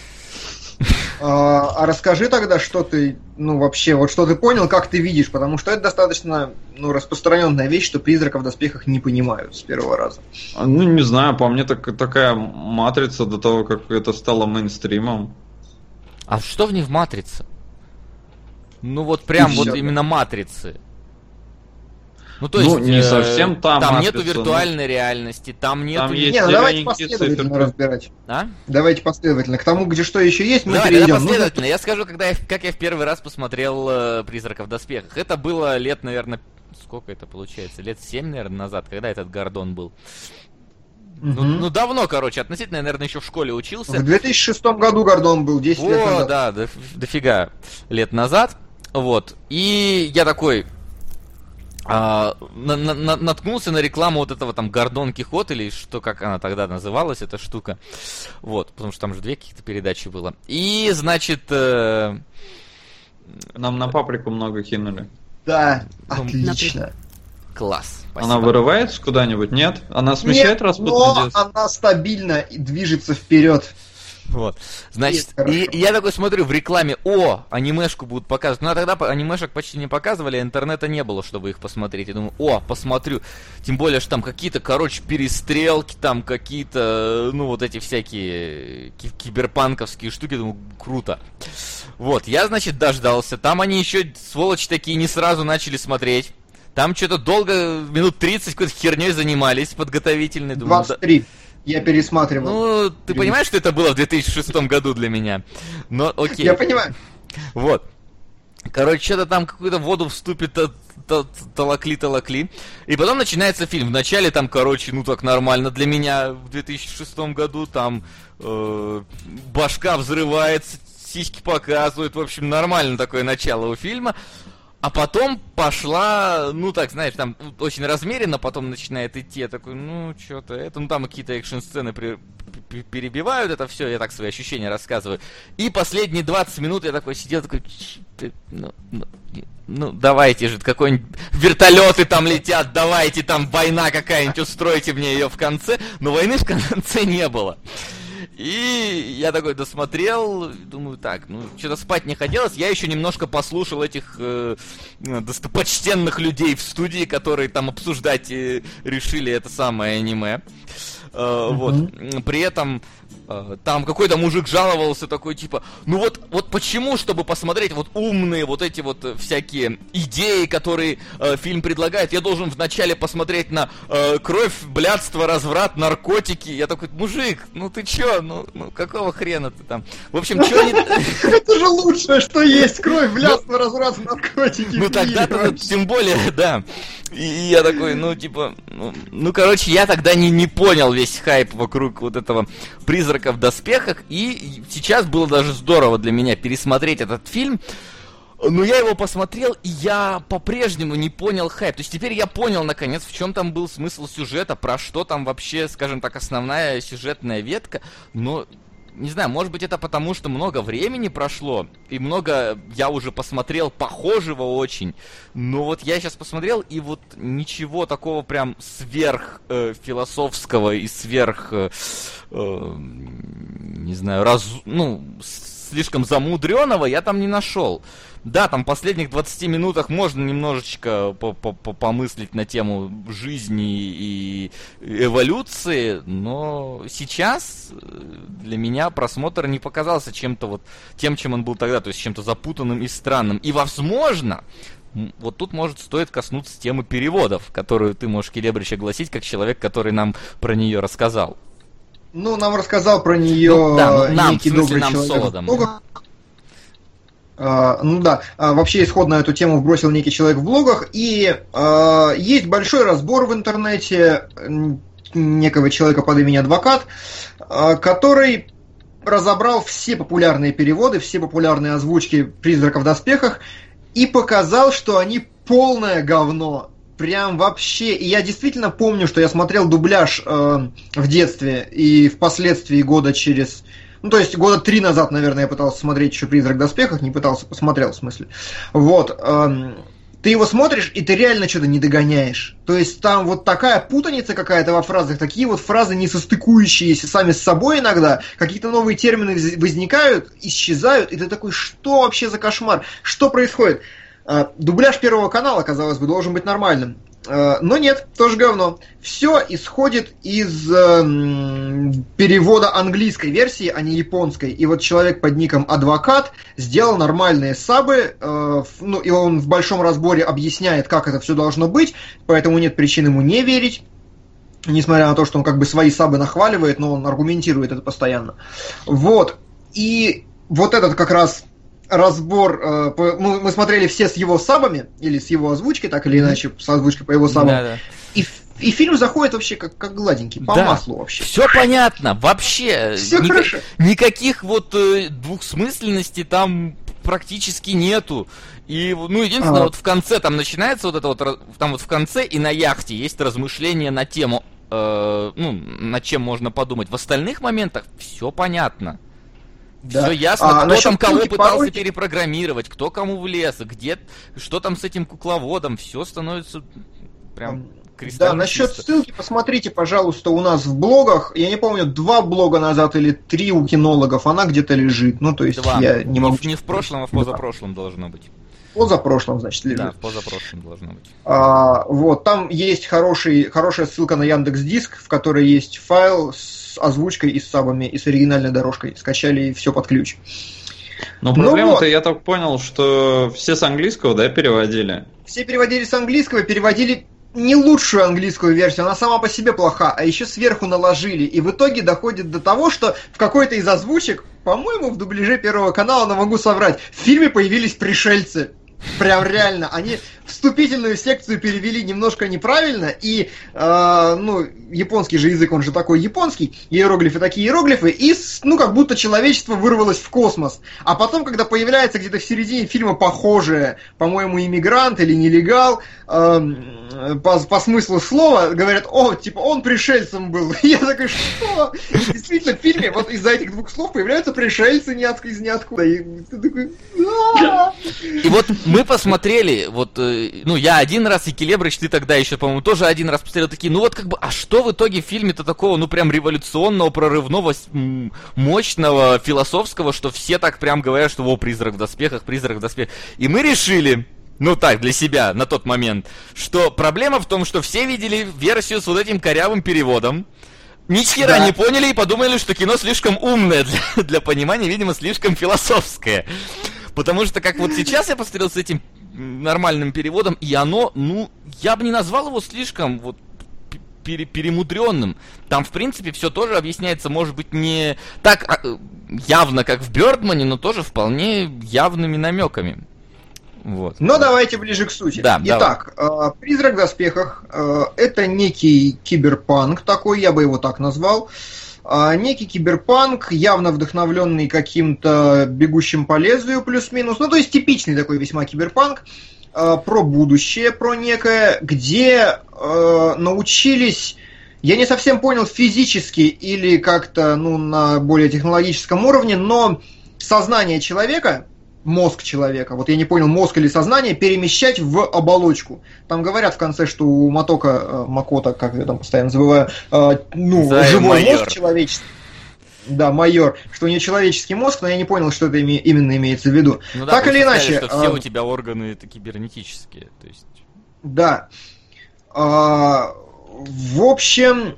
А, а расскажи тогда, что ты, ну вообще, вот что ты понял, как ты видишь, потому что это достаточно, ну, распространенная вещь, что призрака в доспехах не понимают с первого раза. А, Ну, не знаю, по мне так, такая матрица до того, как это стало мейнстримом. А что в них матрица? Ну вот прям И вот всё. именно матрицы. Ну то Ну, есть не э, совсем та там матрица, нету виртуальной реальности, там нету... Там есть не, ну давайте последовательно циферки. разбирать. А? Давайте последовательно. К тому, где что еще есть, мы Давай, тогда перейдем. Ну, последовательно. Я скажу, когда я, как я в первый раз посмотрел э, «Призрака в доспехах». Это было лет, наверное, сколько это получается? Лет 7, наверное, назад, когда этот Гордон был. Ну, мгм. ну, давно, короче, относительно, я, наверное, еще в школе учился. В 2006 году Гордон был, 10 лет О, назад. да, доф- дофига лет назад. Вот. И я такой а, на- на- на- наткнулся на рекламу вот этого там Гордон Кихот или что, как она тогда называлась, эта штука. Вот, потому что там же две каких-то передачи было. И, значит, э, Нам на паприку много кинули. Да, Ну, отлично. класс. Она спасибо. вырывается куда-нибудь? Нет? Она смещает Нет, распутный но она стабильно и движется вперед. Вот. Значит, и, и я такой смотрю в рекламе, о, анимешку будут показывать. Ну, а тогда анимешек почти не показывали, а интернета не было, чтобы их посмотреть. Я думаю, о, посмотрю. Тем более, что там какие-то, короче, перестрелки, там какие-то, ну, вот эти всякие ки- киберпанковские штуки. Думаю, круто. Вот, я, значит, дождался. Там они еще, сволочи такие, не сразу начали смотреть. Там что-то долго, минут 30 какой-то херней занимались подготовительной. Думаю, да- 23. Я пересматривал. Ну, ты понимаешь, что это было в 2006 году для меня? Но окей. Я понимаю. Вот. Короче, что-то там какую-то воду вступит, та- та- толокли, толокли. И потом начинается фильм. Вначале там, короче, ну так нормально для меня в 2006 году. Там э, башка взрывается, сиськи показывают. В общем, нормально такое начало у фильма. А потом пошла, ну так, знаешь, там очень размеренно потом начинает идти. Я такой, ну, что-то это, ну там какие-то экшн-сцены при- перебивают это все, я так свои ощущения рассказываю. И последние 20 минут я такой сидел, такой, «Ч- ты, ну, ну, ну, давайте же, какой-нибудь вертолеты там летят, давайте там война какая-нибудь, устройте мне ее в конце. Но войны в конце не было. И я такой досмотрел, думаю, так, ну, что-то спать не хотелось. Я еще немножко послушал этих э, достопочтенных людей в студии, которые там обсуждать э, решили это самое аниме. Э, Вот. При этом там какой-то мужик жаловался такой, типа, ну вот, вот почему, чтобы посмотреть вот умные вот эти вот э, всякие идеи, которые э, фильм предлагает, я должен вначале посмотреть на э, кровь, блядство, разврат, наркотики. Я такой, мужик, ну ты чё, ну, ну какого хрена ты там? В общем, чё не... [LAUGHS] Это же лучшее, что есть. Кровь, блядство, разврат, наркотики. Ну тогда-то вообще. тем более, да. И, я такой, ну типа, ну, ну, короче, я тогда не, не понял весь хайп вокруг вот этого призрака в доспехах. И сейчас было даже здорово для меня пересмотреть этот фильм. Но я его посмотрел, и я по-прежнему не понял хайп. То есть теперь я понял, наконец, в чем там был смысл сюжета, про что там вообще, скажем так, основная сюжетная ветка. Но не знаю, может быть это потому, что много времени прошло, и много я уже посмотрел похожего очень. Но вот я сейчас посмотрел, и вот ничего такого прям сверх э, философского и сверх, э, э, не знаю, раз, ну, с- слишком замудренного я там не нашел. Да, там в последних 20 минутах можно немножечко по- по- по- помыслить на тему жизни и эволюции, но сейчас э, для меня просмотр не показался чем-то вот тем, чем он был тогда, то есть чем-то запутанным и странным. И возможно, вот тут может стоит коснуться темы переводов, которую ты можешь, Келебрич, огласить, как человек, который нам про нее рассказал. Ну, нам рассказал про нее Ну, да, ну, нам, некий в смысле, добрый нам человек. Солодом. блогах. А, ну да, А, вообще исходно эту тему вбросил некий человек в блогах, и а, есть большой разбор в интернете некого человека под именем Адвокат, который разобрал все популярные переводы, все популярные озвучки «Призраков в доспехах» и показал, что они полное говно. Прям вообще. И я действительно помню, что я смотрел дубляж э, в детстве и впоследствии года через... Ну, то есть года три назад, наверное, я пытался смотреть еще «Призрак в доспехах», не пытался, посмотрел, в смысле. Вот. эм, ты его смотришь, и ты реально что-то не догоняешь. То есть там вот такая путаница какая-то во фразах, такие вот фразы не состыкующиеся сами с собой иногда, какие-то новые термины возникают, исчезают, и ты такой, что вообще за кошмар? Что происходит? А, Дубляж Первого канала, казалось бы, должен быть нормальным. А, Но нет, тоже говно. Все исходит из эм, перевода английской версии, а не японской. И вот человек под ником Адвокат сделал нормальные сабы, э, ну и он в большом разборе объясняет, как это все должно быть, поэтому нет причин ему не верить. Несмотря на то, что он как бы свои сабы нахваливает, но он аргументирует это постоянно. Вот. И вот этот как раз разбор, э, по- мы, мы смотрели все с его сабами, или с его озвучкой, так или иначе, с озвучкой по его сабам. Да-да. И, ф- и фильм заходит вообще как, как гладенький, по Да. маслу вообще. Все понятно, вообще. Всё ника- хорошо. Никаких вот э, двухсмысленностей там практически нету. И, ну, единственное, А. вот в конце там начинается вот это вот, там вот в конце и на яхте есть размышления на тему, э, ну, над чем можно подумать. В остальных моментах все понятно. Да. Все ясно, А, кто насчет там кого пытался пародии- перепрограммировать, кто кому влез, где, что там с этим кукловодом, все становится прям Да, кристально насчет чисто. ссылки посмотрите, пожалуйста, у нас в блогах. Я не помню, два блога назад или три у кинологов, она где-то лежит. Ну, то есть Два. я не могу... не в прошлом, а в Да. позапрошлом должно быть. Позапрошлом, значит, лежит. Да, в позапрошлом должно быть. А, вот, там есть хороший, хорошая ссылка на Яндекс Диск, в которой есть файл с озвучкой и с сабами, и с оригинальной дорожкой. Скачали все под ключ. Но Ну проблема-то, вот. я так понял, что все с английского, да, переводили. все переводили с английского, переводили не лучшую английскую версию, она сама по себе плоха, а еще сверху наложили. И в итоге доходит до того, что в какой-то из озвучек, по-моему, в дубляже Первого канала, но могу соврать, в фильме появились пришельцы. Прям реально. Они вступительную секцию перевели немножко неправильно, и, э, ну, японский же язык, он же такой японский, иероглифы такие иероглифы, и, ну, как будто человечество вырвалось в космос. А потом, когда появляется где-то в середине фильма похожее, по-моему, иммигрант или нелегал, э, по, по смыслу слова, говорят, о, типа, он пришельцем был. И [LAUGHS] я такой, что? Действительно, в фильме вот из-за этих двух слов появляются пришельцы из ниоткуда. И ты такой, И вот мы посмотрели, вот э, ну, я один раз, и Келебрыч, ты тогда еще, по-моему, тоже один раз посмотрел, такие, ну вот как бы, а что в итоге в фильме-то такого, ну, прям революционного, прорывного, мощного, философского, что все так прям говорят, что, о, призрак в доспехах, призрак в доспехах. И мы решили, ну так, для себя на тот момент, что проблема в том, что все видели версию с вот этим корявым переводом, ни хера да. не поняли и подумали, что кино слишком умное для, [LAUGHS] для понимания, видимо, слишком философское. Потому что, как вот сейчас я посмотрел с этим нормальным переводом, и оно, ну, я бы не назвал его слишком вот пере перемудренным. Там, в принципе, все тоже объясняется, может быть, не так а, явно, как в Бердмане, но тоже вполне явными намеками. Вот. Но давайте ближе к сути. Да, Итак, давай. «Призрак в доспехах» — это некий киберпанк такой, я бы его так назвал. А, некий киберпанк, явно вдохновленный каким-то бегущим по лезвию плюс-минус. Ну, то есть типичный такой весьма киберпанк а, про будущее, про некое, где э, научились, я не совсем понял физически или как-то ну, на более технологическом уровне, но сознание человека мозг человека, вот я не понял, мозг или сознание, перемещать в оболочку. Там говорят в конце, что у Матока, э, Макота, как я там постоянно забываю, э, ну, Зай живой майор. мозг человеческий. Да, майор, что у нее человеческий мозг, но я не понял, что это име, именно имеется в виду. Ну, да, так или иначе. Что все э, у тебя органы это кибернетические, то есть. Да. Э, в общем,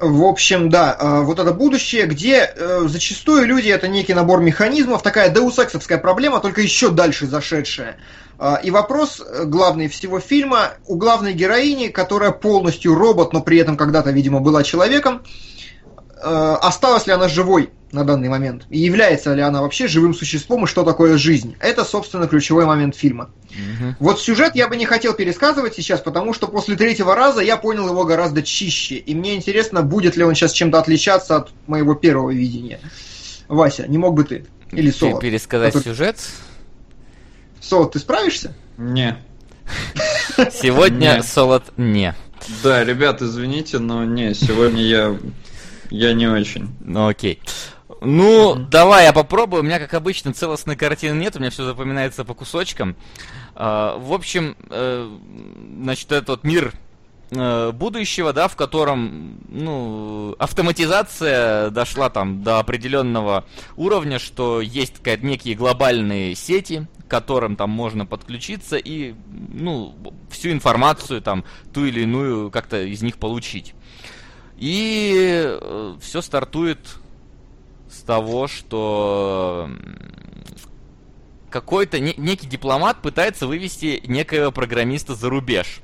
в общем, да, э, вот это будущее, где э, зачастую люди это некий набор механизмов, такая деусексовская проблема, только еще дальше зашедшая. Э, и вопрос главный всего фильма у главной героини, которая полностью робот, но при этом когда-то, видимо, была человеком, осталась ли она живой на данный момент? И является ли она вообще живым существом и что такое жизнь? Это, собственно, ключевой момент фильма. Угу. Вот сюжет я бы не хотел пересказывать сейчас, потому что после третьего раза я понял его гораздо чище. И мне интересно, будет ли он сейчас чем-то отличаться от моего первого видения. Вася, не мог бы ты? Или Солод? Пересказать который... сюжет? Солод, ты справишься? Не. Сегодня Солод не. Да, ребят, извините, но не, сегодня я я не очень. Ну окей. Ну, mm-hmm. давай я попробую. У меня, как обычно, целостной картины нет, у меня все запоминается по кусочкам. Uh, в общем, uh, значит, этот вот мир uh, будущего, да, в котором, ну, автоматизация дошла там до определенного уровня, что есть какие-то некие глобальные сети, к которым там можно подключиться и, ну, всю информацию там, ту или иную, как-то из них получить. И э, все стартует с того, что какой-то не, некий дипломат пытается вывести некоего программиста за рубеж.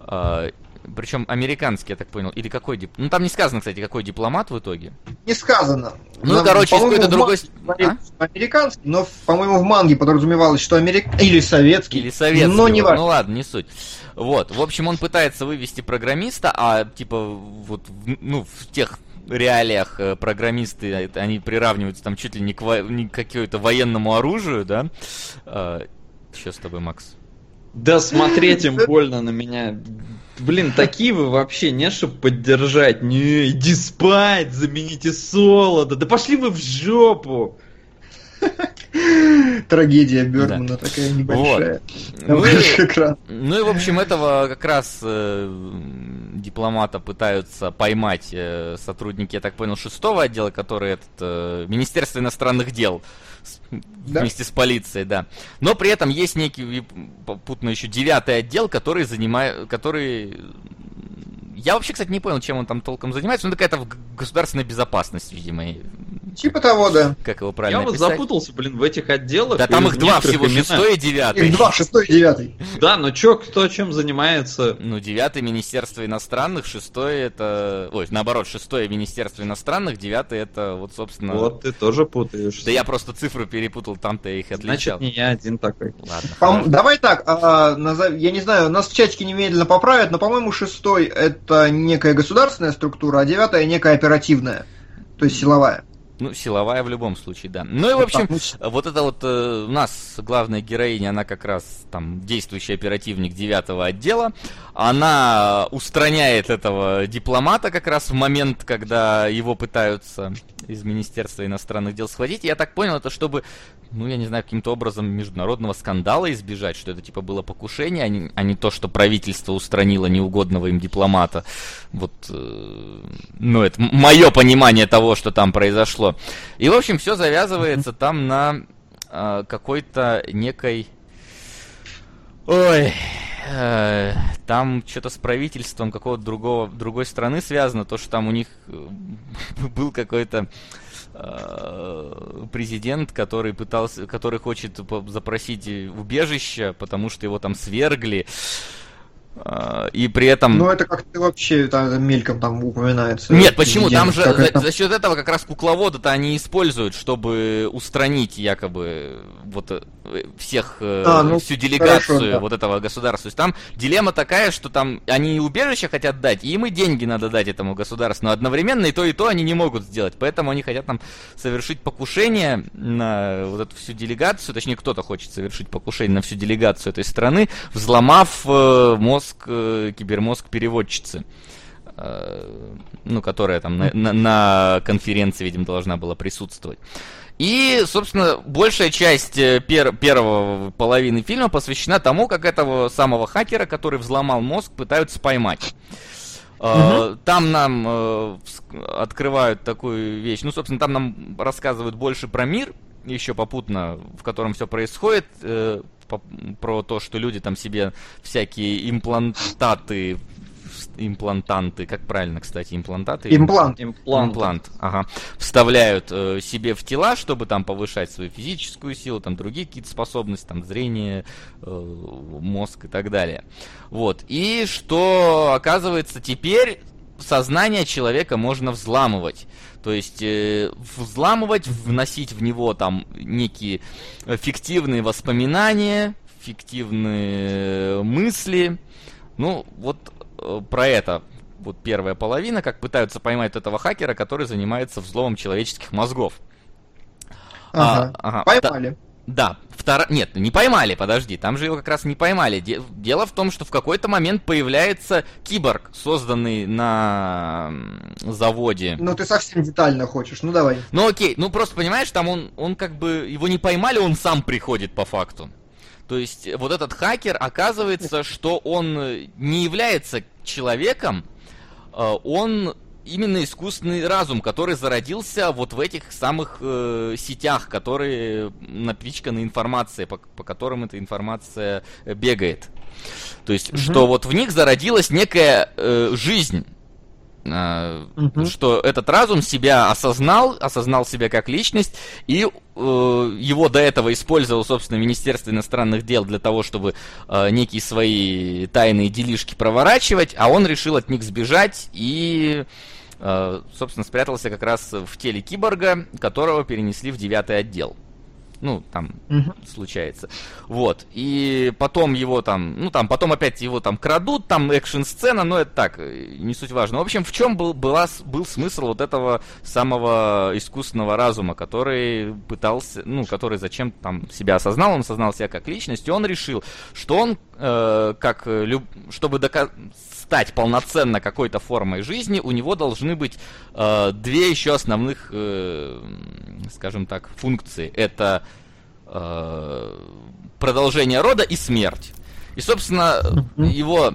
Э, причем американский, я так понял. Или какой дип... Ну там не сказано, кстати, какой дипломат в итоге. Не сказано. Ну, Нам, короче, из какой-то другой... А? Американский, но, по-моему, в манге подразумевалось, что америк... Или советский. Или советский. Но не важно. Ну ладно, не суть. Вот, в общем, он пытается вывести программиста, а типа вот ну в тех реалиях э, программисты они приравниваются там чуть ли не к, во... не к какому-то военному оружию, да? А, что с тобой, Макс? Да смотреть им больно на меня. Блин, такие вы вообще не чтобы поддержать. Не, иди спать, замените солода. Да пошли вы в жопу. [LAUGHS] Трагедия Бергмана да. такая небольшая. Вот. Ну, и, ну и, в общем, этого как раз э, дипломата пытаются поймать э, сотрудники, я так понял, шестого отдела, который этот э, Министерство иностранных дел да? вместе с полицией, да. Но при этом есть некий попутно еще девятый отдел, который занимает, который я вообще, кстати, не понял, чем он там толком занимается. Ну, какая-то государственная безопасность, видимо. Типа того, да. Как его правильно Я вот запутался, блин, в этих отделах. Да там их два всего, шестой и девятый. Их два, шестой и девятый. Да, но чё, кто чем занимается? Ну, девятый Министерство иностранных, шестой это... Ой, наоборот, шестое Министерство иностранных, девятый это вот, собственно... Вот ты тоже путаешь. Да я просто цифры перепутал, там-то я их отличал. Значит, не я один такой. Ладно. Давай так, а, я не знаю, нас в чатике немедленно поправят, но, по-моему, шестой это некая государственная структура, а девятая некая оперативная, то есть силовая. Ну, силовая в любом случае, да. Ну и, в общем, вот это вот э, у нас главная героиня, она как раз там действующий оперативник девятого отдела. Она устраняет этого дипломата как раз в момент, когда его пытаются из Министерства иностранных дел схватить. Я так понял, это чтобы, ну, я не знаю, каким-то образом международного скандала избежать, что это типа было покушение, а не, а не то, что правительство устранило неугодного им дипломата. Вот, э, ну, это мое понимание того, что там произошло. И, в общем, все завязывается там на э, какой-то некой... Ой, э, там что-то с правительством какого-то другого, другой страны связано, то, что там у них э, был какой-то э, президент, который пытался, который хочет запросить убежище, потому что его там свергли. И при этом... Ну, это как-то вообще там, мельком там упоминается. Нет, почему? Там же за, это- за счет этого как раз кукловода-то они используют, чтобы устранить якобы вот э, всех, э, А, ну, всю делегацию хорошо, да. вот этого государства. То есть там дилемма такая, что там они и убежище хотят дать, и им и деньги надо дать этому государству, но одновременно и то, и то они не могут сделать. Поэтому они хотят там совершить покушение на вот эту всю делегацию, точнее кто-то хочет совершить покушение на всю делегацию этой страны, взломав э, мозг, э, кибермозг переводчицы ну, которая там на, на- на конференции, видимо, должна была присутствовать. И, собственно, большая часть э, пер- первого половины фильма посвящена тому, как этого самого хакера, который взломал мозг, пытаются поймать. Э, Там нам э, открывают такую вещь. Ну, собственно, там нам рассказывают больше про мир, еще попутно, в котором все происходит, э, про то, что люди там себе всякие имплантаты, имплантанты, как правильно, кстати, имплантаты? Имплант. Имплант. Имплант, ага. Вставляют э, себе в тела, чтобы там повышать свою физическую силу, там другие какие-то способности, там зрение, э, мозг и так далее. Вот. И что оказывается теперь сознание человека можно взламывать. То есть э, взламывать, вносить в него там некие фиктивные воспоминания, фиктивные мысли. Ну, вот про это вот первая половина, как пытаются поймать этого хакера, который занимается взломом человеческих мозгов. Ага. А, ага. Поймали. Да, втора... Нет, не поймали, подожди, там же его как раз не поймали. Де- Дело в том, что в какой-то момент появляется киборг, созданный на заводе. Ну, ты совсем детально хочешь, ну давай. Ну окей, ну просто понимаешь, там он, он как бы, его не поймали, он сам приходит по факту. То есть э, вот этот хакер, оказывается, что он э, не является человеком, э, он именно искусственный разум, который зародился вот в этих самых э, сетях, которые напичканы информацией, по, по которым эта информация э, бегает. То есть, что вот в них зародилась некая э, жизнь. Мгм. что этот разум себя осознал, осознал себя как личность, и э, его до этого использовал, собственно, Министерство иностранных дел для того, чтобы э, некие свои тайные делишки проворачивать, а он решил от них сбежать и, э, собственно, спрятался как раз в теле киборга, которого перенесли в девятый отдел. Ну, там Мгм. случается. Вот. И потом его там, ну там, потом опять его там крадут, там экшн-сцена, но это так, не суть важно. В общем, в чем был, была, был смысл вот этого самого искусственного разума, который пытался, ну, который зачем там себя осознал, он осознал себя как личность, и он решил, что он, э, как, э, люб- чтобы дока- стать полноценно какой-то формой жизни, у него должны быть э, две еще основных, э, скажем так, функции. Это э, продолжение рода и смерть. И, собственно, его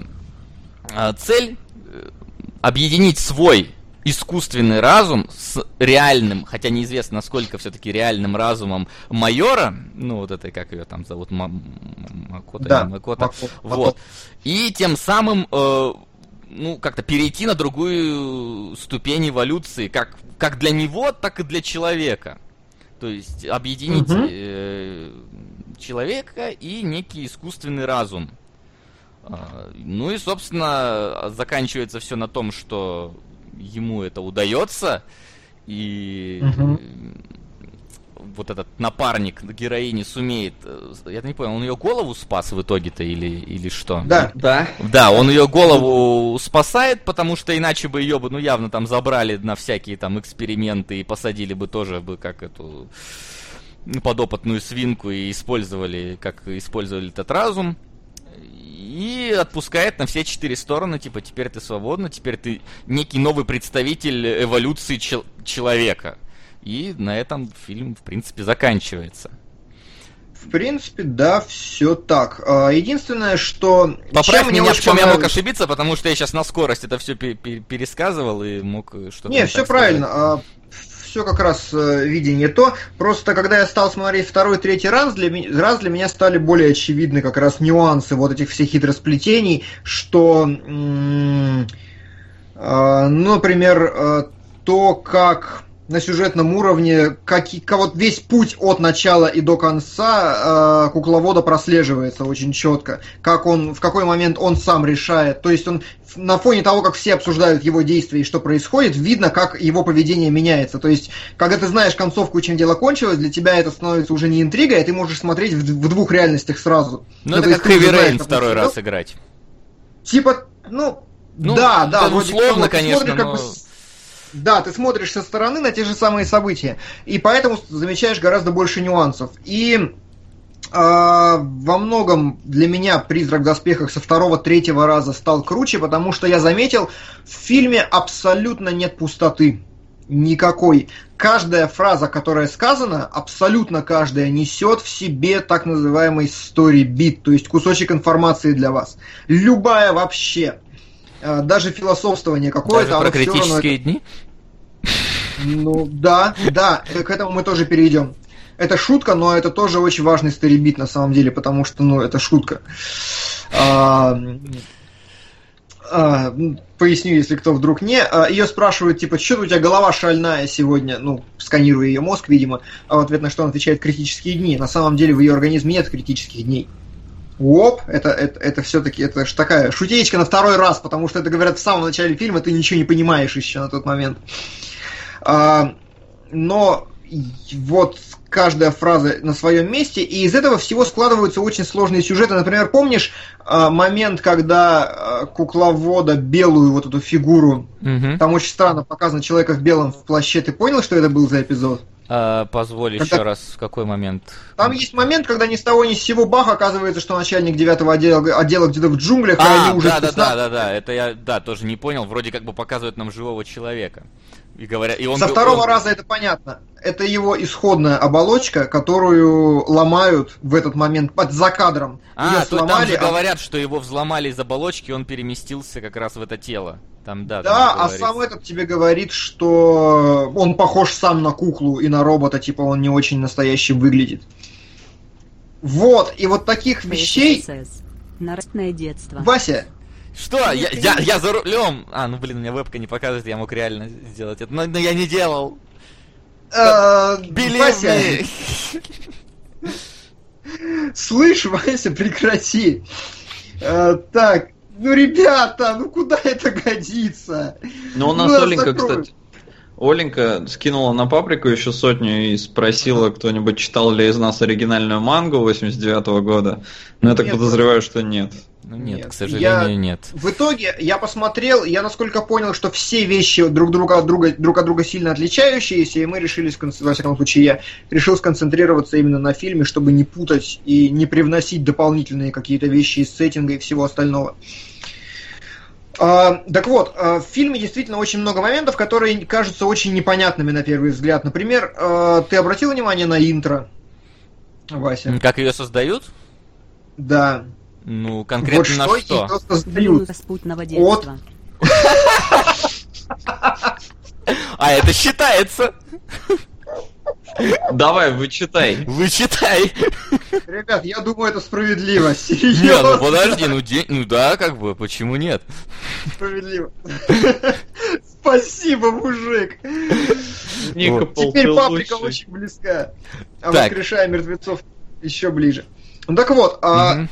э, цель э, объединить свой искусственный разум с реальным, хотя неизвестно, насколько все-таки реальным разумом майора, ну вот это как ее там зовут, Макота, Да, Макота, Макота. вот. И тем самым э, ну, как-то перейти на другую ступень эволюции, как, как для него, так и для человека. То есть объединить Мгм. э, человека и некий искусственный разум. А, Ну и, собственно, заканчивается все на том, что ему это удается, и э, вот этот напарник героини сумеет... э, Я не понял, он ее голову спас в итоге-то или, или что? Да. Да. Да, он ее голову спасает, потому что иначе бы ее бы, ну, явно там забрали на всякие там эксперименты и посадили бы тоже бы как эту ну, подопытную свинку и использовали, как использовали этот разум. И отпускает на все четыре стороны, типа, теперь ты свободна, теперь ты некий новый представитель эволюции чел- человека. И на этом фильм, в принципе, заканчивается. В принципе, да, все так. А, Единственное, что... Поправь чем меня, в чем я мог ошибиться, потому что я сейчас на скорость это все пересказывал и мог что-то... Не, так все сказать. правильно. Все как раз э, видение то. Просто когда я стал смотреть второй, третий раз, для, раз для меня стали более очевидны как раз нюансы вот этих всех хитросплетений, что, м, э, например, э, то, как на сюжетном уровне, как, вот весь путь от начала и до конца э, кукловода прослеживается очень четко. Как он, в какой момент он сам решает. То есть он на фоне того, как все обсуждают его действия и что происходит, видно, как его поведение меняется. То есть, когда ты знаешь концовку и чем дело кончилось, для тебя это становится уже не интригой, а ты можешь смотреть в, в двух реальностях сразу. Ну, то это как Rain как второй раз играть. Типа, ну, Ну, да, да, вроде условно, ты конечно, смотришь как но- бы Да, ты смотришь со стороны на те же самые события, и поэтому замечаешь гораздо больше нюансов. И а, во многом для меня «Призрак в доспехах» со второго-третьего раза стал круче, потому что я заметил, в фильме абсолютно нет пустоты. Никакой. Каждая фраза, которая сказана, абсолютно каждая, несет в себе так называемый story bit, то есть кусочек информации для вас. Любая вообще. Э, Даже философствование Даже какое-то, про оно всё равно критические дни. ну да, да, к этому мы тоже перейдем. Это шутка, но это тоже очень важный старибит на самом деле, потому что, ну, это шутка. А, а, поясню, если кто вдруг не. А, Ее спрашивают, типа, что у тебя голова шальная сегодня, ну, сканируя ее мозг, видимо, а в ответ на что он отвечает критические дни. На самом деле в ее организме нет критических дней. Оп, это, это, это все-таки, это ж такая шутеечка на второй раз, потому что это говорят в самом начале фильма, ты ничего не понимаешь еще на тот момент. А, но вот каждая фраза на своем месте, и из этого всего складываются очень сложные сюжеты. Например, помнишь а, момент, когда а, кукловода белую вот эту фигуру, Мгм. там очень странно показано человека в белом в плаще, ты понял, что это был за эпизод? А, позволь Когда- еще раз, в какой момент? Там есть момент, когда ни с того ни с сего бах оказывается, что начальник девятого отдела, отдела где-то в джунглях, и А, они уже да, да, да, да, да, это я, да, тоже не понял. Вроде как бы показывают нам живого человека. И говорят, и он Со был- второго он- раза это понятно. Это его исходная оболочка, которую ломают в этот момент под за кадром. А, Её то там сломали, же а- говорят, что его взломали из оболочки, он переместился как раз в это тело. Там, да, там Да, же а говорится. сам этот тебе говорит, что он похож сам на куклу и на робота, типа он не очень настоящим выглядит. Вот, и вот таких вещей... ССС. Наростное детство. Вася, Что? Я, я, я за рулем. А, ну блин, у меня вебка не показывает, я мог реально сделать это. Но, но я не делал. э, me. слышь, Вася, прекрати. Э, так, ну ребята, ну куда это годится? Ну, у нас Ну, Оленька, закрой. кстати. Оленька скинула на паприку еще сотню и спросила, кто-нибудь читал ли из нас оригинальную мангу 89 года. Но я так Нет. подозреваю, что нет. Ну нет, Нет, к сожалению, я- нет. В итоге я посмотрел, я насколько понял, что все вещи друг друга от друга друг от друга сильно отличающиеся, и мы решили, во всяком случае, я решил сконцентрироваться именно на фильме, чтобы не путать и не привносить дополнительные какие-то вещи из сеттинга и всего остального. А, так вот, а, в фильме действительно очень много моментов, которые кажутся очень непонятными на первый взгляд. Например, а, ты обратил внимание на интро, Вася? Как ее создают? Да. Ну, конкретно вот на что что? ее создают. От-. А это считается. Давай, вычитай. Вычитай. Ребят, я думаю, это справедливо. Не, ну Серьезно. подожди, ну, де- ну да, как бы, почему нет? Справедливо. Спасибо, мужик. Ника Теперь был паприка лучший. очень близка. А Так. воскрешая мертвецов еще ближе. Ну так вот, а, Мгм.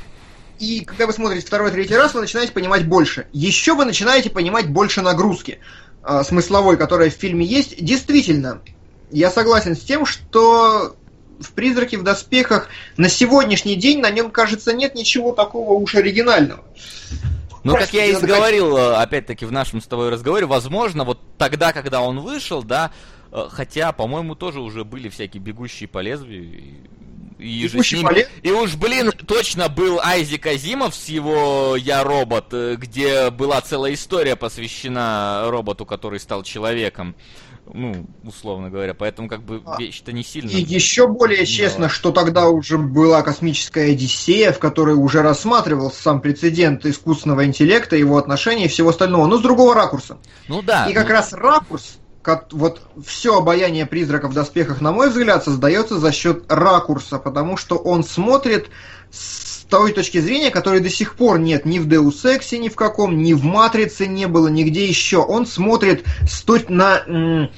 И когда вы смотрите второй, третий раз, вы начинаете понимать больше. Еще вы начинаете понимать больше нагрузки а, смысловой, которая в фильме есть. Действительно, я согласен с тем, что в «Призраке в доспехах» на сегодняшний день на нем, кажется, нет ничего такого уж оригинального. Ну, как я и говорил, э, опять-таки, в нашем с тобой разговоре, возможно, вот тогда, когда он вышел, да, э, хотя, по-моему, тоже уже были всякие бегущие по лезвию. И, и же с ним- и уж, блин, точно был Айзек Азимов с его «Я робот», э, где была целая история посвящена роботу, который стал человеком. Ну, условно говоря, поэтому как бы А, вещь-то не сильно... И еще более честно, что тогда уже была космическая Одиссея, в которой уже рассматривался сам прецедент искусственного интеллекта, его отношения и всего остального, но с другого ракурса. Ну да. И как ну, раз ракурс, вот все обаяние призрака в доспехах, на мой взгляд, создается за счет ракурса, потому что он смотрит с той точки зрения, которой до сих пор нет ни в Deus Ex, ни в каком, ни в Матрице не было, нигде еще. Он смотрит на,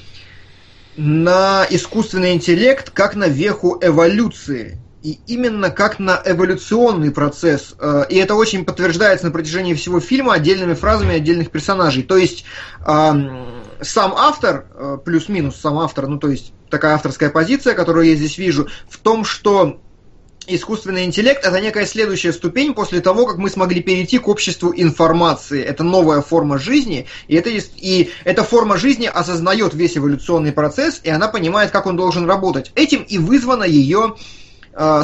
на искусственный интеллект как на веху эволюции. И именно как на эволюционный процесс. Э, И это очень подтверждается на протяжении всего фильма отдельными фразами отдельных персонажей. То есть сам автор, э, плюс-минус сам автор, ну то есть такая авторская позиция, которую я здесь вижу, в том, что искусственный интеллект это некая следующая ступень после того, как мы смогли перейти к обществу информации. Это новая форма жизни, и, это, и эта форма жизни осознает весь эволюционный процесс, и она понимает, как он должен работать. Этим и вызвано ее э,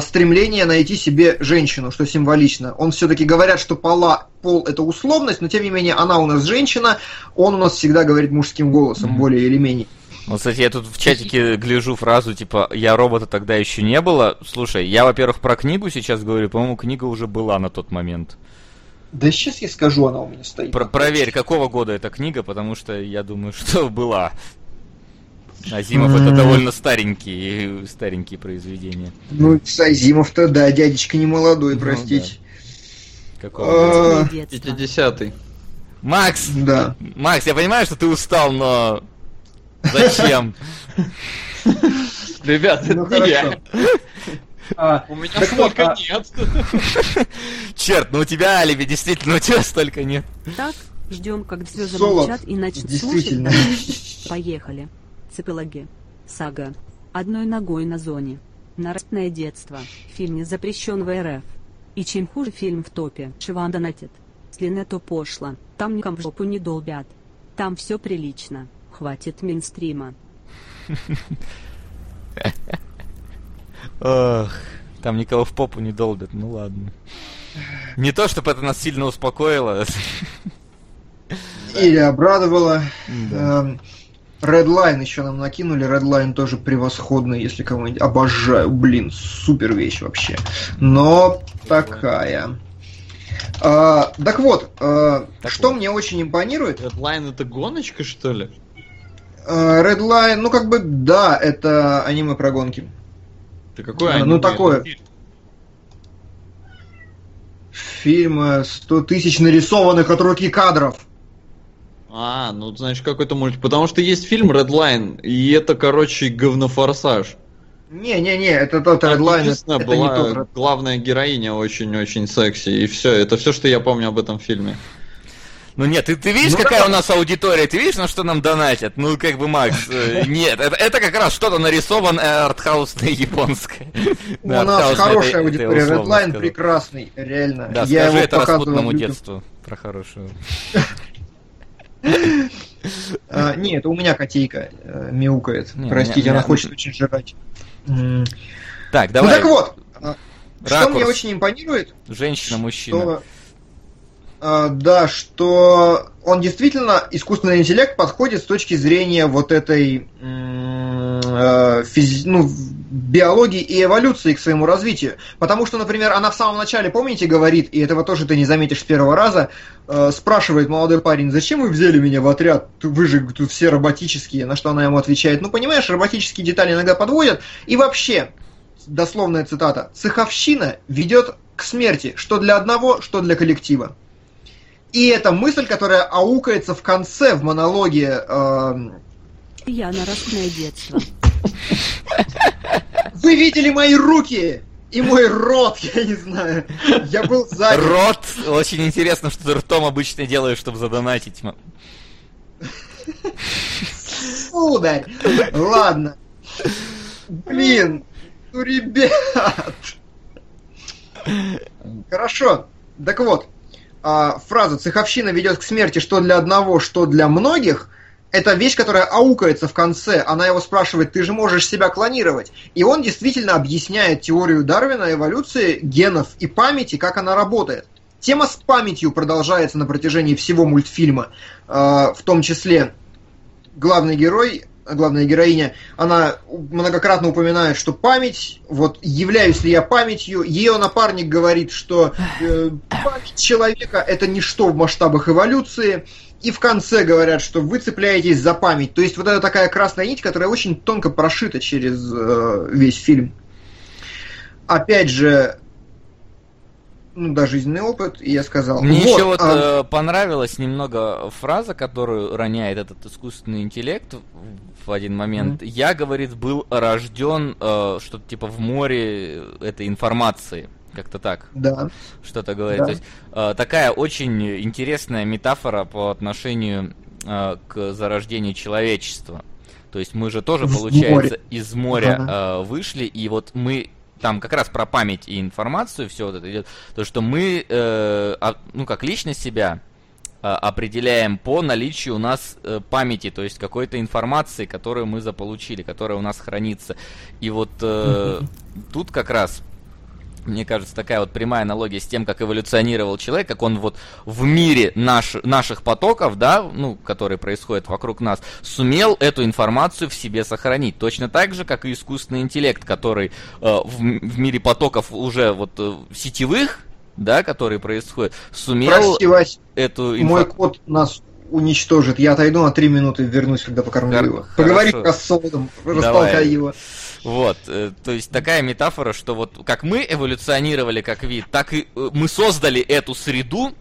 стремление найти себе женщину, что символично. Он все-таки говорят, что пола, пол это условность, но тем не менее она у нас женщина, он у нас всегда говорит мужским голосом, Мгм. более или менее. Вот, кстати, я тут в чатике гляжу фразу, типа, я робота тогда еще не было. Слушай, я, во-первых, про книгу сейчас говорю, по-моему, книга уже была на тот момент. Да сейчас я скажу, она у меня стоит. Про- проверь, какого года эта книга, потому что я думаю, [LAUGHS] что была. Азимов это довольно старенькие, старенькие произведения. Ну, Сайзимов-то, да, дядечка не молодой, Ну, простите. Какого А, года? Детство. 50-й. Макс! Да. Макс, я понимаю, что ты устал, но зачем? Ребят, это Ну, не я. хорошо. А, У меня столько а- нет. Черт, ну у тебя алиби, действительно, у тебя столько нет. Так, ждем, как звезды Солод, молчат и начнут действительно. слушать. Поехали. Цепелаги. Сага. Одной ногой на зоне. Нарастное детство. Фильм не запрещен в РФ. И чем хуже фильм в топе, Шиван донатит. Если то пошло, там никому в жопу не долбят. Там все прилично. Хватит минстрима. Ох, там никого в попу не долбят, ну ладно. Не то, чтобы это нас сильно успокоило. Или обрадовала. Да. Эм, Redline еще нам накинули. Redline тоже превосходный, если кого-нибудь обожаю. Блин, супер вещь вообще. Но такая. А, так вот, э, Так что вот. мне очень импонирует, Redline это гоночка, что ли? э, Redline, ну как бы да, это аниме про гонки. Ты какой А, аниме? ну, такое. Фильм э, 100 тысяч нарисованных от руки кадров. А, ну значит какой-то мультик. Потому что есть фильм Redline, и это, короче, говнофорсаж. Не-не-не, это тот Там Redline, единственное, это не была тот Red- главная героиня очень-очень секси, и все. Это все, что я помню об этом фильме. Ну нет, ты, ты видишь, Ну, какая давай. у нас аудитория? Ты видишь, на что нам донатят? Ну, как бы, Макс, [LAUGHS] э, нет, это, это как раз что-то нарисованное артхаусное японское. [LAUGHS] У нас хорошая это- это аудитория. Redline прекрасный, реально. Да, скажи это распутному детству про хорошую. [LAUGHS] А, не, это у меня котейка э, мяукает. Простите, она хочет очень жрать. М. Так, Ну давай. так вот, а, что мне очень импонирует, Женщина, мужчина. что а, да, что он действительно, искусственный интеллект подходит с точки зрения вот этой э, физи- ну, биологии и эволюции к своему развитию. Потому что, например, она в самом начале, помните, говорит, и этого тоже ты не заметишь с первого раза, э, спрашивает молодой парень, зачем вы взяли меня в отряд? Вы же тут все роботические. На что она ему отвечает, ну понимаешь, роботические детали иногда подводят. И вообще, дословная цитата, цеховщина ведет к смерти, что для одного, что для коллектива. И это мысль, которая аукается в конце, в монологе. Э... Я наростное детство. Вы видели мои руки? И мой рот, [LAUGHS] я не знаю. Я был сзади. Рот? Очень интересно, что ты ртом обычно делаешь, чтобы задонатить. Сударь. Ладно. Блин. Ну, ребят. Хорошо. Так вот, а, фраза «цеховщина ведет к смерти что для одного, что для многих» это вещь, которая аукается в конце. Она его спрашивает, ты же можешь себя клонировать. И он действительно объясняет теорию Дарвина эволюции генов и памяти, как она работает. Тема с памятью продолжается на протяжении всего мультфильма. Э, в том числе главный герой, главная героиня, она многократно упоминает, что память, вот являюсь ли я памятью, ее напарник говорит, что э, память человека это ничто в масштабах эволюции, и в конце говорят, что вы цепляетесь за память. То есть вот это такая красная нить, которая очень тонко прошита через э, весь фильм. Опять же, ну да, жизненный опыт, и я сказал. Мне вот, еще вот а... Э, понравилась немного фраза, которую роняет этот искусственный интеллект в один момент. Mm-hmm. Я, говорит, был рожден э, что-то типа в море этой информации. Как-то так. Да. Что-то говорит. Да. То есть э, такая очень интересная метафора по отношению э, к зарождению человечества. То есть мы же тоже, получается, из моря э, вышли, и вот мы там как раз про память и информацию все вот это идет. То, что мы, э, а, ну как личность себя э, определяем по наличию у нас э, памяти, то есть какой-то информации, которую мы заполучили, которая у нас хранится. И вот э, тут как раз мне кажется, такая вот прямая аналогия с тем, как эволюционировал человек, как он вот в мире наш, наших потоков, да, ну, которые происходят вокруг нас, сумел эту информацию в себе сохранить. Точно так же, как и искусственный интеллект, который э, в, в мире потоков уже вот э, сетевых, да, которые происходят, сумел Прости, Вась, эту инфо... Мой кот нас уничтожит. Я отойду на три минуты вернусь, когда покормлю Хор- его. Поговори с Солодом, растолкай его. Вот, э, то есть такая метафора, что вот как мы эволюционировали как вид, так и э, мы создали эту среду,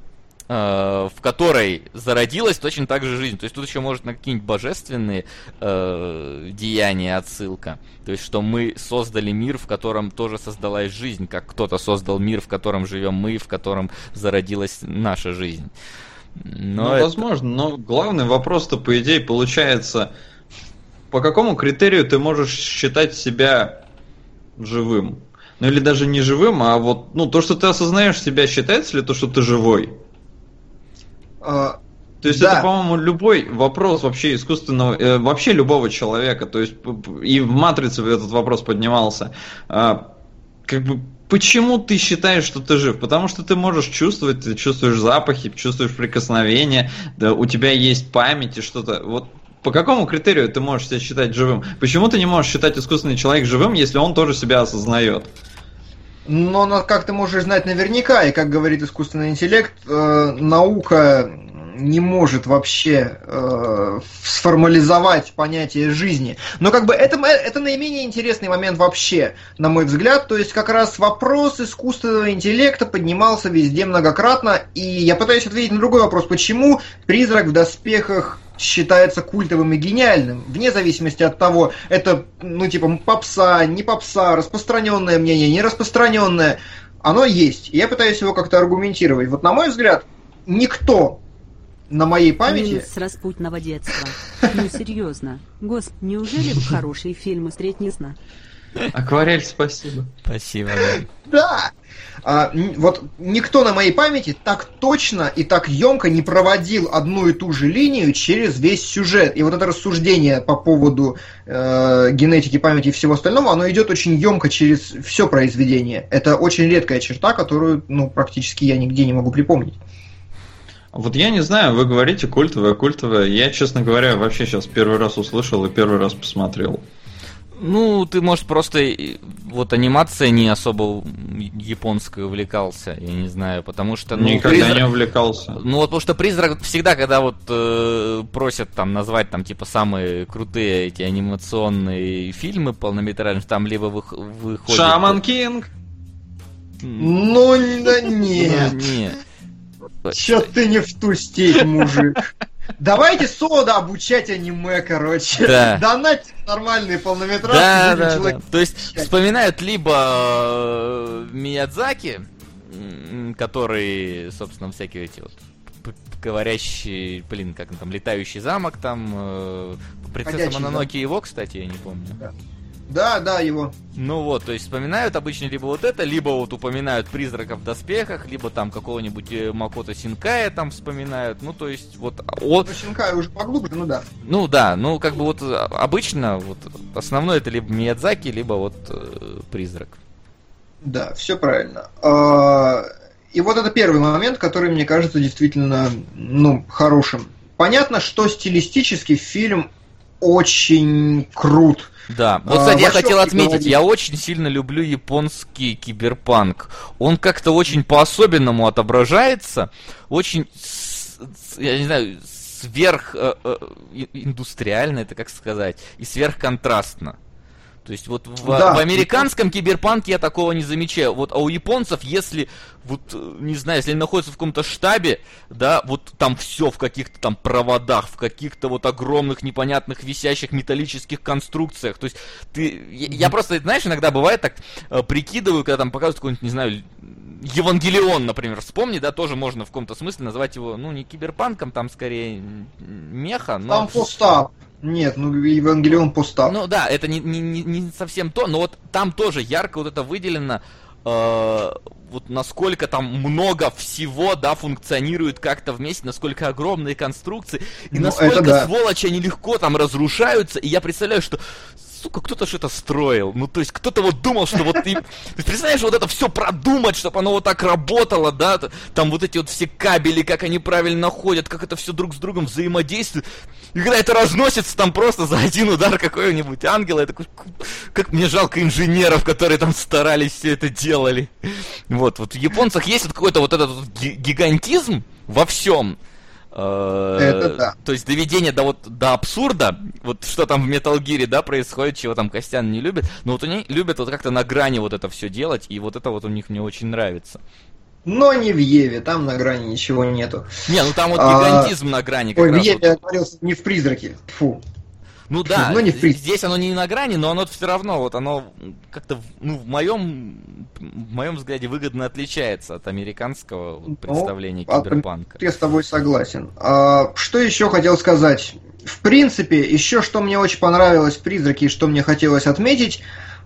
э, в которой зародилась точно так же жизнь. То есть тут еще может на какие-нибудь божественные э, деяния отсылка. То есть что мы создали мир, в котором тоже создалась жизнь, как кто-то создал мир, в котором живем мы, в котором зародилась наша жизнь. Но ну, это... возможно, но главный вопрос-то, по идее, получается, по какому критерию ты можешь считать себя живым? Ну или даже не живым, а вот, ну, то, что ты осознаешь себя, считается ли то, что ты живой? А, то есть да. это, по-моему, любой вопрос вообще искусственного, э, вообще любого человека. То есть и в матрице этот вопрос поднимался. А, как бы почему ты считаешь, что ты жив? Потому что ты можешь чувствовать, ты чувствуешь запахи, чувствуешь прикосновения, да, у тебя есть память и что-то. Вот по какому критерию ты можешь себя считать живым? Почему ты не можешь считать искусственный человек живым, если он тоже себя осознает? Но как ты можешь знать наверняка, и как говорит искусственный интеллект, э, наука не может вообще э, сформализовать понятие жизни. Но как бы это, это наименее интересный момент вообще, на мой взгляд. То есть как раз вопрос искусственного интеллекта поднимался везде многократно. И я пытаюсь ответить на другой вопрос. Почему призрак в доспехах считается культовым и гениальным, вне зависимости от того, это, ну, типа, попса, не попса, распространенное мнение, не распространенное, оно есть. И я пытаюсь его как-то аргументировать. Вот, на мой взгляд, никто на моей памяти... Минус с распутного детства. Ну, серьезно. Госп, неужели хорошие фильмы средь не сна? Акварель, спасибо. Спасибо, да. Да! А, вот никто на моей памяти так точно и так емко не проводил одну и ту же линию через весь сюжет. И вот это рассуждение по поводу э, генетики памяти и всего остального, оно идет очень емко через все произведение. Это очень редкая черта, которую ну, практически я нигде не могу припомнить. Вот я не знаю, вы говорите культовое, культовое. Я, честно говоря, вообще сейчас первый раз услышал и первый раз посмотрел. Ну, ты, может, просто вот анимация не особо японской увлекался, я не знаю, потому что... Ну, Никогда призрак... не увлекался. Ну, вот потому что призрак всегда, когда вот э, просят там назвать там типа самые крутые эти анимационные фильмы полнометражные, там либо вы, выходит... Шаман Кинг! Ну, да не. Не. Чё ты не в ту степь, мужик? Давайте сода обучать аниме, короче. Да. Донать нормальные полнометражки. Да, да, человек да. То есть вспоминают либо э, Миядзаки, который, собственно, всякие эти вот говорящий, блин, как он там, летающий замок там, э, принцесса Ходячий Мононоки его, кстати, я не помню. Да, да, его. Ну вот, то есть вспоминают обычно либо вот это, либо вот упоминают призрака в доспехах, либо там какого-нибудь э, Макото Синкая там вспоминают. Ну, то есть, вот, о, Ну, Шинкай уже поглубже, ну да. ну да, ну как бы вот э, обычно вот основное это либо Миядзаки, либо вот э, призрак. Да, все правильно. А, И вот это первый момент, который мне кажется действительно ну, хорошим. Понятно, что стилистически фильм очень крут. Да, вот, А, кстати, я во хотел отметить, говорить. я очень сильно люблю японский киберпанк. Он как-то очень по-особенному отображается, очень, я не знаю, сверх э, э, индустриально, это как сказать, и сверхконтрастно. То есть вот в, Да. в американском киберпанке я такого не замечаю. Вот, а у японцев, если, вот, не знаю, если они находятся в каком-то штабе, да, вот там все в каких-то там проводах, в каких-то вот огромных непонятных висящих металлических конструкциях. То есть ты, я, я просто, знаешь, иногда бывает так, э, прикидываю, когда там показывают какой-нибудь, не знаю, Евангелион, например, вспомни, да, тоже можно в каком-то смысле назвать его, ну, не киберпанком, там скорее меха, но... Там постап. Нет, ну Евангелион постап. Ну да, это не, не, не- совсем то, но вот там тоже ярко вот это выделено, э, вот насколько там много всего, да, функционирует как-то вместе, насколько огромные конструкции, и Ну, насколько да. сволочи они легко там разрушаются, и я представляю, что сука, кто-то что-то строил. Ну, то есть, кто-то вот думал, что вот ты... Ты представляешь, вот это все продумать, чтобы оно вот так работало, да? Там вот эти вот все кабели, как они правильно ходят, как это все друг с другом взаимодействует. И когда это разносится там просто за один удар какой-нибудь ангела, я такой, как мне жалко инженеров, которые там старались все это делали. Вот, вот в японцах есть вот какой-то вот этот гигантизм во всем. Э, Это да. То есть доведение до вот до абсурда, вот что там в Metal Gear, да, происходит, чего там Костян не любит, но вот они любят вот как-то на грани вот это все делать, и вот это вот у них мне очень нравится. Но не в Еве, там на грани ничего нету. Не, ну там вот А, гигантизм на грани как Ой, в раз. Еве вот. я говорил не в призраке. Фу. Ну да, ну, не здесь оно не на грани, но оно все равно, вот оно как-то, в- ну, в моем, в моем взгляде выгодно отличается от американского Ну, представления а, киберпанка. Я с тобой согласен. А, что еще хотел сказать? В принципе, еще что мне очень понравилось в «Призраке» и что мне хотелось отметить,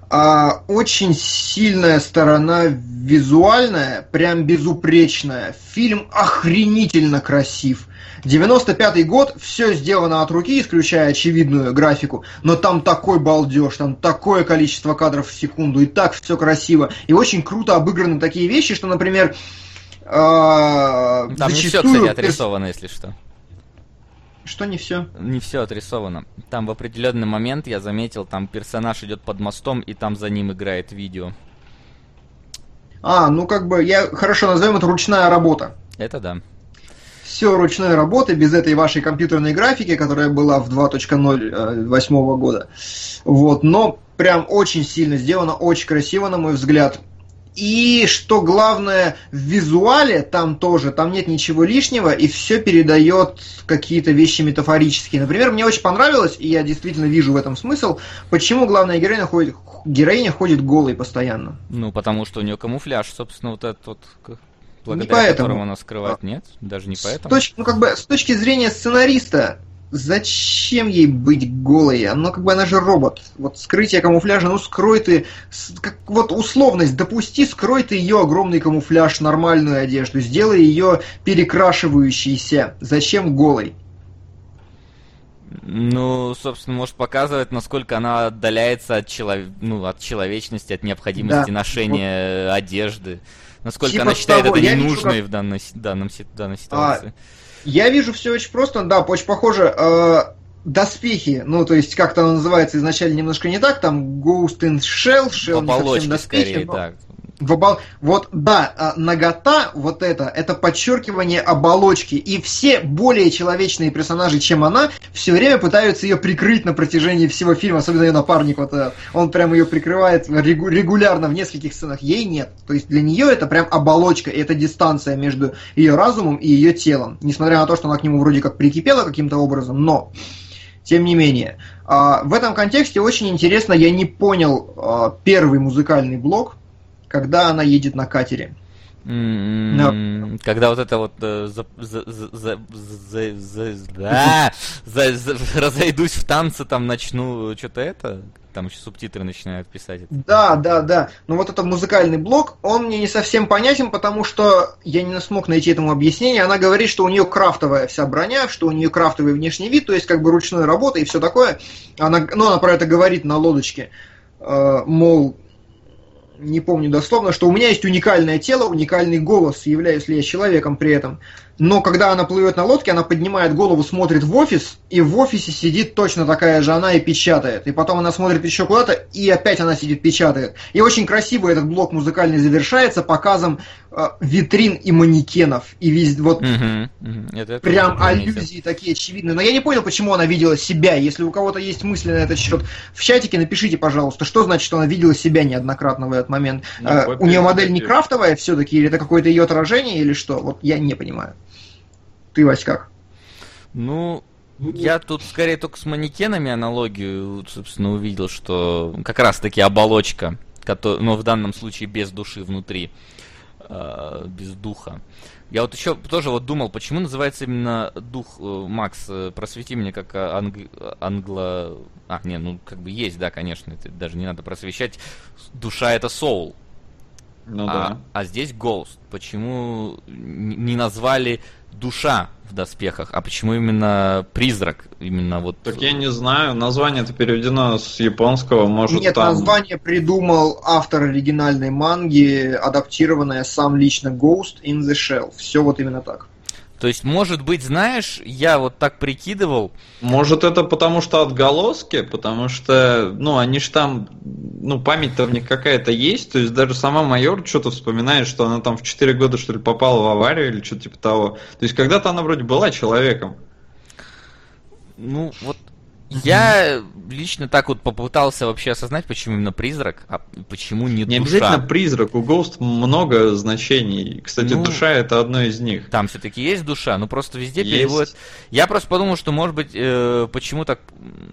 а, очень сильная сторона визуальная, прям безупречная. Фильм охренительно красив. 95-й год, все сделано от руки, исключая очевидную графику, но там такой балдеж, там такое количество кадров в секунду, и так все красиво. И очень круто обыграны такие вещи, что, например, а, Там не все, зачастую кстати, отрисовано, если что. Что не все? Не все отрисовано. Там в определенный момент я заметил, там персонаж идет под мостом, и там за ним играет видео. А, ну как бы, я хорошо назовем это ручная работа. Это да. Все ручной работы, без этой вашей компьютерной графики, которая была в 2.0 восьмого года. Вот, но прям очень сильно сделано, очень красиво, на мой взгляд. И что главное, в визуале там тоже, там нет ничего лишнего, и все передает какие-то вещи метафорические. Например, мне очень понравилось, и я действительно вижу в этом смысл, почему главная героиня ходит, героиня ходит голой постоянно. Ну, потому что у нее камуфляж, собственно, вот этот вот, благодаря поэтому. которому она скрывает. Нет, даже не С поэтому. точ- ну, как бы, с точки зрения сценариста, зачем ей быть голой? Она как бы она же робот. Вот скрытие камуфляжа, ну скрой ты, с- как, вот условность, допусти, скрой ты ее огромный камуфляж, нормальную одежду, сделай ее перекрашивающейся. Зачем голой? Ну, собственно, может показывать, насколько она отдаляется от, челов... ну, от человечности, от необходимости Да, ношения одежды. Насколько Типа она считает того, это я вижу, ненужной как- в данной, данном, данной ситуации. Я вижу все очень просто, да, очень похоже. Э, доспехи, ну, то есть, как-то оно называется изначально немножко не так, там Ghost in Shell, Shell не совсем доспехи, скорее, но- да. В. Вот, да, а, нагота, вот это, это подчеркивание оболочки. И все более человечные персонажи, чем она, все время пытаются ее прикрыть на протяжении всего фильма, особенно ее напарник, вот э, он прям ее прикрывает регу- регулярно в нескольких сценах. Ей нет. То есть для нее это прям оболочка, и это дистанция между ее разумом и ее телом. Несмотря на то, что она к нему вроде как прикипела каким-то образом, но тем не менее. А, в этом контексте очень интересно, я не понял а, первый музыкальный блок, когда она едет на катере. М, Когда вот это вот разойдусь в танце, там начну что-то это, там еще субтитры начинают писать. Да, да, да. Но вот этот музыкальный блок, он мне не совсем понятен, потому что я не смог найти этому объяснение. Она говорит, что у нее крафтовая вся броня, что у нее крафтовый внешний вид, то есть как бы ручной работа и все такое. Она, ну, она про это говорит на лодочке. Э, мол, не помню дословно, что у меня есть уникальное тело, уникальный голос, являюсь ли я человеком при этом. Но когда она плывет на лодке, она поднимает голову, смотрит в офис, и в офисе сидит точно такая же она и печатает. И потом она смотрит еще куда-то, и опять она сидит печатает. И очень красиво этот блок музыкальный завершается показом э, витрин и манекенов. И везде вот Мгм, мгм. Это прям заметил. аллюзии такие очевидные. Но я не понял, почему она видела себя. Если у кого-то есть мысли на этот счет, в чатике напишите, пожалуйста, что значит, что она видела себя неоднократно в этот момент. Ну, Э, у нее модель не крафтовая все-таки, или это какое-то ее отражение, или что? Вот я не понимаю. Ты, Вась, как? Ну, я тут скорее только с манекенами аналогию, собственно, увидел, что как раз-таки оболочка, кото- но в данном случае без души внутри, э, без духа. Я вот еще тоже вот думал, почему называется именно дух, э, Макс, э, просвети меня как э, анг- англо... А, не, ну как бы есть, да, конечно, это даже не надо просвещать. Душа это soul, Ну а, да. а здесь Ghost. Почему не назвали душа в доспехах, а почему именно призрак? Именно вот. Так я не знаю, название это переведено с японского, может Нет, там... название придумал автор оригинальной манги, адаптированная сам лично Ghost in the Shell. Все вот именно так. То есть, может быть, знаешь, я вот так прикидывал. Может это потому что отголоски, потому что, ну, они ж там, ну, память-то в них какая-то есть, то есть даже сама майор что-то вспоминает, что она там в 4 года, что ли, попала в аварию или что-то типа того. То есть когда-то она вроде была человеком. Ну, вот я лично так вот попытался вообще осознать, почему именно призрак, а почему не, Не душа. обязательно призрак, у Ghost много значений. Кстати, Ну, душа это одно из них. Там все-таки есть душа, но просто везде Есть. переводят. Я просто подумал, что может быть э, почему так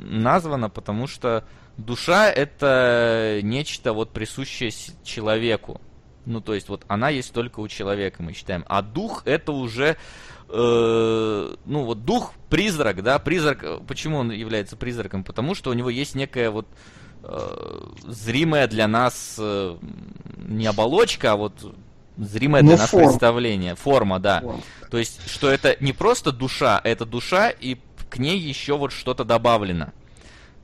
названо, потому что душа это нечто вот присущее человеку. Ну, то есть, вот она есть только у человека, мы считаем. А дух это уже. Э, ну, вот дух призрак, да, призрак. э, Почему он является призраком? Потому что у него есть некая вот э, зримая для нас э, не оболочка, а вот зримое для Ну, нас форма. представление, форма, да. Вот. То есть, что это не просто душа, это душа, и к ней еще вот что-то добавлено.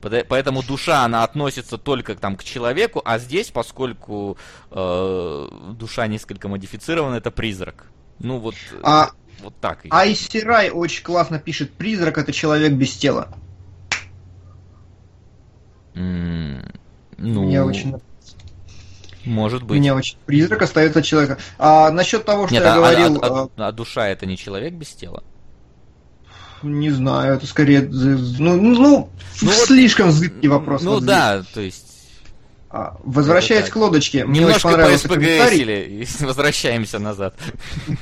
Поэтому душа, она относится только там, к человеку, а здесь, поскольку э, душа несколько модифицирована, это призрак. Ну вот, А вот так. Айсирай очень классно пишет, призрак это человек без тела. М, ну, Мне очень может быть. Мне очень призрак остается человека. А насчет того, что Нет, я а, говорил, а- э, а- а душа это не человек без тела? не знаю, это скорее, ну, ну, ну, Ну вот- слишком зыбкий вопрос. Ну вот здесь. да, то есть А, Возвращаясь Это так. к лодочке, мне очень немножко понравился комментарий. [LAUGHS] возвращаемся назад.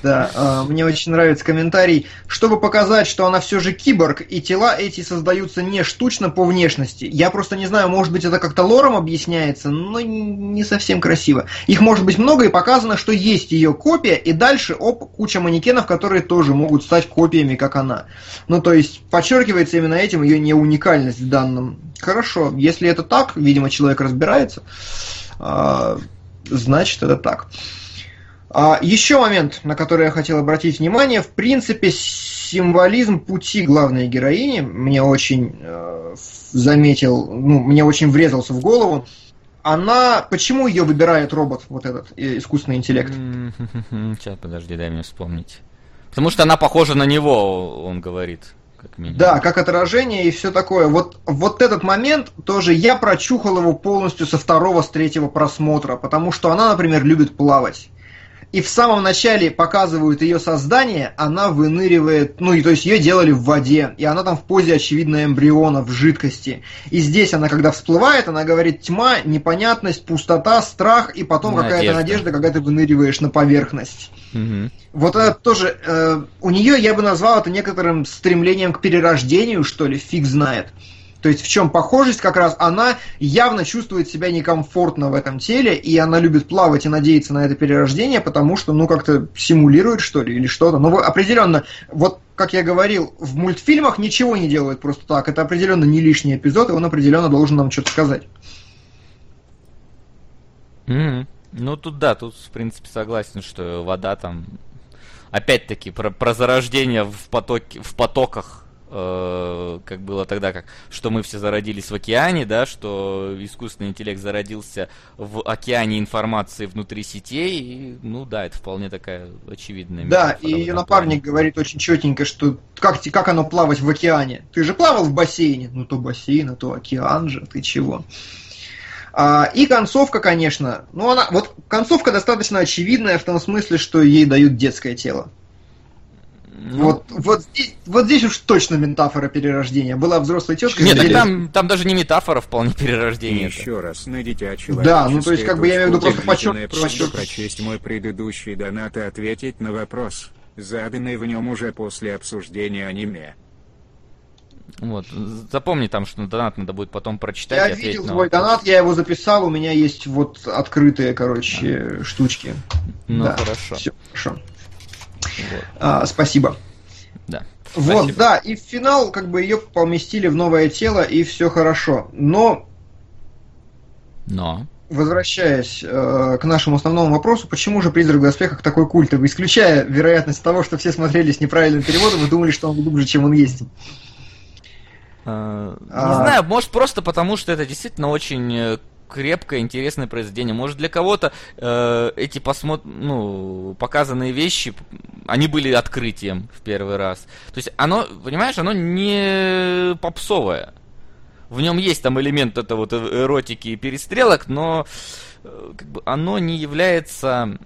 Да, а, мне очень нравится комментарий. Чтобы показать, что она все же киборг, и тела эти создаются не штучно по внешности. Я просто не знаю, может быть это как-то лором объясняется, но не совсем красиво. Их может быть много, и показано, что есть ее копия, и дальше, оп, куча манекенов, которые тоже могут стать копиями, как она. Ну, то есть, подчеркивается именно этим ее не уникальность в данном. Хорошо, если это так, видимо, человек разбирается, а, значит это так. А, еще момент, на который я хотел обратить внимание, в принципе, символизм пути главной героини мне очень э, заметил, ну, мне очень врезался в голову. Она, почему ее выбирает робот, вот этот э, искусственный интеллект? Сейчас, подожди, дай мне вспомнить. Потому что она похожа на него, он говорит. Как минимум. Да, как отражение и все такое. Вот, вот этот момент тоже я прочухал его полностью со второго, с третьего просмотра, потому что она, например, любит плавать. И в самом начале показывают ее создание, она выныривает, ну и то есть ее делали в воде, и она там в позе очевидно эмбриона в жидкости. И здесь она, когда всплывает, она говорит тьма, непонятность, пустота, страх, и потом Надежда. какая-то надежда, когда ты выныриваешь на поверхность. Мгм. Вот это тоже, э, у нее я бы назвал это некоторым стремлением к перерождению, что ли, фиг знает. То есть в чем похожесть как раз, она явно чувствует себя некомфортно в этом теле, и она любит плавать и надеяться на это перерождение, потому что, ну, как-то симулирует, что ли, или что-то. Но вот определенно, вот как я говорил, в мультфильмах ничего не делают просто так. Это определенно не лишний эпизод, и он определенно должен нам что-то сказать. Мгм. Ну тут да, тут в принципе согласен, что вода там опять-таки про, про зарождение в потоке, в потоках, э, как было тогда, как что мы все зародились в океане, да, что искусственный интеллект зародился в океане информации внутри сетей, и, ну да, это вполне такая очевидная. Да, и ее напарник плане. говорит очень четенько, что как, как оно плавать в океане? Ты же плавал в бассейне. Ну, то бассейн, а то океан же, ты чего? А, и концовка, конечно, ну она, вот концовка достаточно очевидная в том смысле, что ей дают детское тело. Ну, Вот, вот, здесь, вот здесь уж точно метафора перерождения. Была взрослая тетка. Нет, так там, там даже не метафора, вполне перерождение. еще раз на дитя Да, ну, то есть, как бы, я имею в виду просто просто почет. прочесть мой предыдущий донат и ответить на вопрос, заданный в нем уже после обсуждения аниме. Вот. Запомни там, что донат надо будет потом прочитать Я и ответить видел твой вопрос. донат, я его записал, у меня есть вот открытые, короче, штучки. Ну, Да, хорошо. Все, хорошо. Вот. А, спасибо. Да. Вот, Спасибо. да, и в финал как бы ее поместили в новое тело, и все хорошо. Но, Но. возвращаясь э, к нашему основному вопросу, почему же «Призрак в доспехах» такой культовый? Исключая вероятность того, что все смотрели с неправильным переводом и думали, что он глубже, чем он есть. э, Не А. знаю, может просто потому, что это действительно очень э, крепкое, интересное произведение. Может для кого-то э, эти посмо... ну, показанные вещи, они были открытием в первый раз. То есть оно, понимаешь, оно не попсовое. В нем есть там элемент этого вот эротики и перестрелок, но э, как бы оно не является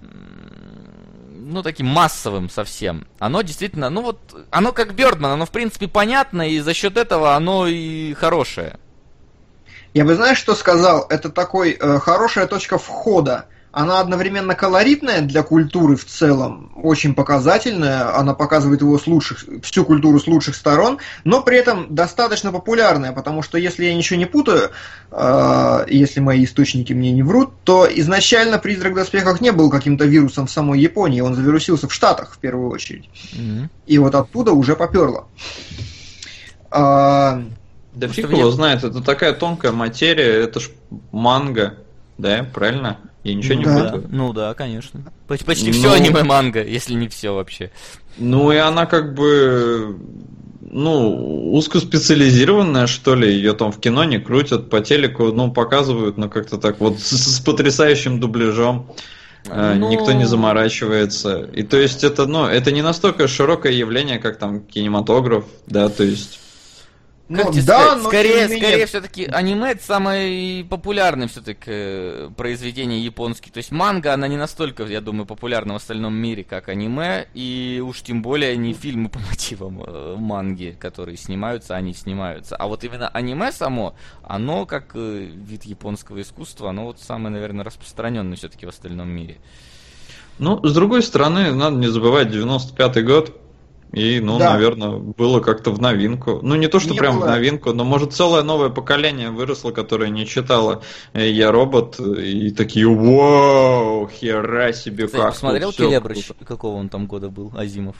ну, таким массовым совсем. Оно действительно, ну вот, оно как Бердман, оно в принципе понятно, и за счет этого оно и хорошее. Я бы, знаешь, что сказал? Это такой э, хорошая точка входа. Она одновременно колоритная для культуры в целом, очень показательная, она показывает его с лучших, всю культуру с лучших сторон, но при этом достаточно популярная, потому что, если я ничего не путаю, э, если мои источники мне не врут, то изначально «Призрак в доспехах» не был каким-то вирусом в самой Японии, он завирусился в Штатах в первую очередь. Мгм. И вот оттуда уже поперло. А, Да Потому фиг его мне- знает, это такая тонкая материя, это ж манга, да, правильно? Я ничего не Да. путаю. Ну да, конечно. Поч- Почти Ну. все аниме манга, если не все вообще. Ну и она как бы, ну, узкоспециализированная, что ли, ее там в кино не крутят, по телеку, ну, показывают, ну, как-то так вот с, с потрясающим дубляжом. Э, Ну. Никто не заморачивается. И то есть это, ну, это не настолько широкое явление, как там кинематограф, да, то есть. Ну, Как тебе да, сказать, но скорее, скорее все-таки аниме это самое популярное все-таки произведение японское. То есть манга, она не настолько, я думаю, популярна в остальном мире, как аниме, и уж тем более не фильмы [LAUGHS] по мотивам э, манги, которые снимаются, они снимаются. А вот именно аниме само, оно как э, вид японского искусства, оно вот самое, наверное, распространенное все-таки в остальном мире. Ну, с другой стороны, надо не забывать 95-й год. И, ну, Да. наверное, было как-то в новинку. Ну, не то, что Не прям было. в новинку, но, может, целое новое поколение выросло, которое не читало э, «Я робот», и такие «Вау, хера себе Кстати, как посмотрел Келебрыч, круто». какого он там года был, Азимов?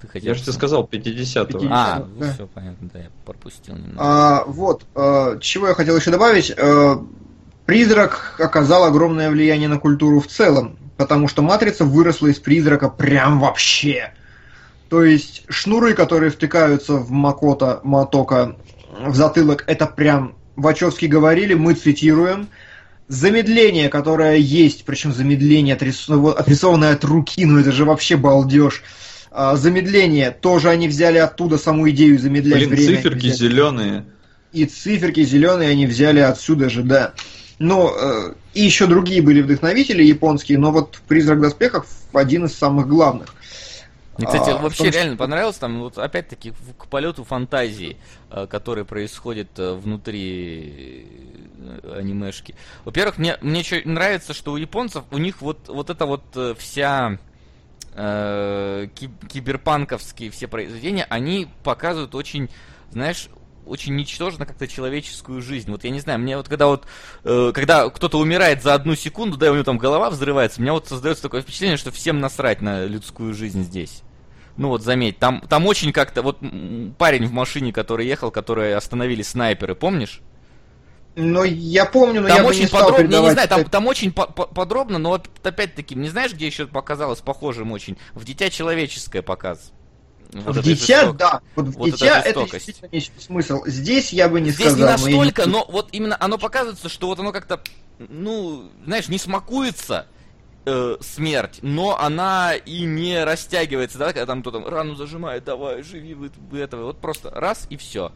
Ты хотел Я же тебе сказал, 50-го. А, Да. ну все понятно, да, я пропустил немного. А, вот, э, чего я хотел еще добавить. Э, Призрак оказал огромное влияние на культуру в целом, потому что Матрица выросла из призрака прям вообще. То есть шнуры, которые втыкаются в Макота, Матока в затылок, это прям Вачовски говорили, мы цитируем. Замедление, которое есть, причем замедление отрисов- отрисованное от руки, ну это же вообще балдеж. А, замедление тоже они взяли оттуда саму идею замедлять Блин, время. циферки зеленые. И циферки зеленые они взяли отсюда же, да. Но э, и еще другие были вдохновители японские, но вот «Призрак в доспехах» один из самых главных. Мне, кстати, А, вообще том, что- реально понравилось там, вот опять-таки, к полету фантазии, э, который происходит э, внутри э, анимешки. Во-первых, мне, мне еще нравится, что у японцев, у них вот, вот эта вот вся э, ки- киберпанковские все произведения, они показывают очень, знаешь, очень ничтожно как-то человеческую жизнь. Вот я не знаю, мне вот когда вот, э, когда кто-то умирает за одну секунду, да, и у него там голова взрывается, у меня вот создается такое впечатление, что всем насрать на людскую жизнь здесь. Ну вот заметь, там, там очень как-то, вот парень в машине, который ехал, который остановили снайперы, помнишь? Но я помню, но там я бы очень не стал подробно, я не знаю, там, это- там очень по- по- подробно, но вот опять-таки, не знаешь, где еще показалось похожим очень? В «Дитя человеческое» показ. Вот в дитя, жесток- да, вот в вот дитя это жестокость. действительно смысл. Здесь я бы не Здесь сказал. не но я не- настолько, но вот именно оно показывается, что вот оно как-то, ну, знаешь, не смакуется э, смерть, но она и не растягивается, да, когда там кто-то рану зажимает, давай, живи вы, вы этого, вот просто раз и все.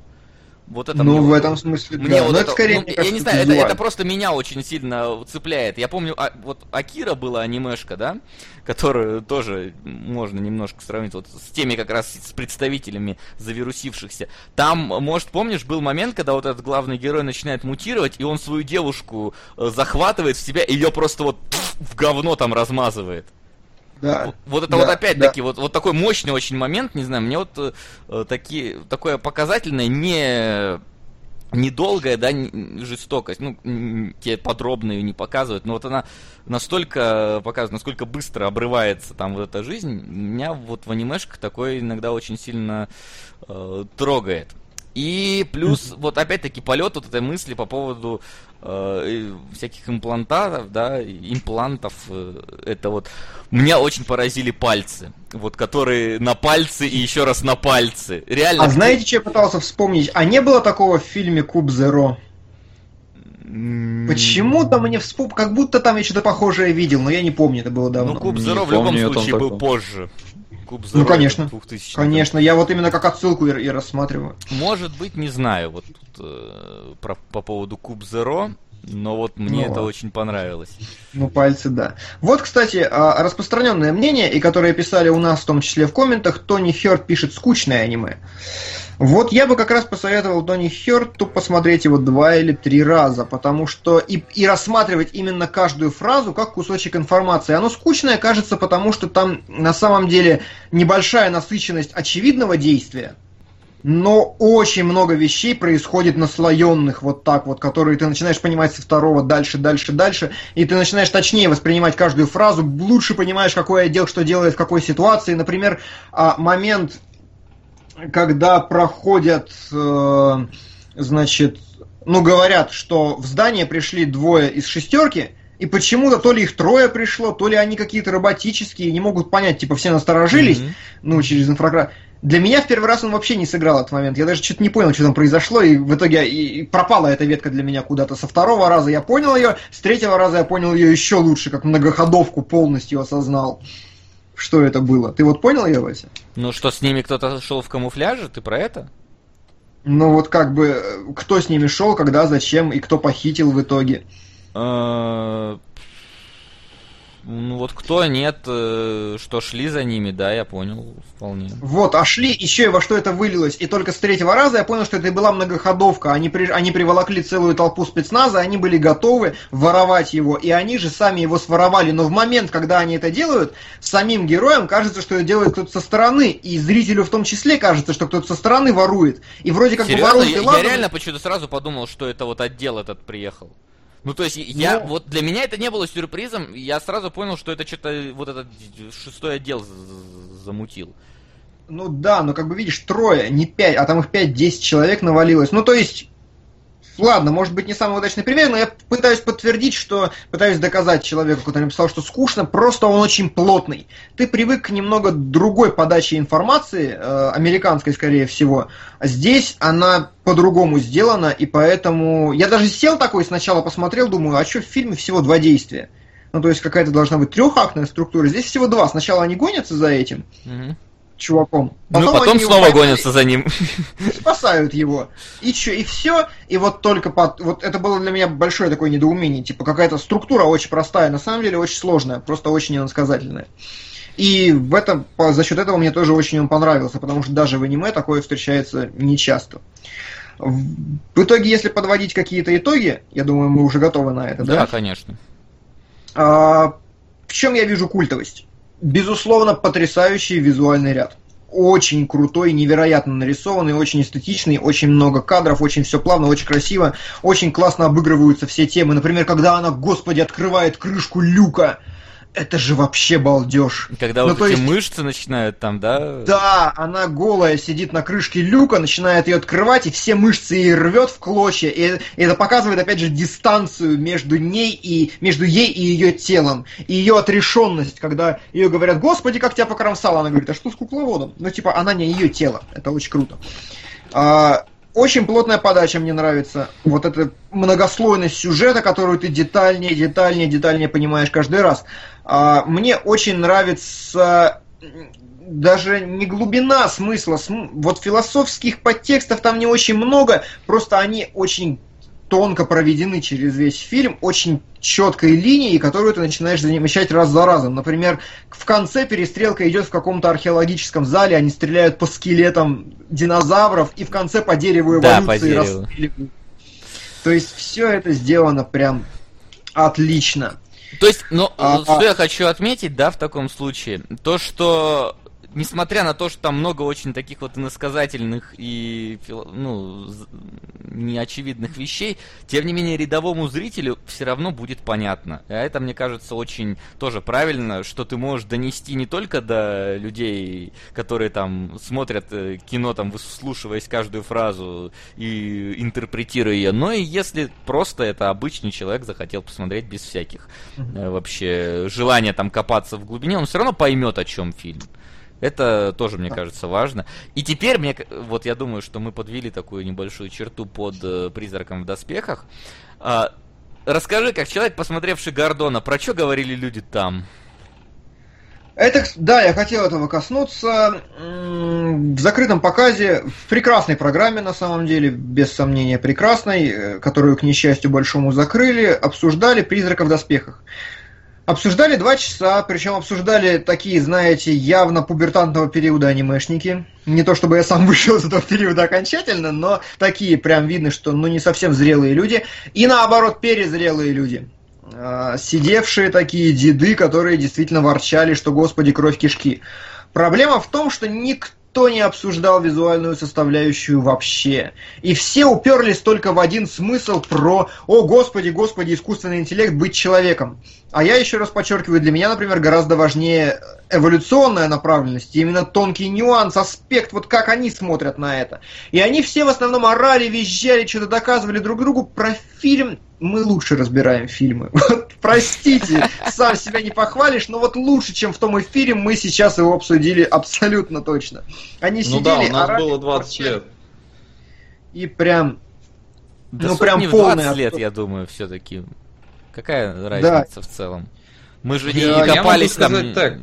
Вот это Ну, мне в этом смысле, мне да. вот но это, это скорее, ну, мне я кажется, не знаю, это, это просто меня очень сильно цепляет. Я помню, а, вот Акира была анимешка, да, которую тоже можно немножко сравнить вот с теми как раз с представителями завирусившихся. Там, может, помнишь, был момент, когда вот этот главный герой начинает мутировать, и он свою девушку э, захватывает в себя, и ее просто вот пф, в говно там размазывает. Да. Вот- Вот это да, вот опять-таки, вот, вот такой мощный очень момент, не знаю, мне вот э, э, такие, такое показательное, не недолгая, да, жестокость, ну, те подробно ее не показывают, но вот она настолько показывает, насколько быстро обрывается там вот эта жизнь, меня вот в анимешках такое иногда очень сильно э, трогает. И плюс, [LAUGHS] вот опять-таки, полет вот этой мысли по поводу э, всяких имплантатов, да, имплантов, э, это вот меня очень поразили пальцы, вот которые на пальцы и еще раз на пальцы. Реально. А знаете, что я пытался вспомнить? А не было такого в фильме Куб Зеро? м, Почему-то мне вспом... как будто там я что-то похожее видел, но я не помню, это было давно. Ну, Куб Зеро в любом помню случае был такого. позже. Куб Ну, Зеро конечно. это 2000 Конечно, я вот именно как отсылку и, и рассматриваю. Может быть, не знаю, вот тут, э, про, по поводу Куб Зеро, но вот мне Ну это очень понравилось. Ну, пальцы, да. Вот, кстати, а, распространенное мнение, и которое писали у нас, в том числе в комментах, Тони Хёрд пишет скучное аниме. Вот я бы как раз посоветовал Тони Хёрту посмотреть его два или три раза, потому что и, и рассматривать именно каждую фразу как кусочек информации. Оно скучное кажется, потому что там на самом деле небольшая насыщенность очевидного действия, но очень много вещей происходит наслоенных вот так вот, которые ты начинаешь понимать со второго дальше, дальше, дальше, и ты начинаешь точнее воспринимать каждую фразу, лучше понимаешь, какой отдел что делает в какой ситуации. Например, а, момент, когда проходят, э, значит, ну говорят, что в здание пришли двое из шестерки, и почему-то то ли их трое пришло, то ли они какие-то роботические, не могут понять, типа все насторожились, Мгм. ну, через инфракрас. Для меня в первый раз он вообще не сыграл этот момент. Я даже что-то не понял, что там произошло, и в итоге и, пропала эта ветка для меня куда-то. Со второго раза я понял ее, с третьего раза я понял ее еще лучше, как многоходовку полностью осознал, что это было. Ты вот понял ее, Вася? Ну что, с ними кто-то шел в камуфляже? Ты про это? Ну вот как бы, э, кто с ними шел, когда, зачем и кто похитил в итоге. Ну вот кто нет, э, что шли за ними, да, я понял, вполне. Вот, а шли еще и во что это вылилось. И только с третьего раза я понял, что это и была многоходовка. Они, при, они приволокли целую толпу спецназа, они были готовы воровать его. И они же сами его своровали. Но в момент, когда они это делают, самим героям кажется, что это делает кто-то со стороны. И зрителю в том числе кажется, что кто-то со стороны ворует. И вроде как бы Серьезно? воруют Я, и я ладно, реально почему-то сразу подумал, что это вот отдел этот приехал. Ну, то есть, я, Ну. вот для меня это не было сюрпризом, я сразу понял, что это что-то вот этот шестой отдел замутил. Ну да, но как бы видишь, трое, не пять, а там их пять-десять человек навалилось. Ну то есть, ладно, может быть не самый удачный пример, но я пытаюсь подтвердить, что пытаюсь доказать человеку, который написал, что скучно, просто он очень плотный. Ты привык к немного другой подаче информации, э, американской скорее всего. Здесь она по-другому сделана, и поэтому я даже сел такой сначала посмотрел, думаю, а что в фильме всего два действия? Ну, то есть какая-то должна быть трехактная структура. Здесь всего два. Сначала они гонятся за этим, Мгм. Чуваком. Ну, потом они его снова поймали гонятся за ним. [LAUGHS] спасают его. И чё, и все. И вот только под... Вот это было для меня большое такое недоумение. Типа какая-то структура очень простая, на самом деле очень сложная, просто очень иносказательная. И в этом, по- за счет этого мне тоже очень он понравился, потому что даже в аниме такое встречается нечасто. В в итоге, если подводить какие-то итоги, я думаю, мы уже готовы на это, да? Да, конечно. А, в чем я вижу культовость? Безусловно, потрясающий визуальный ряд. Очень крутой, невероятно нарисованный, очень эстетичный, очень много кадров, очень все плавно, очень красиво, очень классно обыгрываются все темы. Например, когда она, господи, открывает крышку люка. Это же вообще балдеж. Когда Ну, вот эти есть- мышцы начинают там, да? Да, она голая сидит на крышке люка, начинает ее открывать, и все мышцы ей рвет в клочья. И это показывает, опять же, дистанцию между ней и между ей и ее телом. И ее отрешенность, когда ее говорят, господи, как тебя покромсало, она говорит, а что с кукловодом? Ну, типа, она не ее тело. Это очень круто. А, очень плотная подача мне нравится. Вот эта многослойность сюжета, которую ты детальнее, детальнее, детальнее понимаешь каждый раз. А, мне очень нравится даже не глубина смысла, см- вот философских подтекстов там не очень много, просто они очень тонко проведены через весь фильм, очень четкой линией, которую ты начинаешь замечать раз за разом. Например, в конце перестрелка идет в каком-то археологическом зале, они стреляют по скелетам динозавров, и в конце по дереву Да, эволюции по дереву. расстреливают. То есть все это сделано прям отлично. То есть, ну, А, что а. я хочу отметить, да, в таком случае, то, что несмотря на то, что там много очень таких вот иносказательных и ну, неочевидных вещей, тем не менее рядовому зрителю все равно будет понятно. А это, мне кажется, очень тоже правильно, что ты можешь донести не только до людей, которые там смотрят э, кино, там выслушиваясь каждую фразу и интерпретируя ее, но и если просто это обычный человек захотел посмотреть без всяких э, вообще желания там копаться в глубине, он все равно поймет, о чем фильм. Это тоже, мне кажется, важно. И теперь, мне, вот я думаю, что мы подвели такую небольшую черту под э, «Призраком в доспехах». А, расскажи, как человек, посмотревший Гордона, про что говорили люди там? Это, да, я хотел этого коснуться. В закрытом показе, в прекрасной программе, на самом деле, без сомнения прекрасной, э, которую, к несчастью большому, закрыли, обсуждали «Призрака в доспехах». Обсуждали два часа, причем обсуждали такие, знаете, явно пубертантного периода анимешники. Не то чтобы я сам [LAUGHS] вышел из этого периода окончательно, но такие прям видно, что ну не совсем зрелые люди. И наоборот, перезрелые люди. А, Сидевшие такие деды, которые действительно ворчали, что господи, кровь кишки. Проблема в том, что никто не обсуждал визуальную составляющую вообще. И все уперлись только в один смысл про «О, господи, господи, искусственный интеллект быть человеком». А я еще раз подчеркиваю, для меня, например, гораздо важнее эволюционная направленность, именно тонкий нюанс, аспект, вот как они смотрят на это. И они все в основном орали, визжали, что-то доказывали друг другу про фильм. Мы лучше разбираем фильмы. [LAUGHS] Вот, простите, сам себя не похвалишь, но вот лучше, чем в том эфире, мы сейчас его обсудили абсолютно точно. Они Ну да, сидели, у нас орали, было 20 ворчали, лет. И прям Да Ну, прям не в полный 20 лет, я думаю, все-таки. Какая разница в целом? Мы же не Я- я копались там... так.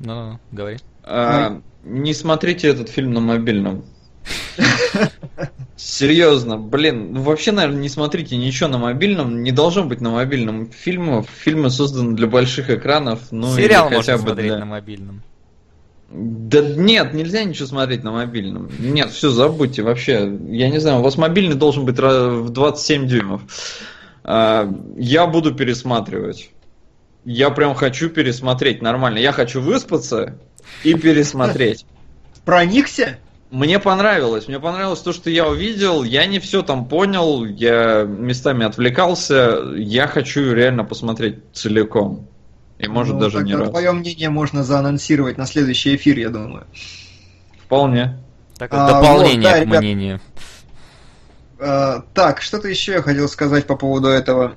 Ну, говори. А, не смотрите этот фильм на мобильном. Серьезно, блин, ну вообще, наверное, не смотрите ничего на мобильном, не должно быть на мобильном фильмов. Фильмы созданы для больших экранов, ну Сериал или хотя можно бы смотреть для- на мобильном. Да нет, нельзя ничего смотреть на мобильном. Нет, все, забудьте вообще. Я не знаю, у вас мобильный должен быть в 27 дюймов. А, Я буду пересматривать. Я прям хочу пересмотреть нормально. Я хочу выспаться и пересмотреть. проникся. Мне понравилось. Мне понравилось то, что я увидел. Я не все там понял. Я местами отвлекался. Я хочу реально посмотреть целиком. И может Ну, даже не раз. Твое мнение можно заанонсировать на следующий эфир, я думаю. Вполне. Так, А, дополнение вот, да, к ребят. мнению. Так, что-то еще я хотел сказать по поводу этого.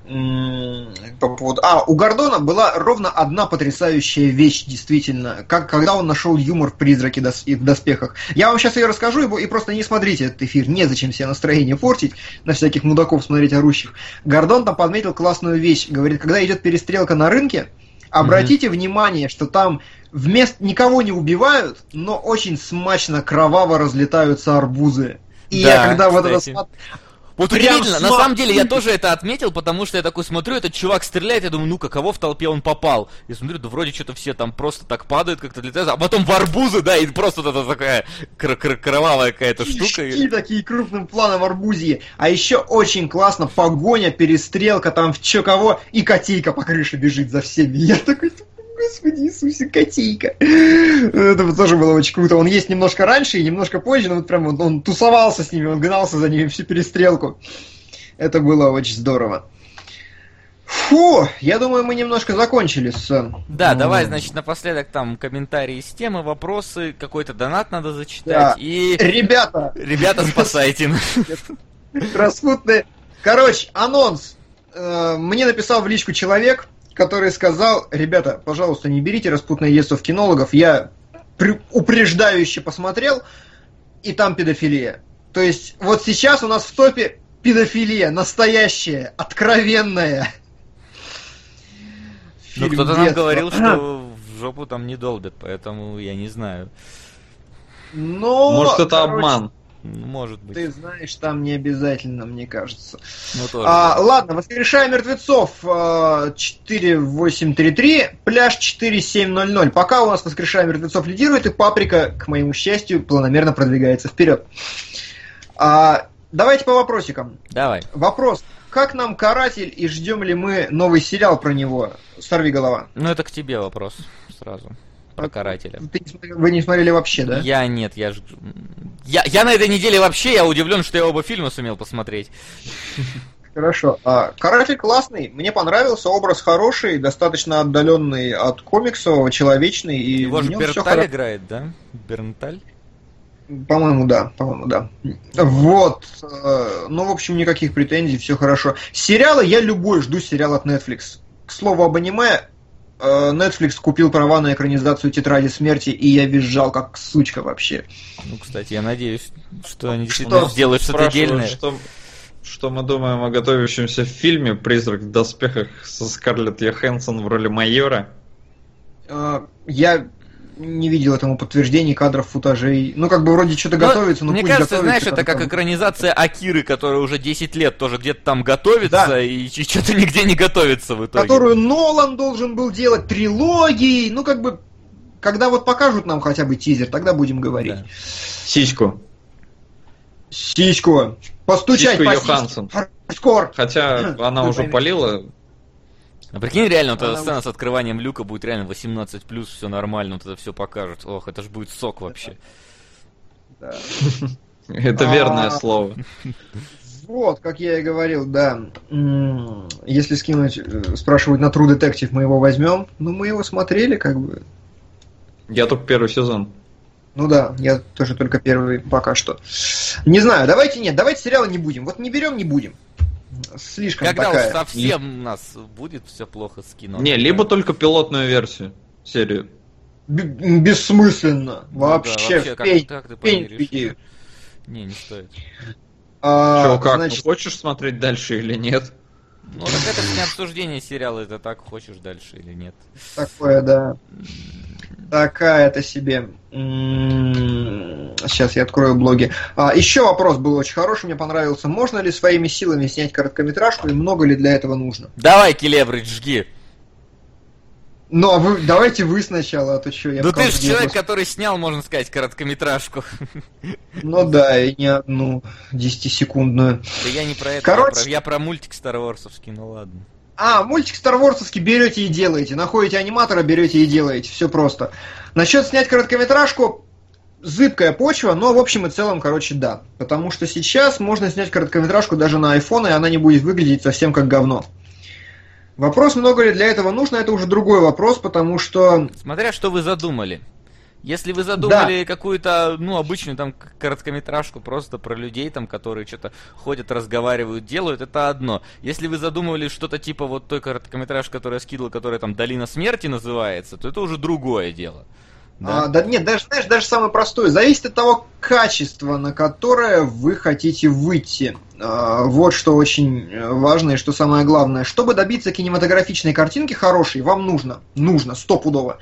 По поводу... А, у Гордона была ровно одна потрясающая вещь, действительно, как, когда он нашел юмор в «Призраке и в доспехах». Я вам сейчас ее расскажу, и, просто не смотрите этот эфир, незачем себе настроение портить, на всяких мудаков смотреть орущих. Гордон там подметил классную вещь, говорит, когда идет перестрелка на рынке, обратите внимание, что там вместо никого не убивают, но очень смачно, кроваво разлетаются арбузы. И Да, я когда вот это кстати. Вот Прям удивительно, на смак. самом деле я тоже это отметил, потому что я такой смотрю, этот чувак стреляет, я думаю, ну каково в толпе он попал? И смотрю, да вроде что-то все там просто так падают, как-то летают, а потом в арбузы, да, и просто эта такая кр- кр- кровавая какая-то штука. Кишки такие крупным планом арбузии. А еще очень классно погоня, перестрелка, там в чё кого, и котейка по крыше бежит за всеми. Я такой, господи Иисусе, котейка. Это тоже было очень круто. Он есть немножко раньше и немножко позже, но вот прям он, он тусовался с ними, он гнался за ними всю перестрелку. Это было очень здорово. Фу, я думаю, мы немножко закончили с... э, Да, м, давай, значит, напоследок там комментарии с темы, вопросы, какой-то донат надо зачитать. Да. И, Ребята, ребята, спасайте. Распутные. Короче, анонс. Э, Мне написал в личку человек, который сказал, ребята, пожалуйста, не берите распутное детство в кинологов. Я упреждающе посмотрел, и там педофилия. То есть, вот сейчас у нас в топе педофилия, настоящая, откровенная. Ну, кто-то нам говорил, [CLEARS THROAT] что в жопу там не долбят, поэтому я не знаю. Но, Может, это короче, обман. Может быть. Ты знаешь, там не обязательно, мне кажется. Ну, тоже. А, ладно, воскрешая мертвецов а, 4833, пляж 4700. Пока у нас воскрешая мертвецов лидирует, и паприка, к моему счастью, планомерно продвигается вперед. А, давайте по вопросикам. Давай. Вопрос. Как нам каратель и ждем ли мы новый сериал про него? Сорви голова. Ну, это к тебе вопрос сразу. Про карателя. Ты вы не смотрели вообще, да? Я нет, я ж... Я, я на этой неделе вообще, я удивлен, что я оба фильма сумел посмотреть. Хорошо. А, каратель классный, мне понравился, образ хороший, достаточно отдаленный от комиксового, человечный. И Его же Бернталь хоро- играет, да? Бернталь? По-моему, да, по-моему, да. Вот. э, Ну, в общем, никаких претензий, все хорошо. Сериалы я любой жду сериал от Netflix. К слову об аниме, Netflix купил права на экранизацию Тетради смерти, и я визжал как сучка вообще. Ну, кстати, я надеюсь, что они Что? действительно сделают что-то отдельное. Что, что мы думаем о готовящемся фильме «Призрак в доспехах» со Скарлетт Йоханссон в роли майора? Э, Я не видел этому подтверждений кадров, футажей. Ну, как бы вроде что-то готовится, но Мне пусть кажется, знаешь, это как там- экранизация Акиры, которая уже 10 лет тоже где-то там готовится, Да. и, что-то нигде не готовится в итоге. Которую Нолан должен был делать трилогией. Ну, как бы, когда вот покажут нам хотя бы тизер, тогда будем говорить. Да. Сиську. Сиську. Постучать Сиську по Йоханссон. Хардкор. Хотя она Вы уже поймете. полила. А прикинь, реально, вот эта сцена с открыванием люка будет реально 18 плюс, все нормально, вот это все покажут. Ох, это ж будет сок вообще. [LAUGHS] Это А. верное слово. Вот, как я и говорил, да. Если скинуть, э, спрашивают на True Detective, мы его возьмем. Ну, мы его смотрели, как бы. Я только первый сезон. Ну да, я тоже только первый пока что. Не знаю, давайте нет, давайте сериалы не будем. Вот не берем, не будем. Слишком Когда такая. уж совсем у нас будет все плохо с кино. Не, либо только пилотную версию, серию. Б- бессмысленно. Ну да, вообще, вообще, как- как ты пень. Не, не стоит. А, Че, как? значит, Ну, хочешь смотреть дальше или нет? Ну, так это ж не обсуждение сериала, это так, хочешь дальше или нет. такое, да. Такая-то себе. Сейчас я открою блоги. А, еще вопрос был очень хороший, мне понравился. Можно ли своими силами снять короткометражку и много ли для этого нужно? Давай, Келебрич, жги. Ну, а вы, давайте вы сначала, а то что, я ну ты же человек, вопрос- который снял, можно сказать, короткометражку. Ну да, и не одну 10-секундную. Да я не про это, Короче- я, про, я про мультик Star Wars'овский, ну ладно. А, мультик Star Wars'овский берете и делаете. Находите аниматора, берете и делаете. Все просто. Насчет снять короткометражку, зыбкая почва, но в общем и целом, короче, да. Потому что сейчас можно снять короткометражку даже на iPhone, и она не будет выглядеть совсем как говно. Вопрос, много ли для этого нужно, это уже другой вопрос, потому что... Смотря что вы задумали. Если вы задумали какую-то, ну, обычную там короткометражку просто про людей, там, которые что-то ходят, разговаривают, делают, это одно. Если вы задумывали что-то типа вот той короткометражки, которую я скидывал, которая там «Долина смерти» называется, то это уже другое дело. А, Да, нет, даже, знаешь, даже самое простое. Зависит от того качества, на которое вы хотите выйти. А, Вот что очень э, важно и что самое главное. Чтобы добиться кинематографичной картинки хорошей, вам нужно, нужно, стопудово,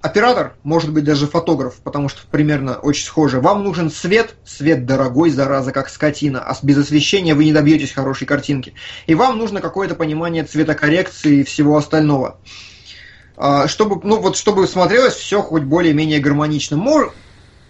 оператор, может быть даже фотограф, потому что примерно очень схоже. Вам нужен свет, свет дорогой, зараза, как скотина, а без освещения вы не добьетесь хорошей картинки. И вам нужно какое-то понимание цветокоррекции и всего остального. А, чтобы, ну вот, чтобы смотрелось все хоть более-менее гармонично. Мож...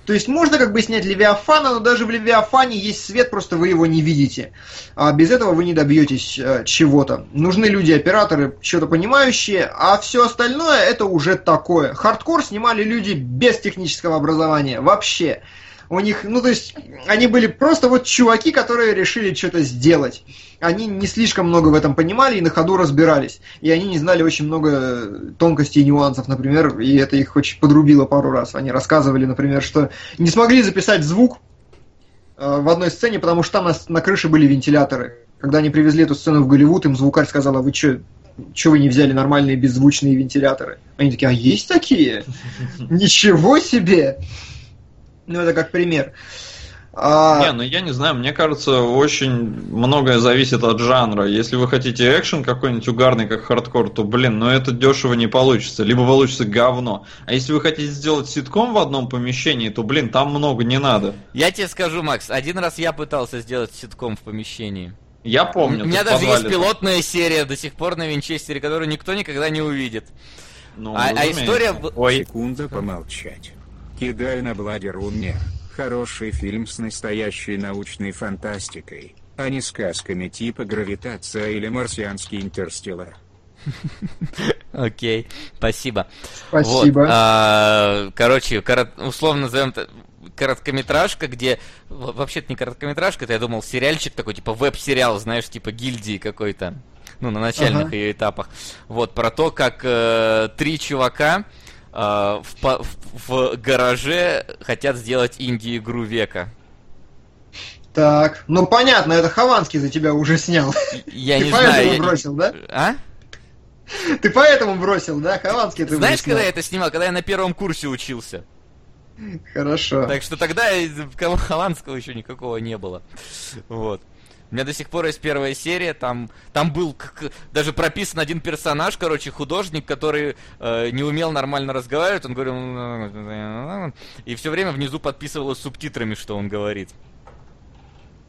То есть можно как бы снять Левиафана, но даже в Левиафане есть свет, просто вы его не видите. А без этого вы не добьетесь э, чего-то. Нужны люди-операторы, что-то понимающие, а все остальное это уже такое. Хардкор снимали люди без технического образования вообще у них, ну то есть, они были просто вот чуваки, которые решили что-то сделать. Они не слишком много в этом понимали и на ходу разбирались. И они не знали очень много тонкостей и нюансов, например, и это их очень подрубило пару раз. Они рассказывали, например, что не смогли записать звук э, в одной сцене, потому что там на, на крыше были вентиляторы. Когда они привезли эту сцену в Голливуд, им звукарь сказал, а вы что, что вы не взяли нормальные беззвучные вентиляторы? Они такие, а есть такие? [LAUGHS] Ничего себе! Ну, это как пример. А... Не, ну я не знаю, мне кажется, очень многое зависит от жанра. Если вы хотите экшен какой-нибудь угарный, как хардкор, то, блин, ну это дешево не получится. Либо получится говно. А если вы хотите сделать ситком в одном помещении, то, блин, там много не надо. Я тебе скажу, Макс, один раз я пытался сделать ситком в помещении. Я помню. У меня даже есть пилотная серия до сих пор на Винчестере, которую никто никогда не увидит. Ну, а, а история... Ой. Секунда помолчать. Кидаю на Бладер Уннер. Хороший фильм с настоящей научной фантастикой, а не сказками типа «Гравитация» или «Марсианский интерстеллар». Окей, спасибо. Спасибо. Вот, а, короче, корот, условно назовем короткометражка, где вообще-то не короткометражка, это я думал сериальчик такой, типа веб-сериал, знаешь, типа гильдии какой-то, ну, на начальных ага. ее этапах. Вот, про то, как э, три чувака э, в, в, в гараже хотят сделать инди-игру века. Так, ну понятно, это Хованский за тебя уже снял. Я Ты не поэтому знаю. бросил, да? А? Ты поэтому бросил, да? Хованский ты Знаешь, когда я это снимал? Когда я на первом курсе учился. Хорошо. Так что тогда Хованского еще никакого не было. Вот. У меня до сих пор есть первая серия, там, там был как, даже прописан один персонаж, короче, художник, который э, не умел нормально разговаривать, он говорил, и все время внизу подписывалось субтитрами, что он говорит.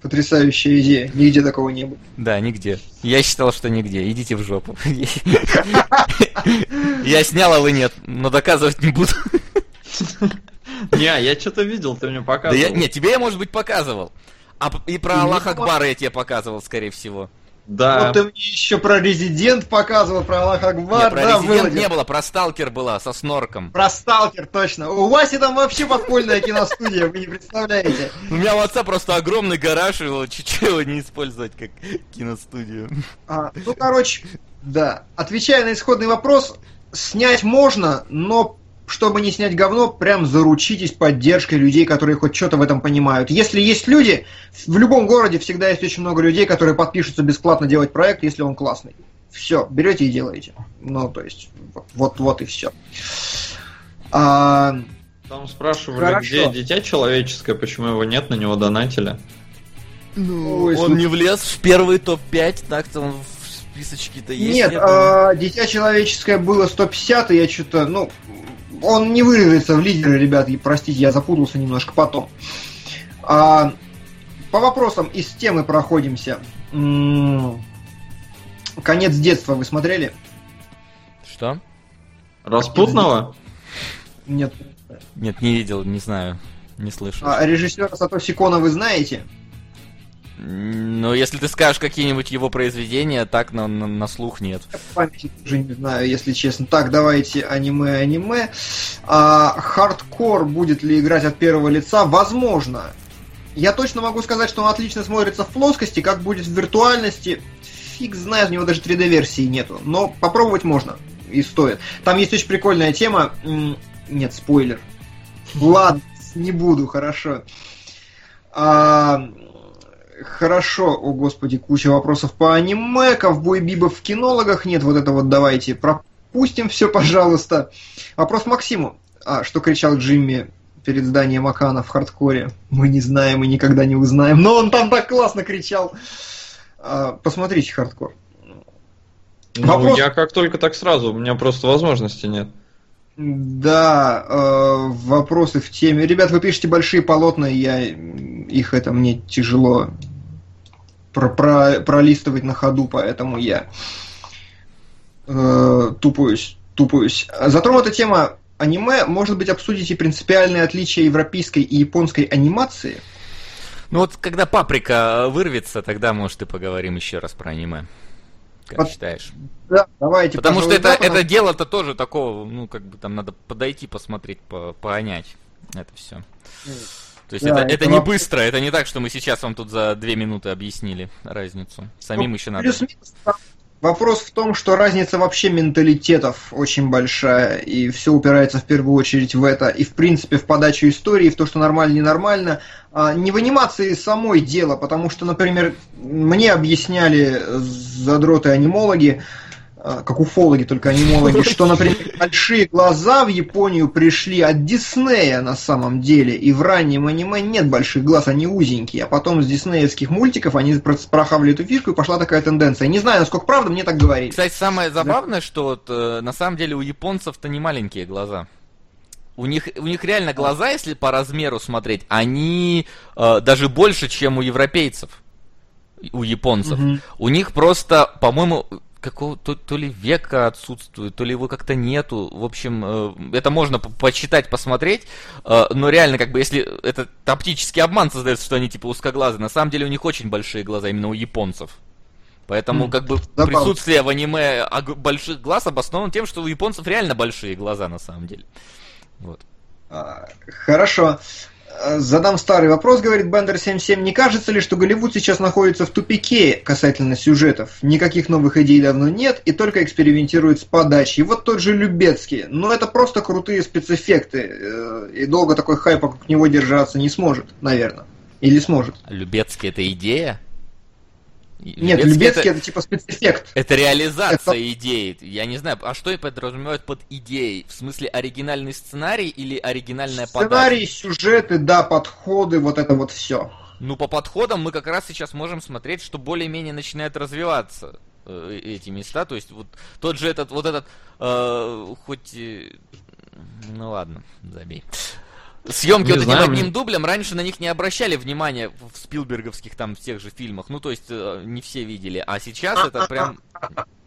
Потрясающая идея, нигде такого не было. Да, нигде. Я считал, что нигде, идите в жопу. Я снял, а вы нет, но доказывать не буду. Не, я что-то видел, ты мне показывал. Не, тебе я, может быть, показывал. А и про Аллах Акбара я тебе показывал, скорее всего. Да. Вот ты мне еще про Резидент показывал, про Аллах Акбар. Нет, про да, Резидент выладил. не было, про Сталкер была, со снорком. Про Сталкер, точно. У Васи там вообще подпольная киностудия, вы не представляете. У меня у отца просто огромный гараж, его чуть-чуть его не использовать как киностудию. А, ну, короче, да. Отвечая на исходный вопрос, снять можно, но чтобы не снять говно, прям заручитесь поддержкой людей, которые хоть что-то в этом понимают. Если есть люди, в любом городе всегда есть очень много людей, которые подпишутся бесплатно делать проект, если он классный. Все, берете и делаете. Ну, то есть, вот, вот и все. А... Там спрашивали, Хорошо. где дитя человеческое, почему его нет, на него донатили. Ну, Ой, он не влез в первый топ-5, так-то он в списочке-то есть. Нет, а, дитя человеческое было 150, и я что-то, ну, он не вырвется в лидеры, ребят, простите, я запутался немножко потом. А, по вопросам из темы проходимся. Конец детства вы смотрели? Что? Распутного? Нет. Нет, не видел, не знаю, не слышал. А режиссера Сатоси Кона вы знаете? Ну, если ты скажешь какие-нибудь его произведения, так на, на, на слух нет. Памяти уже не знаю, если честно. Так, давайте аниме-аниме. А, хардкор будет ли играть от первого лица? Возможно. Я точно могу сказать, что он отлично смотрится в плоскости, как будет в виртуальности. Фиг знает, у него даже 3D-версии нету. Но попробовать можно. И стоит. Там есть очень прикольная тема. Нет, спойлер. [LAUGHS] Ладно, не буду, хорошо. А, Хорошо, о господи, куча вопросов по аниме, ковбой Бибов в кинологах, нет, вот это вот давайте пропустим все, пожалуйста. Вопрос Максиму. А, что кричал Джимми перед зданием Акана в хардкоре? Мы не знаем и никогда не узнаем, но он там так классно кричал. А, посмотрите хардкор. Ну, Вопрос... я как только так сразу, у меня просто возможности нет. Да, э, вопросы в теме. Ребят, вы пишете большие полотна, я их это мне тяжело про про пролистывать на ходу, поэтому я э, тупуюсь, тупуюсь. Затронута тема аниме. Может быть, обсудите принципиальные отличия европейской и японской анимации? Ну вот, когда паприка вырвется, тогда, может, и поговорим еще раз про аниме. Как Под... считаешь? Да, давайте. Потому что это, это дело-то тоже такого, ну, как бы там надо подойти, посмотреть, по, понять это все. То есть да, это, это, это не быстро, это не так, что мы сейчас вам тут за две минуты объяснили разницу. Самим ну, еще надо. Вопрос в том, что разница вообще менталитетов очень большая, и все упирается в первую очередь в это, и в принципе в подачу истории, в то, что нормально, ненормально. А не в анимации самой дело, потому что, например, мне объясняли задроты-анимологи, как уфологи, только анимологи, что, например, [LAUGHS] большие глаза в Японию пришли от Диснея на самом деле, и в раннем аниме нет больших глаз, они узенькие, а потом с диснеевских мультиков они прохавали эту фишку, и пошла такая тенденция. Не знаю, насколько правда, мне так говорили. Кстати, самое забавное, да. что вот, э, на самом деле у японцев-то не маленькие глаза. У них, у них реально глаза, если по размеру смотреть, они э, даже больше, чем у европейцев у японцев. Угу. У них просто, по-моему, какого то, то ли века отсутствует, то ли его как-то нету. В общем, э, это можно почитать, посмотреть, э, но реально, как бы, если это оптический обман создается, что они типа узкоглазые, на самом деле у них очень большие глаза, именно у японцев. Поэтому, как бы, присутствие в аниме больших глаз обосновано тем, что у японцев реально большие глаза, на самом деле. Вот. А, хорошо. Задам старый вопрос, говорит Бендер 77. Не кажется ли, что Голливуд сейчас находится в тупике касательно сюжетов? Никаких новых идей давно нет, и только экспериментирует с подачей. Вот тот же Любецкий. Но это просто крутые спецэффекты. Э, и долго такой хайп вокруг него держаться не сможет, наверное. Или сможет. Любецкий это идея? Нет, Любецкий это, это типа спецэффект. Это реализация это... идеи. Я не знаю, а что и подразумевают под идеей? В смысле оригинальный сценарий или оригинальная сценарий, подача? Сценарий, сюжеты, да, подходы, вот это вот все. Ну, по подходам мы как раз сейчас можем смотреть, что более-менее начинает развиваться э, эти места. То есть вот тот же этот, вот этот, э, хоть... Э, ну ладно, забей. Съемки не вот знаю, этим одним мне... дублем, раньше на них не обращали внимания в Спилберговских там в тех же фильмах. Ну, то есть, э, не все видели. А сейчас это прям...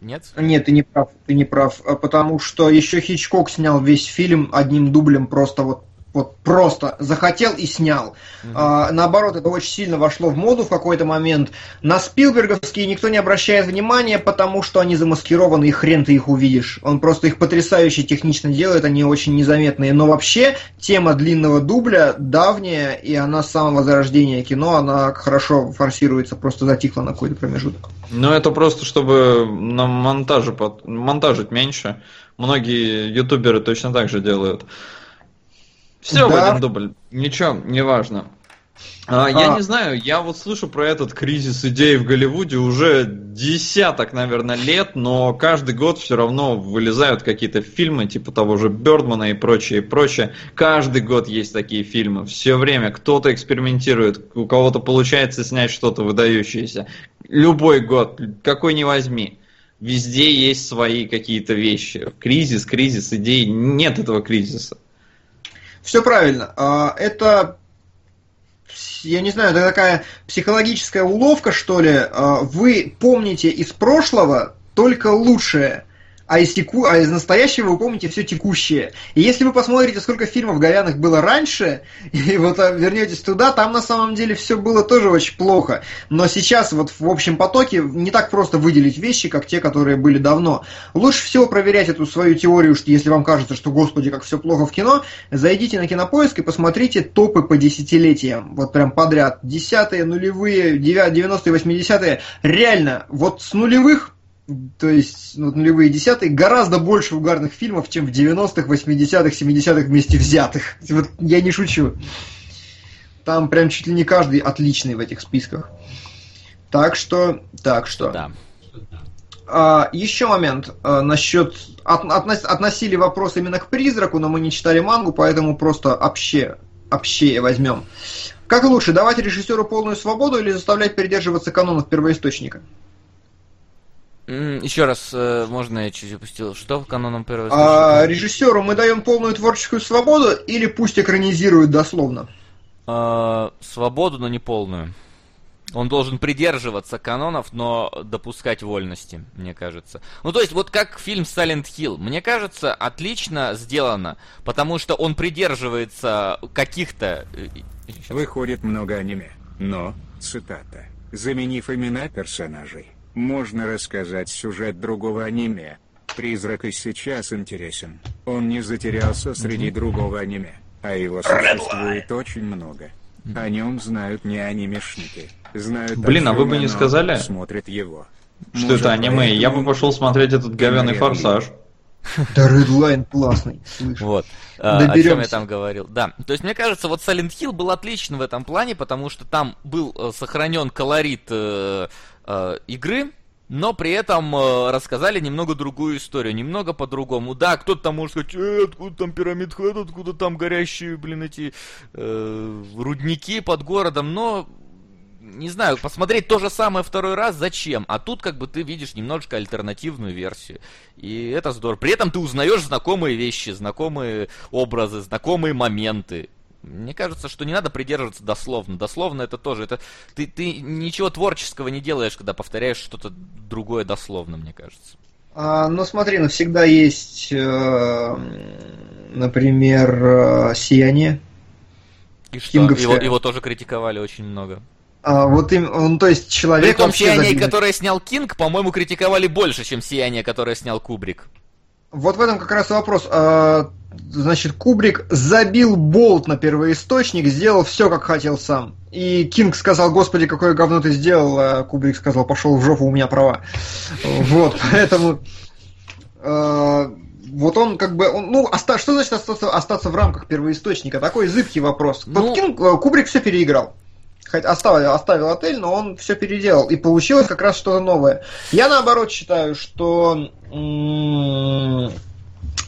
Нет? Нет, ты не прав, ты не прав. А потому что еще Хичкок снял весь фильм одним дублем просто вот вот просто захотел и снял. Mm-hmm. А, наоборот, это очень сильно вошло в моду в какой-то момент. На Спилберговские никто не обращает внимания, потому что они замаскированы, и хрен ты их увидишь. Он просто их потрясающе технично делает, они очень незаметные. Но вообще, тема длинного дубля давняя, и она с самого зарождения кино, она хорошо форсируется, просто затихла на какой-то промежуток. Ну, это просто, чтобы на монтаже, монтажить меньше. Многие ютуберы точно так же делают. Все да. в один дубль. Ничего, не важно. А, а. Я не знаю, я вот слышу про этот кризис идей в Голливуде уже десяток, наверное, лет, но каждый год все равно вылезают какие-то фильмы, типа того же Бердмана и прочее, и прочее. Каждый год есть такие фильмы. Все время кто-то экспериментирует, у кого-то получается снять что-то выдающееся. Любой год, какой ни возьми. Везде есть свои какие-то вещи. Кризис, кризис идей. Нет этого кризиса. Все правильно. А, это я не знаю, это такая психологическая уловка, что ли. А, вы помните из прошлого только лучшее а из, теку... а из настоящего вы помните все текущее. И если вы посмотрите, сколько фильмов говяных было раньше, [LAUGHS] и вот а, вернетесь туда, там на самом деле все было тоже очень плохо. Но сейчас вот в общем потоке не так просто выделить вещи, как те, которые были давно. Лучше всего проверять эту свою теорию, что если вам кажется, что, господи, как все плохо в кино, зайдите на кинопоиск и посмотрите топы по десятилетиям. Вот прям подряд. Десятые, нулевые, 90-е, 80-е. Реально, вот с нулевых то есть ну, нулевые десятые, гораздо больше угарных фильмов, чем в 90-х, 80-х, 70-х вместе взятых. Вот я не шучу. Там прям чуть ли не каждый отличный в этих списках. Так что, так что. Да. А, еще момент а, насчет от, относ, относили вопрос именно к призраку, но мы не читали мангу, поэтому просто обще, обще возьмем. Как лучше, давать режиссеру полную свободу или заставлять придерживаться канонов первоисточника? Еще раз, э, можно я чуть упустил? Что в каноном первого а, Режиссеру мы даем полную творческую свободу или пусть экранизируют дословно? А, свободу, но не полную. Он должен придерживаться канонов, но допускать вольности, мне кажется. Ну, то есть, вот как фильм Silent Hill, мне кажется, отлично сделано, потому что он придерживается каких-то... Э, Выходит много аниме, но, цитата, заменив имена персонажей, можно рассказать сюжет другого аниме. Призрак и сейчас интересен. Он не затерялся среди другого аниме, а его существует очень много. О нем знают не анимешники. Знают Блин, а вы бы не сказали, смотрят его. что Может, это аниме? Я бы пошел смотреть этот говяный форсаж. Да, Redline классный. Вот. А, о чем я там говорил. Да. То есть, мне кажется, вот Silent Hill был отличен в этом плане, потому что там был э, сохранен колорит э, игры, но при этом э, рассказали немного другую историю, немного по-другому. Да, кто-то там может сказать, э, откуда там пирамид Хэт, откуда там горящие, блин, эти э, рудники под городом, но не знаю, посмотреть то же самое второй раз зачем? А тут как бы ты видишь немножечко альтернативную версию. И это здорово. При этом ты узнаешь знакомые вещи, знакомые образы, знакомые моменты. Мне кажется, что не надо придерживаться дословно. Дословно это тоже. Это, ты, ты ничего творческого не делаешь, когда повторяешь что-то другое дословно, мне кажется. А, ну смотри, ну всегда есть, э, например, э, «Сияние». И что? Его, его тоже критиковали очень много. А, вот им, он, то есть человек. При том сияние, забил... которое снял Кинг, по-моему, критиковали больше, чем сияние, которое снял Кубрик. Вот в этом как раз вопрос. А, значит, Кубрик забил болт на первоисточник, сделал все, как хотел сам. И Кинг сказал, господи, какое говно ты сделал, а Кубрик сказал, пошел в жопу, у меня права. Вот, [LAUGHS] поэтому... А, вот он как бы, он, ну, оста, что значит остаться, остаться в рамках первоисточника? Такой зыбкий вопрос. Ну, вот Кинг, Кубрик все переиграл оставил, оставил отель, но он все переделал. И получилось как раз что-то новое. Я наоборот считаю, что м-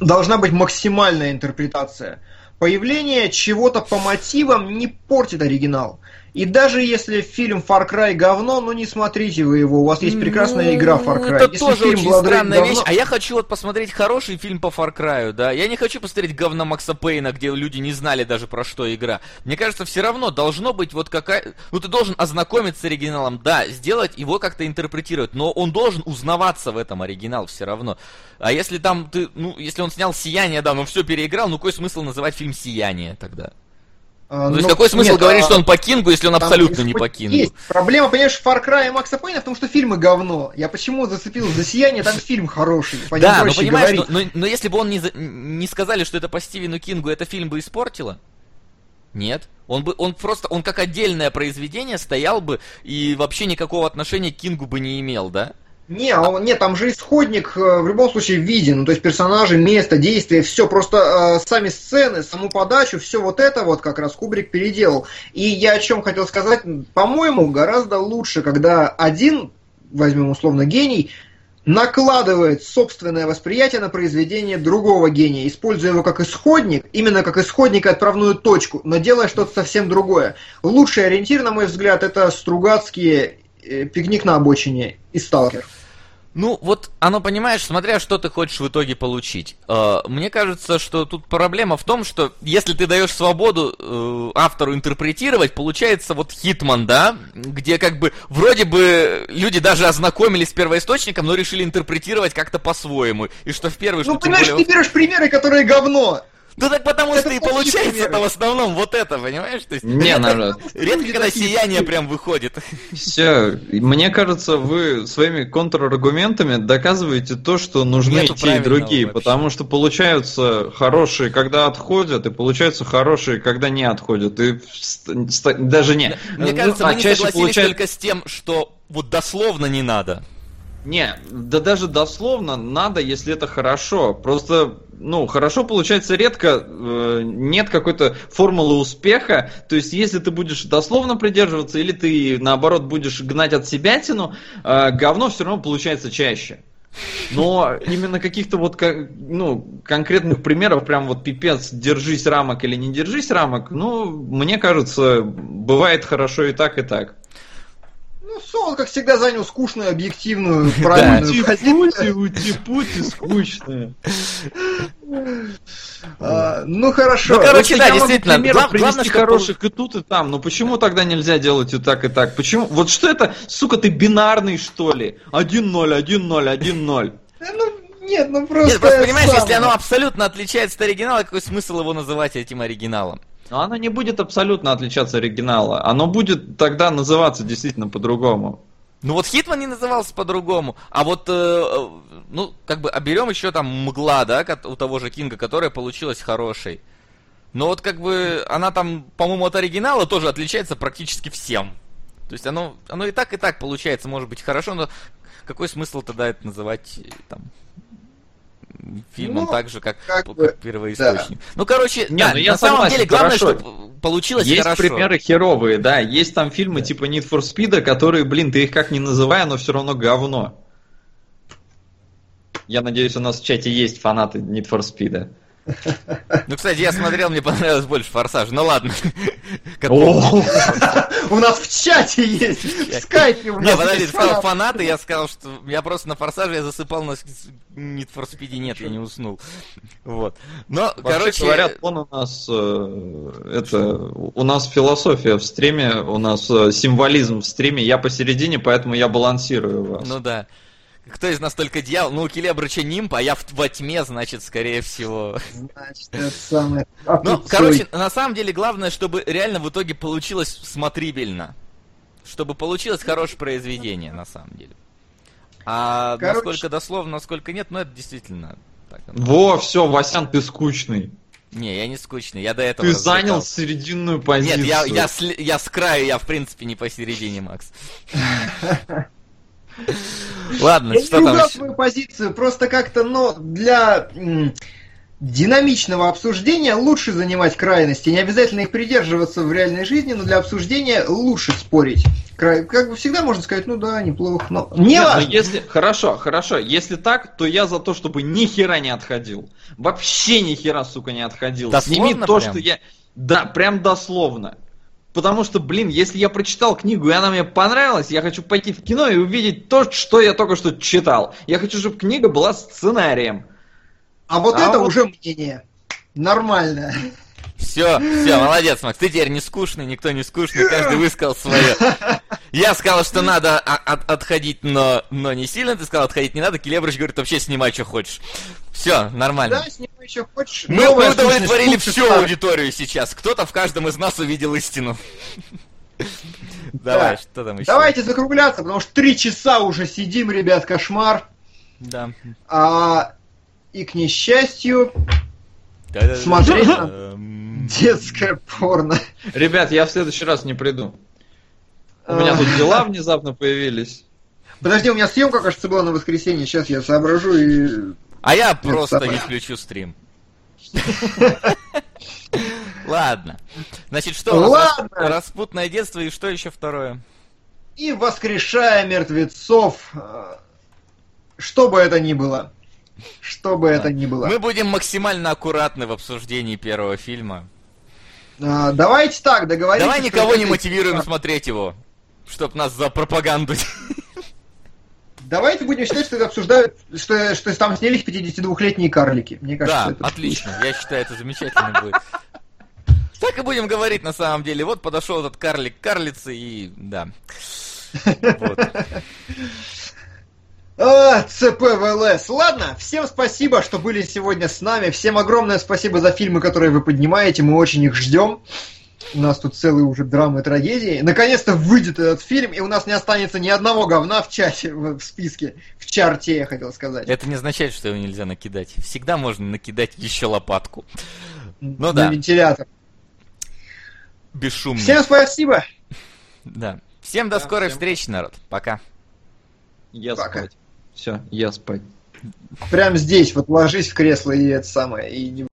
должна быть максимальная интерпретация. Появление чего-то по мотивам не портит оригинал. И даже если фильм Far Cry говно, ну не смотрите вы его, у вас есть прекрасная ну, игра Far Cry. Это если тоже фильм очень Blood странная говно... вещь, а я хочу вот посмотреть хороший фильм по Far Cry, да, я не хочу посмотреть говно Макса Пейна, где люди не знали даже про что игра. Мне кажется, все равно должно быть вот какая... Ну ты должен ознакомиться с оригиналом, да, сделать его как-то интерпретировать, но он должен узнаваться в этом оригинал все равно. А если там ты, ну, если он снял «Сияние», да, но все переиграл, ну какой смысл называть фильм «Сияние» тогда? А, ну, то есть какой смысл нет, говорить, а, что он по Кингу, если он абсолютно не по Кингу? Есть. Проблема, понимаешь, Far Cry и Макса Пейна в том, что фильмы говно. Я почему зацепился за сияние, там фильм хороший. По да, но понимаешь, но, но, но если бы он не, не сказали, что это по Стивену Кингу, это фильм бы испортило? Нет. Он бы, он просто, он как отдельное произведение стоял бы и вообще никакого отношения к Кингу бы не имел, да? Не, он, нет, там же исходник э, в любом случае виден, ну, то есть персонажи, место, действие, все, просто э, сами сцены, саму подачу, все вот это вот как раз Кубрик переделал. И я о чем хотел сказать, по-моему, гораздо лучше, когда один, возьмем условно гений, накладывает собственное восприятие на произведение другого гения, используя его как исходник, именно как исходник и отправную точку, но делая что-то совсем другое. Лучший ориентир, на мой взгляд, это Стругацкие пикник на обочине и сталкер. Ну, вот оно, понимаешь, смотря что ты хочешь в итоге получить. Э, мне кажется, что тут проблема в том, что если ты даешь свободу э, автору интерпретировать, получается вот Хитман, да, где как бы вроде бы люди даже ознакомились с первоисточником, но решили интерпретировать как-то по-своему. И что в первый, ну, что понимаешь, более... ты берешь примеры, которые говно. Ну так потому это что и получается это в основном вот это, понимаешь? То есть, не, народ. Редко когда сияние прям выходит. Все, мне кажется, вы своими контраргументами доказываете то, что нужны Нету те и другие, вообще. потому что получаются хорошие, когда отходят, и получаются хорошие, когда не отходят. И даже не. Мне кажется, ну, мы не согласились получается... только с тем, что вот дословно не надо. Не, да даже дословно надо, если это хорошо. Просто, ну, хорошо получается редко, э, нет какой-то формулы успеха. То есть, если ты будешь дословно придерживаться, или ты, наоборот, будешь гнать от себя тяну, э, говно все равно получается чаще. Но именно каких-то вот ну, конкретных примеров, прям вот пипец, держись рамок или не держись рамок, ну, мне кажется, бывает хорошо и так, и так. Ну, Соло, как всегда, занял скучную, объективную, [LAUGHS] правильную позицию. Ути-пути, скучная. Ну, хорошо. Ну, короче, да, действительно. Главное, хороших и тут, и там. Но почему тогда нельзя делать и так, и так? Почему? Вот что это, сука, ты бинарный, что ли? 1-0, 1-0, 1-0. Ну, нет, ну просто... Нет, просто понимаешь, если оно абсолютно отличается от оригинала, какой смысл его называть этим оригиналом? Но оно не будет абсолютно отличаться от оригинала. Оно будет тогда называться действительно по-другому. Ну вот Хитман не назывался по-другому, а вот, э, э ну, как бы, а берем еще там Мгла, да, у того же Кинга, которая получилась хорошей. Но вот как бы она там, по-моему, от оригинала тоже отличается практически всем. То есть оно, оно и так, и так получается, может быть, хорошо, но какой смысл тогда это называть там фильмом ну, так же, как, как бы, первоисточник. Да. Ну, короче, Не, да, ну, я на самом деле главное, хорошо. чтобы получилось есть хорошо. Есть примеры херовые, да. Есть там фильмы да. типа Need for Speed, которые, блин, ты их как не называй, но все равно говно. Я надеюсь, у нас в чате есть фанаты Need for Speed. Ну, кстати, я смотрел, мне понравилось больше Форсаж. Ну ладно. [LAUGHS] У нас в чате есть, в скайпе у нас Не, подожди, сказал фанаты, я сказал, что я просто на Форсаже я засыпал, на Need for Speed нет, я не уснул. Вот. Но, короче... говорят, он у нас, э, это, у нас философия в стриме, у нас э, символизм в стриме, я посередине, поэтому я балансирую вас. Ну да. Кто из нас только дьявол? Ну, у Келебрыча нимб, а я в, во тьме, значит, скорее всего. Значит, это самое... Ну, короче, на самом деле, главное, чтобы реально в итоге получилось смотрибельно. Чтобы получилось хорошее произведение, на самом деле. А короче... насколько дословно, насколько нет, ну, это действительно... Так, Во, все, Васян, ты скучный. Не, я не скучный, я до этого... Ты развлекал. занял серединную позицию. Нет, я, я, я, я с краю, я в принципе не посередине, Макс. [LAUGHS] Ладно, я что не там свою позицию, просто как-то, но для динамичного обсуждения лучше занимать крайности. Не обязательно их придерживаться в реальной жизни, но для обсуждения лучше спорить. Как бы всегда можно сказать, ну да, неплохо, но не Нет, важно. если Хорошо, хорошо. Если так, то я за то, чтобы ни хера не отходил. Вообще ни хера, сука, не отходил. Дословно Сними то, прям? что я... Да, прям дословно. Потому что, блин, если я прочитал книгу, и она мне понравилась, я хочу пойти в кино и увидеть то, что я только что читал. Я хочу, чтобы книга была сценарием. А вот а это вот... уже мнение. Нормально. Все, все, молодец, Макс. Ты теперь не скучный, никто не скучный, каждый высказал свое. Я сказал, что надо от отходить, но, но не сильно. Ты сказал, отходить не надо. Келебрыч говорит, вообще снимай, что хочешь. Все, нормально. Да, снимай, что хочешь. Мы, мы удовлетворили всю аудиторию сейчас. Кто-то в каждом из нас увидел истину. [LAUGHS] Давай, что там еще? Давайте закругляться, потому что три часа уже сидим, ребят, кошмар. Да. А, и к несчастью, смотреть на детское порно. Ребят, я в следующий раз не приду. У меня тут дела внезапно появились. Подожди, у меня съемка, кажется, была на воскресенье. Сейчас я соображу и... А я просто не включу стрим. Ладно. Значит, что нас? Распутное детство и что еще второе? И воскрешая мертвецов, э, что бы это ни было. Что бы это ни было. Мы будем максимально аккуратны в обсуждении первого фильма. А, давайте так, договоримся. Давай никого не мотивируем смотреть его, чтоб нас за пропаганду. Давайте будем считать, что это обсуждают, что, что там снялись 52-летние карлики. Мне кажется, да, это... отлично. Я считаю, это замечательно будет. Так и будем говорить на самом деле. Вот подошел этот карлик карлицы и да. Вот. А, ЦПВЛС. Ладно, всем спасибо, что были сегодня с нами. Всем огромное спасибо за фильмы, которые вы поднимаете. Мы очень их ждем. У нас тут целые уже драмы трагедии. Наконец-то выйдет этот фильм, и у нас не останется ни одного говна в чате, в списке. В чарте, я хотел сказать. Это не означает, что его нельзя накидать. Всегда можно накидать еще лопатку. Ну На да. вентилятор. Бесшумно. Всем спасибо. Да. Всем до да, скорой всем. встречи, народ. Пока. Я Пока. спать. Все, я спать. Прям здесь, вот ложись в кресло и это самое, и